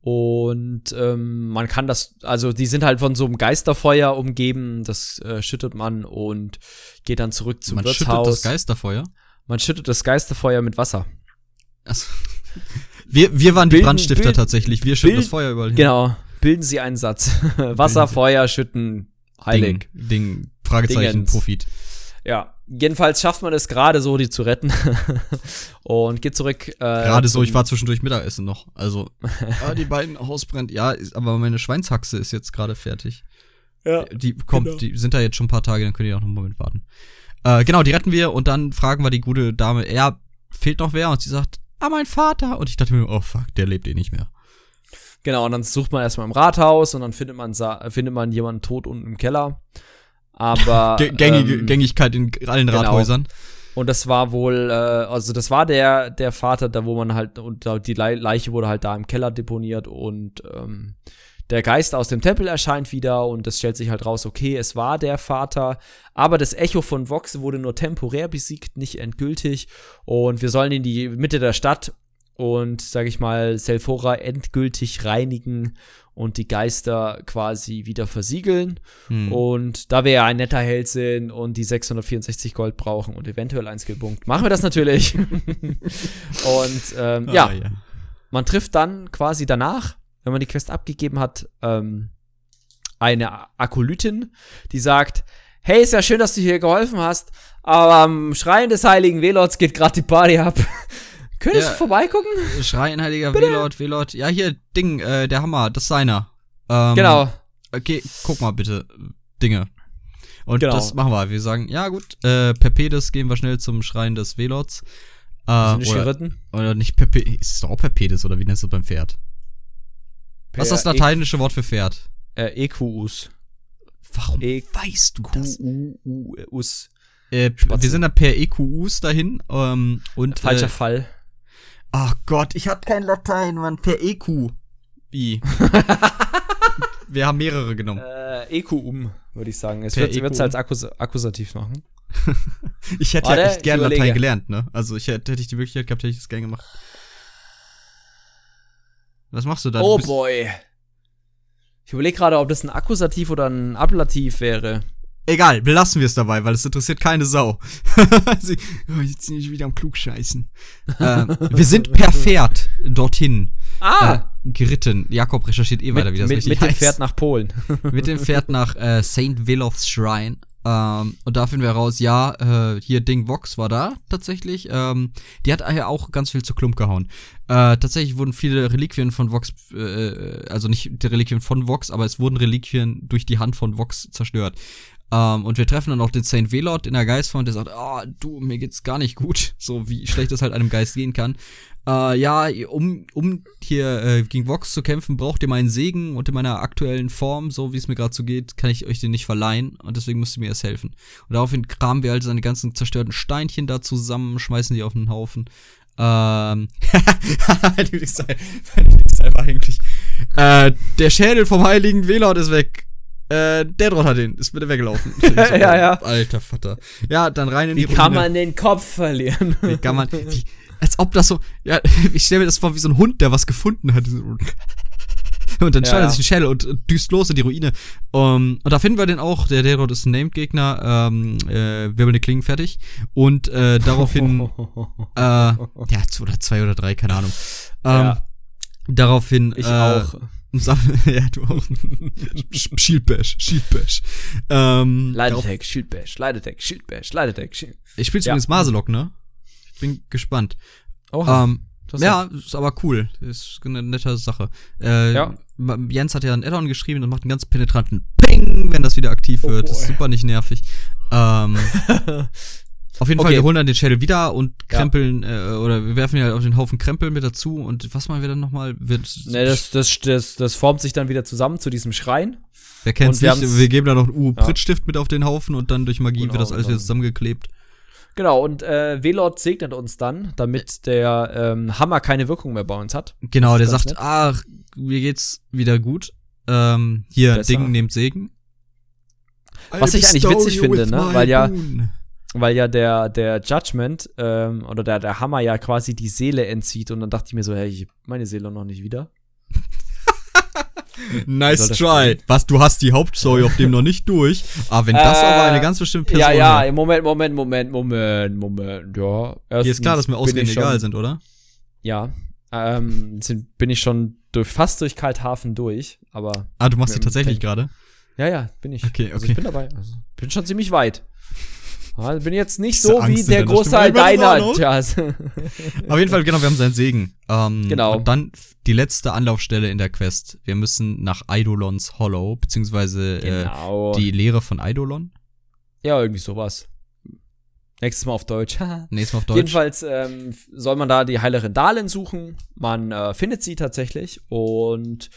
Und ähm, man kann das, also die sind halt von so einem Geisterfeuer umgeben, das äh, schüttet man und geht dann zurück zum Man schüttet Wirtshaus. das Geisterfeuer. man schüttet das Geisterfeuer mit Wasser. Also, wir, wir waren die Bilden- Brandstifter bilden- tatsächlich. Wir schütten bild- das Feuer überall hin. Genau. Bilden Sie einen Satz. Wasser, Feuer, schütten, heilig. Ding, Ding, Fragezeichen, Dingens. Profit. Ja. Jedenfalls schafft man es gerade so, die zu retten. und geht zurück. Äh, Gerade so, ich war zwischendurch Mittagessen noch. Also, ah, die beiden Haus brennt. Ja, ist, aber meine Schweinshaxe ist jetzt gerade fertig. Ja. Die kommt, Genau. die sind da jetzt schon ein paar Tage, dann könnt ihr auch noch einen Moment warten. Äh, genau, die retten wir und dann fragen wir die gute Dame, ja, fehlt noch wer? Und sie sagt, ah, mein Vater. Und ich dachte mir, oh fuck, der lebt eh nicht mehr. Genau, und dann sucht man erstmal im Rathaus und dann findet man, findet man jemanden tot unten im Keller. Aber. Gä- Gängige, ähm, Gängigkeit in allen genau. Rathäusern. Und das war wohl, äh, also das war der, der Vater, da wo man halt, und die Lei- Leiche wurde halt da im Keller deponiert und ähm, der Geist aus dem Tempel erscheint wieder und es stellt sich halt raus, okay, es war der Vater, aber das Echo von Vox wurde nur temporär besiegt, nicht endgültig und wir sollen in die Mitte der Stadt und, sag ich mal, Selfora endgültig reinigen und die Geister quasi wieder versiegeln. Hm. Und da wir ja ein netter Held sind und die 664 Gold brauchen und eventuell ein Skillpunkt, machen wir das natürlich. und ähm, ja, Ah, ja. man trifft dann quasi danach, wenn man die Quest abgegeben hat, ähm, eine Akolytin, die sagt, hey, ist ja schön, dass du hier geholfen hast, aber am Schrein des heiligen Velots geht gerade die Party ab. Könntest Ja. du vorbeigucken? Schreien, heiliger Velot, Velot. Ja, hier, Ding, äh, der Hammer, das ist seiner. Ähm, genau. Okay, guck mal bitte. Dinge. Und Genau. das machen wir. Wir sagen, ja gut, äh, Perpedes gehen wir schnell zum Schrein des Velots. Äh, nicht oder, geritten? oder nicht Perpedes, ist es doch auch Perpedes oder wie nennst du das beim Pferd? Was ist das Per- lateinische Wort für Pferd? Äh, EQUs. Warum E- weißt du das? QUUS. Äh, Spatze. wir sind da per EQUs dahin ähm, und Falscher äh, Fall. Ach Gott, ich hab kein Latein, Mann. Per EQ. Wie? wir haben mehrere genommen. Äh, EQUM, würde ich sagen. Es wird es EQUM. als Akkus Akkusativ machen. Ich hätte Warte, ja echt gern. Latein gelernt, ne? Also ich hätte, hätte ich die Möglichkeit gehabt, hätte ich das gern gemacht. Was machst du da? Du oh bist- boy. Ich überlege gerade, ob das ein Akkusativ oder ein Ablativ wäre. Egal, belassen wir es dabei, weil es interessiert keine Sau. Sie, oh, jetzt bin ich wieder am Klugscheißen. ähm, wir sind per Pferd dorthin Ah! äh, geritten. Jakob recherchiert eh weiter, wie das mit, richtig mit dem heißt. Pferd nach Polen. mit dem Pferd nach äh, St. Veloth's Shrine. Ähm, und da finden wir raus, ja, äh, hier Ding Vox war da tatsächlich. Ähm, die hat ja auch ganz viel zu Klump gehauen. Äh, tatsächlich wurden viele Reliquien von Vox, äh, also nicht die Reliquien von Vox, aber es wurden Reliquien durch die Hand von Vox zerstört. Ähm, und wir treffen dann auch den Saint Velot in der Geistform, der sagt, ah, oh, du, mir geht's gar nicht gut. So wie schlecht es halt einem Geist gehen kann. Äh, ja, um, um hier äh, gegen Vox zu kämpfen, braucht ihr meinen Segen und in meiner aktuellen Form, so wie es mir gerade so geht, kann ich euch den nicht verleihen und deswegen müsst ihr mir erst helfen. Und daraufhin kramen wir halt seine ganzen zerstörten Steinchen da zusammen, schmeißen die auf den Haufen. Ähm, war eigentlich. Äh, der Schädel vom heiligen Velot ist weg. Äh, der Drott hat den, ist bitte weggelaufen. ja, ja. Alter Vater. Ja, dann rein in wie die Wie kann man den Kopf verlieren? Wie kann man, wie, als ob das so, ja, ich stelle mir das vor wie so ein Hund, der was gefunden hat. Und dann schneidet ja, sich ein Schädel und düst los in die Ruine. Um, und da finden wir den auch, der Derod ist ein Named-Gegner, ähm, äh, wirbelnde Klingen fertig. Und äh, daraufhin, äh, ja, oder zwei oder drei, keine Ahnung. Ähm, ja. Daraufhin, ich äh, auch. ja, du auch. Shield Bash, Shield Bash. Ähm, Leidetech, Shield Bash, Leidetech, Shield Bash, Leidetech, Shield. Ich spiele ja. übrigens Maselok, ne? Ich bin gespannt. Oha. Ähm, ja, ist aber cool. Ist eine nette Sache. Äh, ja. Jens hat ja einen Addon geschrieben und macht einen ganz penetranten Ping, wenn das wieder aktiv oh wird. Das ist super nicht nervig. Ähm, auf jeden okay. Fall, wir holen dann den Schädel wieder und krempeln, ja. äh, oder wir werfen ja auf den Haufen Krempel mit dazu und was machen wir dann nochmal? Ne, das, das, das, das formt sich dann wieder zusammen zu diesem Schrein. Wer kennt's nicht? Wir geben da noch einen U-Prittstift ja. mit auf den Haufen und dann durch Magie genau, wird das alles wieder zusammengeklebt. Genau, und äh, Velord segnet uns dann, damit der ähm, Hammer keine Wirkung mehr bei uns hat. Genau, der sagt, nett. ach, mir geht's wieder gut. Ähm, hier, Besser. Ding nehmt Segen. Was ich eigentlich witzig finde, ne? Weil ja, weil ja der, der Judgment ähm, oder der, der Hammer ja quasi die Seele entzieht und dann dachte ich mir so, hey, ich meine Seele noch nicht wieder. nice try. Was, du hast die Hauptstory auf dem noch nicht durch. Aber wenn das äh, aber eine ganz bestimmte Person Ja, ja, Moment, Moment, Moment, Moment, Moment, ja. Erstens Hier ist klar, dass mir Ausgänge egal sind, oder? Ja, ähm, sind, bin ich schon durch, fast durch Kalthafen durch, aber. Ah, du machst die tatsächlich gerade? Ja, ja, bin ich. Okay, okay. Also ich bin dabei. Also, bin schon ziemlich weit. Also bin jetzt nicht so wie der Großteil deiner Jazz. Auf jeden Fall, genau, wir haben seinen Segen. Ähm, genau. Und dann die letzte Anlaufstelle in der Quest. Wir müssen nach Eidolons Hollow, beziehungsweise äh, genau. äh, die Lehre von Eidolon. Ja, irgendwie sowas. Nächstes Mal auf Deutsch. Nächstes Mal auf Deutsch. Jedenfalls ähm, soll man da die Heilerin Dalen suchen. Man äh, findet sie tatsächlich und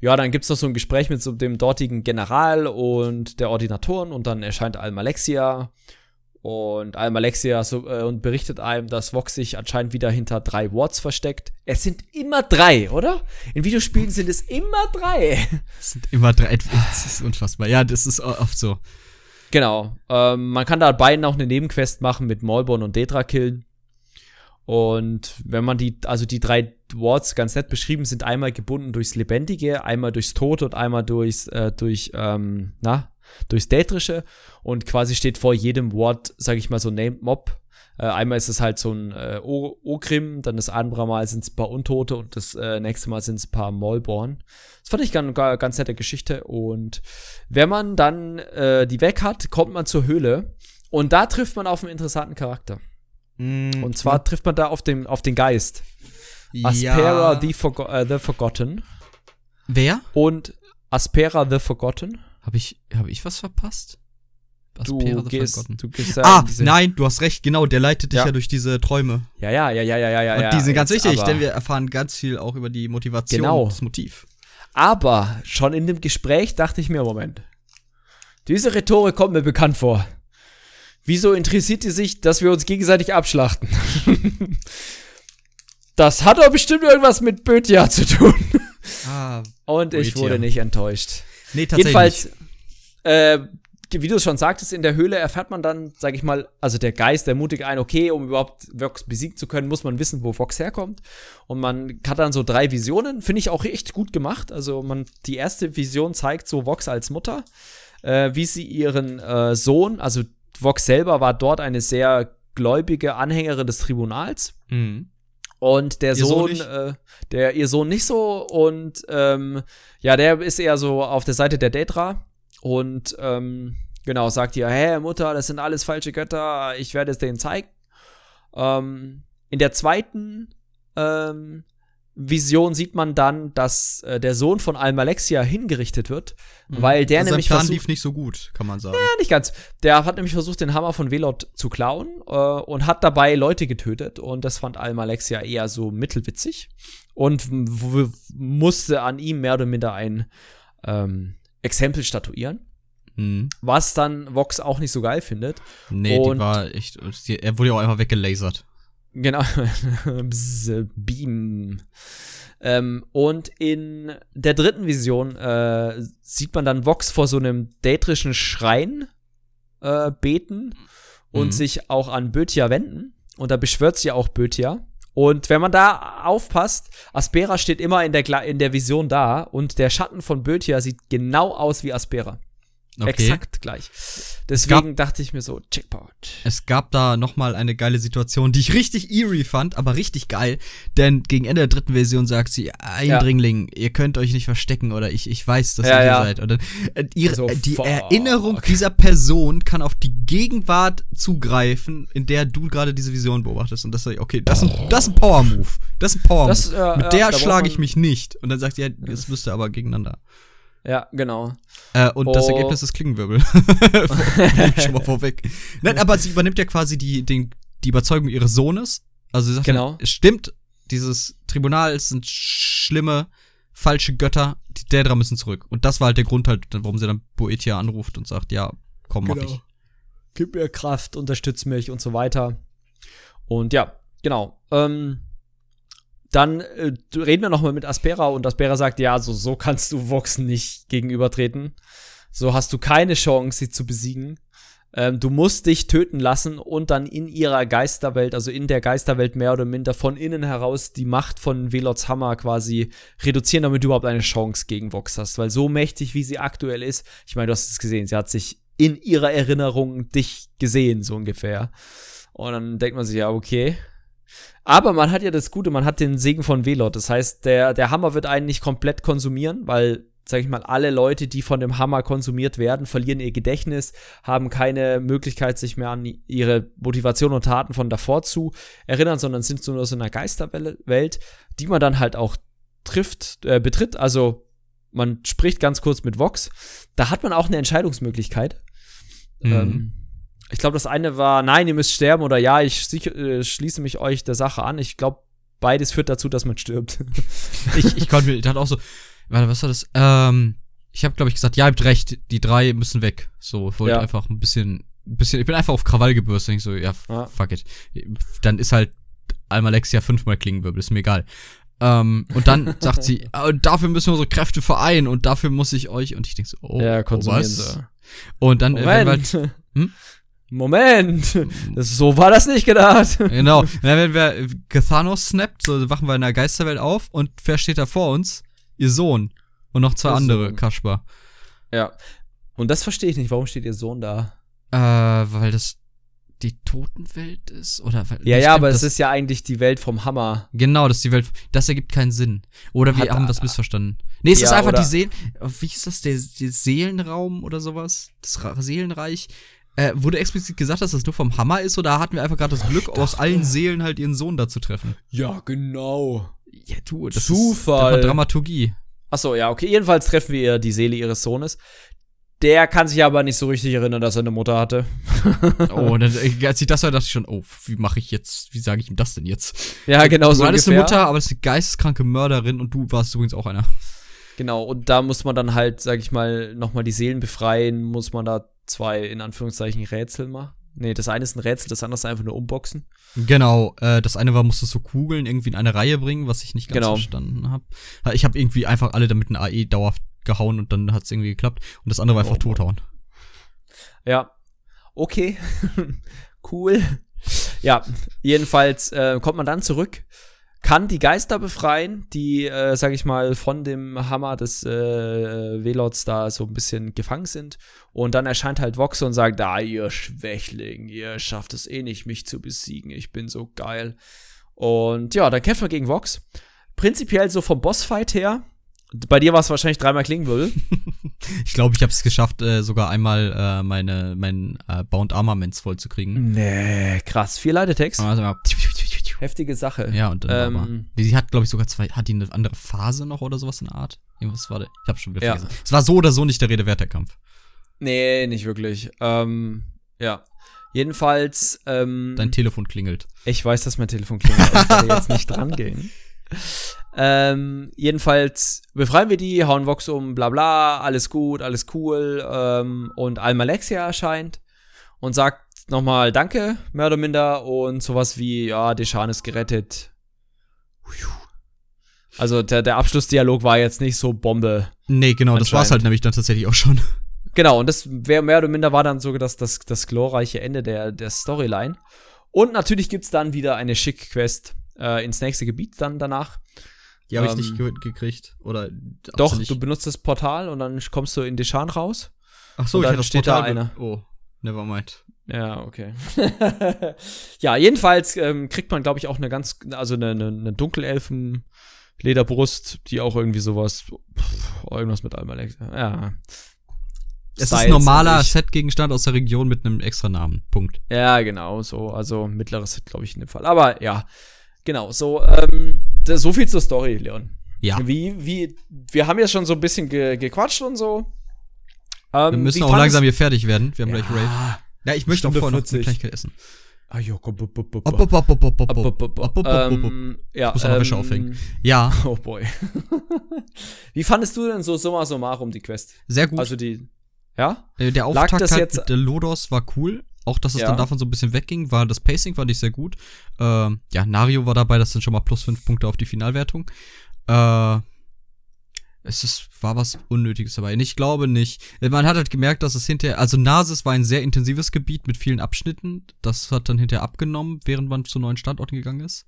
ja, dann gibt's noch so ein Gespräch mit so dem dortigen General und der Ordinatoren und dann erscheint Almalexia und Alm Alexia so, äh, und berichtet einem, dass Vox sich anscheinend wieder hinter drei Wards versteckt. Es sind immer drei, oder? In Videospielen sind es immer drei. Es sind immer drei. Das ist unfassbar. Ja, das ist oft so. Genau. Ähm, man kann da beiden auch eine Nebenquest machen mit Maulborn und Detra killen. Und wenn man die, also die drei Wards ganz nett beschrieben sind, einmal gebunden durchs Lebendige, einmal durchs Tote und einmal durchs, äh, durch, ähm, na, durchs Datrische und quasi steht vor jedem Wort, sage ich mal, so Named Mob. Äh, einmal ist es halt so ein äh, Ogrim, dann das andere Mal sind es ein paar Untote und das äh, nächste Mal sind es ein paar Maulborn. Das fand ich ganz, ganz nette Geschichte und wenn man dann äh, die weg hat, kommt man zur Höhle und da trifft man auf einen interessanten Charakter. Mm, und zwar ja. trifft man da auf den, auf den Geist. Aspera ja. the, Forgo äh, the Forgotten. Wer? Und Aspera the Forgotten. Habe ich, hab ich was verpasst? Du gehst, du gehst ja ah, nein, du hast recht, genau, der leitet dich ja, ja durch diese Träume. Ja, ja, ja, ja, ja, ja. Und die sind ganz wichtig, denn wir erfahren ganz viel auch über die Motivation genau. und das Motiv. Aber schon in dem Gespräch dachte ich mir, Moment, diese Rhetorik kommt mir bekannt vor. Wieso interessiert die sich, dass wir uns gegenseitig abschlachten? das hat doch bestimmt irgendwas mit Bötia zu tun. Ah, und ich wurde nicht enttäuscht. Nee, tatsächlich. Jedenfalls, äh, wie du es schon sagtest, in der Höhle erfährt man dann, sag ich mal, also der Geist ermutigt einen, okay, um überhaupt Vox besiegen zu können, muss man wissen, wo Vox herkommt. Und man hat dann so drei Visionen, finde ich auch echt gut gemacht. Also man, die erste Vision zeigt so Vox als Mutter, äh, wie sie ihren äh, Sohn, also Vox selber war dort eine sehr gläubige Anhängerin des Tribunals. Mhm. Und der ihr Sohn, Sohn äh, der ihr Sohn nicht so. Und ähm, ja, der ist eher so auf der Seite der Daedra und ähm, genau, sagt ihr, hey Mutter, das sind alles falsche Götter, ich werde es denen zeigen. Ähm, in der zweiten ähm, Vision sieht man dann, dass äh, der Sohn von Almalexia hingerichtet wird, mhm. weil der also nämlich Plan lief nicht so gut, kann man sagen. Ja, nicht ganz. Der hat nämlich versucht, den Hammer von Velot zu klauen äh, und hat dabei Leute getötet und das fand Almalexia eher so mittelwitzig und musste an ihm mehr oder minder ein ähm, Exempel statuieren. Mhm. Was dann Vox auch nicht so geil findet. Nee, und die war echt. Er wurde ja auch einfach weggelasert. Genau. Beam. Ähm, und in der dritten Vision äh, sieht man dann Vox vor so einem datrischen Schrein äh, beten und mhm. sich auch an Bötia wenden. Und da beschwört sie auch Bötia. Und wenn man da aufpasst, Aspera steht immer in der, in der Vision da und der Schatten von Bötia sieht genau aus wie Aspera. Okay. Exakt gleich. Deswegen gab, dachte ich mir so, Checkpoint. Es gab da noch mal eine geile Situation, die ich richtig eerie fand, aber richtig geil. Denn gegen Ende der dritten Version sagt sie, Eindringling, ja. ihr könnt euch nicht verstecken oder ich, ich weiß, dass ja, ihr ja. seid. Oder, äh, ihre, so, die fuck. Erinnerung dieser Person kann auf die Gegenwart zugreifen, in der du gerade diese Vision beobachtest. Und das sag ich, okay, das ist ein, das ist ein Power-Move. Das ist ein Power-Move. Mit der schlage ich mich nicht. Und dann sagt sie, ja, jetzt müsst ihr aber gegeneinander. Ja, genau. Äh, und oh. das Ergebnis ist Klingenwirbel. Schon mal vorweg. Nein, aber sie übernimmt ja quasi die, den, die Überzeugung ihres Sohnes. Also sie sagt, genau. es stimmt, dieses Tribunal sind schlimme, falsche Götter, die Dädra müssen zurück. Und das war halt der Grund halt, warum sie dann Boetia anruft und sagt, ja, komm, mach genau. ich. Gib mir Kraft, unterstütz mich und so weiter. Und ja, genau. Ähm, dann äh, reden wir nochmal mit Aspera und Aspera sagt, ja, so, so kannst du Vox nicht gegenübertreten. So hast du keine Chance, sie zu besiegen. Ähm, du musst dich töten lassen und dann in ihrer Geisterwelt, also in der Geisterwelt mehr oder minder von innen heraus die Macht von Velots Hammer quasi reduzieren, damit du überhaupt eine Chance gegen Vox hast. Weil so mächtig, wie sie aktuell ist, ich meine, du hast es gesehen, sie hat sich in ihrer Erinnerung dich gesehen, so ungefähr. Und dann denkt man sich, ja, okay, aber man hat ja das Gute, man hat den Segen von Velot. Das heißt, der, der Hammer wird einen nicht komplett konsumieren, weil, sag ich mal, alle Leute, die von dem Hammer konsumiert werden, verlieren ihr Gedächtnis, haben keine Möglichkeit, sich mehr an ihre Motivation und Taten von davor zu erinnern, sondern sind so nur so in einer Geisterwelt, die man dann halt auch trifft, äh, betritt. Also man spricht ganz kurz mit Vox. Da hat man auch eine Entscheidungsmöglichkeit. Mhm. Ähm, ich glaube, das eine war, nein, ihr müsst sterben oder ja, ich äh, schließe mich euch der Sache an. Ich glaube, beides führt dazu, dass man stirbt. ich, ich konnte mir, ich auch so, warte, was war das? Ähm, ich habe, glaube ich, gesagt, ja, ihr habt recht, die drei müssen weg. So, ich wollte ja. einfach ein bisschen, ein bisschen, ich bin einfach auf Krawall gebürstet. Ich so, ja, ja, fuck it. Dann ist halt Almalexia fünfmal Klingenwirbel, ist mir egal. Ähm, und dann sagt sie, oh, dafür müssen wir unsere Kräfte vereinen und dafür muss ich euch. Und ich denke so, oh, ja, oh was? Und dann, Moment. Äh, halt, hm? Moment, das, so war das nicht gedacht. Genau. Und dann, wenn wir Gethanos snappt, so wachen wir in der Geisterwelt auf und wer steht da vor uns? Ihr Sohn. Und noch zwei ihr andere, Sohn. Kaspar. Ja. Und das verstehe ich nicht. Warum steht ihr Sohn da? Äh, weil das die Totenwelt ist? Oder ja, ja, aber es ist ja eigentlich die Welt vom Hammer. Genau, das ist die Welt. Das ergibt keinen Sinn. Oder wir Hat, haben das missverstanden. Nee, es ja, ist einfach die Seelen. Wie ist das? Der, der Seelenraum oder sowas? Das Seelenreich. Äh, wurde explizit gesagt, dass das nur vom Hammer ist oder hatten wir einfach gerade das Glück, aus allen Seelen halt ihren Sohn da zu treffen? Ja, genau. Ja, du, das Zufall. ist Dramaturgie. Achso, ja, okay. Jedenfalls treffen wir die Seele ihres Sohnes. Der kann sich aber nicht so richtig erinnern, dass er eine Mutter hatte. oh, dann, äh, als ich das war, dachte ich schon, oh, wie mache ich jetzt, wie sage ich ihm das denn jetzt? Ja, genau du so. Du hattest eine Mutter, aber das ist eine geisteskranke Mörderin und du warst übrigens auch einer. Genau, und da muss man dann halt, sag ich mal, nochmal die Seelen befreien, muss man da zwei, in Anführungszeichen, Rätsel machen. Nee, das eine ist ein Rätsel, das andere ist einfach nur Unboxen. Genau, äh, das eine war, musstest du Kugeln irgendwie in eine Reihe bringen, was ich nicht ganz genau. verstanden habe. Ich habe irgendwie einfach alle damit ein AE dauerhaft gehauen und dann hat es irgendwie geklappt. Und das andere war einfach oh, tothauen. Ja, okay, cool. Ja, jedenfalls äh, kommt man dann zurück kann die Geister befreien, die, äh, sag ich mal, von dem Hammer des äh, Velots da so ein bisschen gefangen sind. Und dann erscheint halt Vox und sagt, ah, ihr Schwächling, ihr schafft es eh nicht, mich zu besiegen. Ich bin so geil. Und ja, dann kämpfen wir gegen Vox. Prinzipiell so vom Bossfight her Bei dir war es wahrscheinlich dreimal Klingenwirbel. Ich glaube, ich habe es geschafft, äh, sogar einmal äh, meine mein äh, Bound Armaments vollzukriegen. Nee, krass. Vier Leitetext. Also, Heftige Sache. ja, und dann Ähm, Sie hat, glaube ich, sogar zwei, hat die eine andere Phase noch oder sowas in der Art? Irgendwas war der. Ich habe schon wieder Ja. vergessen. Es war so oder so nicht der Rede wert, der Kampf. Nee, nicht wirklich. Ähm, ja. Jedenfalls, ähm, Dein Telefon klingelt. ich weiß, dass mein Telefon klingelt, aber ich werde jetzt nicht dran gehen. Ähm, jedenfalls befreien wir die, hauen Vox um, bla bla, alles gut, alles cool. Ähm, und Almalexia erscheint und sagt nochmal Danke, mehr oder minder, und sowas wie, ja, Deschan ist gerettet. Also der, der Abschlussdialog war jetzt nicht so Bombe. Nee, genau, das war's Anscheinend. halt nämlich dann tatsächlich auch schon. Genau, und das wär, mehr oder minder war dann sogar das, das, das glorreiche Ende der, der Storyline. Und natürlich gibt's dann wieder eine Schick-Quest äh, ins nächste Gebiet dann danach. Die habe Ähm, ich nicht ge gekriegt. Oder Doch, du benutzt das Portal und dann kommst du in Deschan raus. Ach so, und ich dann hatte das steht da Portal einer. ge- Oh, never mind. Ja, okay. ja, jedenfalls ähm, kriegt man, glaube ich, auch eine ganz, also eine, eine, eine Dunkelelfen Lederbrust, die auch irgendwie sowas, pff, irgendwas mit Almalek. Ja. Es ist Styles ein normaler Setgegenstand aus der Region mit einem extra Namen. Punkt. Ja, genau, so, also mittleres Hit, glaube ich, in dem Fall. Aber ja, genau, so, ähm, so viel zur Story, Leon. Ja. Wie, wie, wir haben ja schon so ein bisschen ge gequatscht und so. Ähm, Wir müssen auch langsam hier fertig werden. Wir haben gleich Raid. Ja. Ich möchte auch Stunde vorher noch 40. eine Kleinigkeit essen. Ah, jo, komm, bup, bup, bup, bup. op, op, op, op, op, Up, op. up, up, Op, op, op, op, op. Ähm, ja, muss auch noch Wäsche ähm, aufhängen. Ja, Oh boy. Wie fandest du denn so summa summarum die Quest? sehr gut. Also die, ja? Äh, der lag Auftakt das halt jetzt- mit der Lodos war cool. Auch, dass es Ja. dann davon so ein bisschen wegging, war das Pacing fand ich sehr gut. Ähm, ja, Nario war dabei, das sind schon mal plus fünf Punkte auf die Finalwertung. Äh, es ist, war was Unnötiges dabei. Ich glaube nicht. Man hat halt gemerkt, dass es hinterher, also Nasis war ein sehr intensives Gebiet mit vielen Abschnitten. Das hat dann hinterher abgenommen, während man zu neuen Standorten gegangen ist.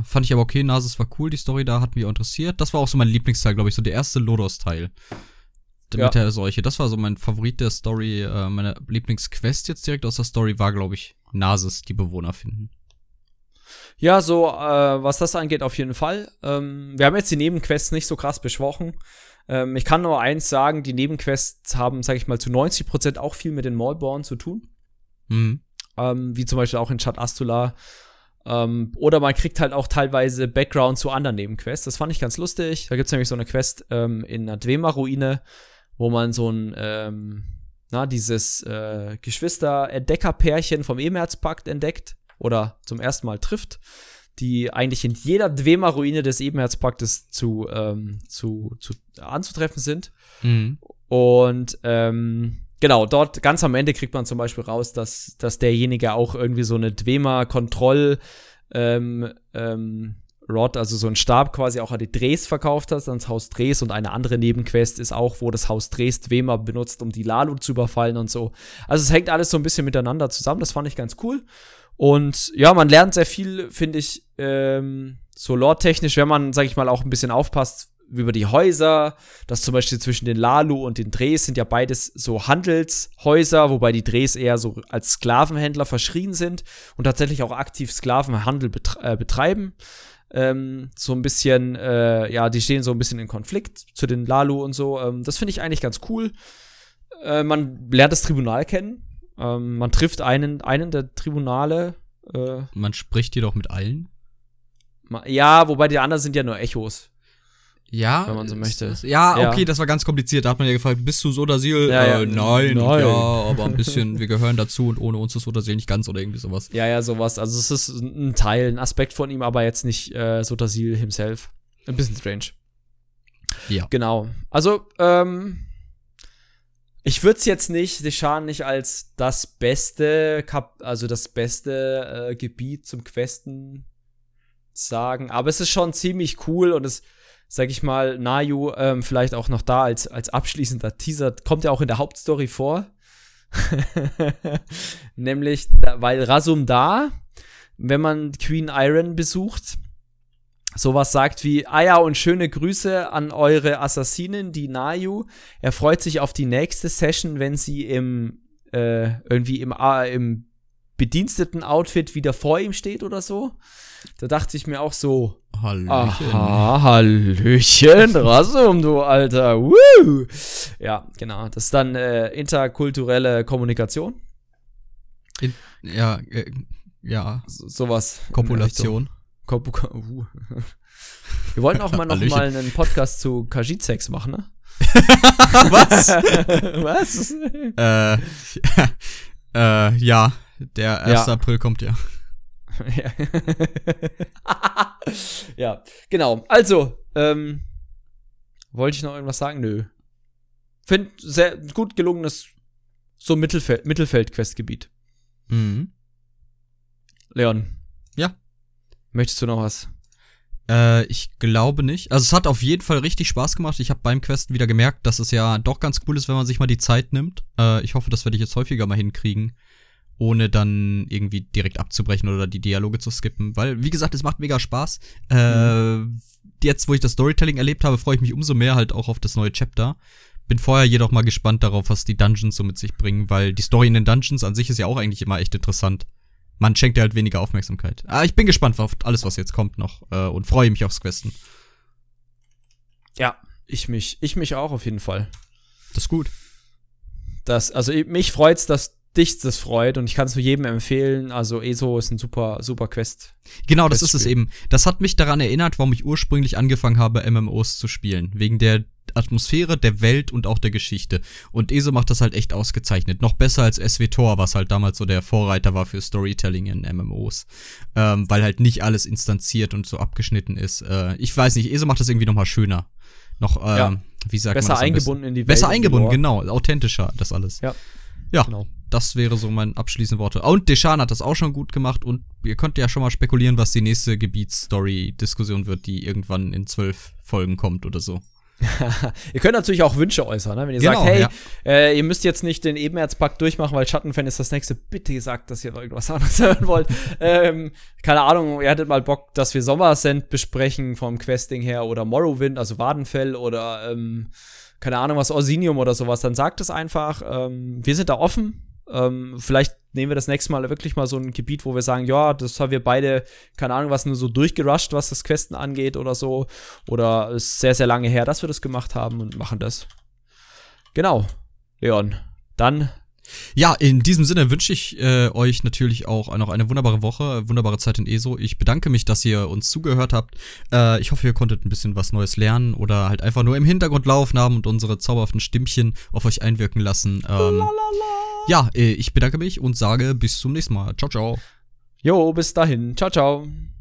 Äh, fand ich aber okay, Nasis war cool, die Story da hat mich auch interessiert. Das war auch so mein Lieblingsteil, glaube ich, so der erste Lodos-Teil. Ja. Mit der Seuche. Das war so mein Favorit der Story. Äh, meine Lieblingsquest jetzt direkt aus der Story war, glaube ich, Nasis, die Bewohner finden. Ja, so, äh, was das angeht, auf jeden Fall. Ähm, wir haben jetzt die Nebenquests nicht so krass besprochen. Ähm, ich kann nur eins sagen, die Nebenquests haben, sag ich mal, zu 90% auch viel mit den Maulborn zu tun. Mhm. ähm, wie zum Beispiel auch in Chat Astula. Ähm, oder man kriegt halt auch teilweise Background zu anderen Nebenquests. Das fand ich ganz lustig. Da gibt's nämlich so eine Quest ähm, in einer Dwemer-Ruine, wo man so ein, ähm, na, dieses äh, Geschwister-Entdecker-Pärchen vom Ebenherzpakt entdeckt oder zum ersten Mal trifft, die eigentlich in jeder Dwemer-Ruine des Ebenherzpaktes zu, ähm, zu, zu anzutreffen sind. Mhm. Und ähm, genau, dort ganz am Ende kriegt man zum Beispiel raus, dass, dass derjenige auch irgendwie so eine Dwemer-Kontroll ähm, ähm, Rod, also so ein Stab quasi auch an die Dres verkauft hat, ans Haus Dres und eine andere Nebenquest ist auch, wo das Haus Dres Dwemer benutzt, um die Lalu zu überfallen und so. Also es hängt alles so ein bisschen miteinander zusammen, das fand ich ganz cool. Und ja, man lernt sehr viel, finde ich, ähm, so lore-technisch, wenn man, sag ich mal, auch ein bisschen aufpasst über die Häuser, dass zum Beispiel zwischen den Lalu und den Dres sind ja beides so Handelshäuser, wobei die Dres eher so als Sklavenhändler verschrien sind und tatsächlich auch aktiv Sklavenhandel betre äh, betreiben. Ähm, so ein bisschen, äh, ja, die stehen so ein bisschen in Konflikt zu den Lalu und so. Ähm, das finde ich eigentlich ganz cool. Äh, man lernt das Tribunal kennen. Ähm, man trifft einen, einen der Tribunale. Äh, Man spricht jedoch mit allen. ja, wobei die anderen sind ja nur Echos. Ja, Wenn man so ist möchte. das- Ja, Ja. okay, das war ganz kompliziert. Da hat man ja gefragt, bist du Sodasil? Ja, ja. Äh, nein, Nein. ja, aber ein bisschen, wir gehören dazu und ohne uns ist Sodasil nicht ganz oder irgendwie sowas. Ja, ja, sowas. Also es ist ein Teil, ein Aspekt von ihm, aber jetzt nicht äh, Sotasil himself. Ein bisschen strange. Ja. Genau. Also, ähm, ich würde es jetzt nicht, Deshan nicht als das beste, Kap also das beste äh, Gebiet zum Questen sagen, aber es ist schon ziemlich cool und es, sag ich mal, Nayu ähm, vielleicht auch noch da als, als abschließender Teaser, kommt ja auch in der Hauptstory vor. Nämlich, weil Rasum da, wenn man Queen Iron besucht, sowas sagt wie, ah ja, und schöne Grüße an eure Assassinen, die Nayu. Er freut sich auf die nächste Session, wenn sie im, äh, irgendwie im, äh, im bediensteten Outfit wieder vor ihm steht oder so. Da dachte ich mir auch so, Hallöchen. Aha, Hallöchen, Rasum, du Alter. Woo! Ja, genau. Das ist dann äh, interkulturelle Kommunikation. In, ja, äh, ja. So, sowas. Kopulation. Kopu uh. Wir wollten auch mal noch Hallöchen. mal einen Podcast zu Kajit-Sex machen, ne? Was? Was? äh, äh, ja, der 1. Ja. April kommt ja. ja. ja, genau. Also, ähm, wollte ich noch irgendwas sagen? Nö. Find sehr gut gelungenes so Mittelfeld, Mittelfeld-Questgebiet. Mhm. Leon. Ja. Möchtest du noch was? Äh, ich glaube nicht. Also es hat auf jeden Fall richtig Spaß gemacht. Ich habe beim Questen wieder gemerkt, dass es ja doch ganz cool ist, wenn man sich mal die Zeit nimmt. Äh, ich hoffe, das werde ich jetzt häufiger mal hinkriegen, ohne dann irgendwie direkt abzubrechen oder die Dialoge zu skippen. Weil, wie gesagt, es macht mega Spaß. Äh, Jetzt, wo ich das Storytelling erlebt habe, freue ich mich umso mehr halt auch auf das neue Chapter. Bin vorher jedoch mal gespannt darauf, was die Dungeons so mit sich bringen, weil die Story in den Dungeons an sich ist ja auch eigentlich immer echt interessant. Man schenkt ja halt weniger Aufmerksamkeit. Ah, ich bin gespannt auf alles, was jetzt kommt noch äh, und freue mich aufs Questen. Ja, ich mich, ich mich auch auf jeden Fall. Das ist gut. Das, also ich- mich freut's, dass dich das freut und ich kann es nur jedem empfehlen. Also ESO ist ein super, super Quest. Genau, das ist es eben. Das hat mich daran erinnert, warum ich ursprünglich angefangen habe, MMOs zu spielen. Wegen der Atmosphäre, der Welt und auch der Geschichte. Und ESO macht das halt echt ausgezeichnet. Noch besser als SWTOR, was halt damals so der Vorreiter war für Storytelling in MMOs. Ähm, weil halt nicht alles instanziert und so abgeschnitten ist. Äh, ich weiß nicht, ESO macht das irgendwie nochmal schöner. Noch, ähm, Ja. wie sagt Besser man das eingebunden in die? Besser Welt die eingebunden, genau. Authentischer, das alles. Ja. Ja, Genau. das wäre so mein abschließende Worte. Und Deshan hat das auch schon gut gemacht und ihr könnt ja schon mal spekulieren, was die nächste Gebietsstory-Diskussion wird, die irgendwann in zwölf Folgen kommt oder so. ihr könnt natürlich auch Wünsche äußern, ne? wenn ihr Genau, sagt, hey, ja. äh, ihr müsst jetzt nicht den Ebenerzpakt durchmachen, weil Schattenfan ist das nächste. Bitte sagt, dass ihr noch irgendwas anderes hören wollt. ähm, keine Ahnung, ihr hattet mal Bock, dass wir Sommersend besprechen vom Questing her oder Morrowind, also Wadenfell oder ähm, keine Ahnung was, Orsinium oder sowas, dann sagt es einfach. Ähm, wir sind da offen. Ähm, vielleicht nehmen wir das nächste Mal wirklich mal so ein Gebiet, wo wir sagen, ja, das haben wir beide, keine Ahnung, was nur so durchgerusht, was das Questen angeht oder so. Oder es ist sehr, sehr lange her, dass wir das gemacht haben und machen das. Genau. Leon, dann Ja, in diesem Sinne wünsche ich äh, euch natürlich auch noch eine wunderbare Woche, wunderbare Zeit in ESO. Ich bedanke mich, dass ihr uns zugehört habt. Äh, ich hoffe, ihr konntet ein bisschen was Neues lernen oder halt einfach nur im Hintergrund laufen haben und unsere zauberhaften Stimmchen auf euch einwirken lassen. Ähm, ja, äh, ich bedanke mich und sage bis zum nächsten Mal. Ciao, ciao. Jo, bis dahin. Ciao, ciao.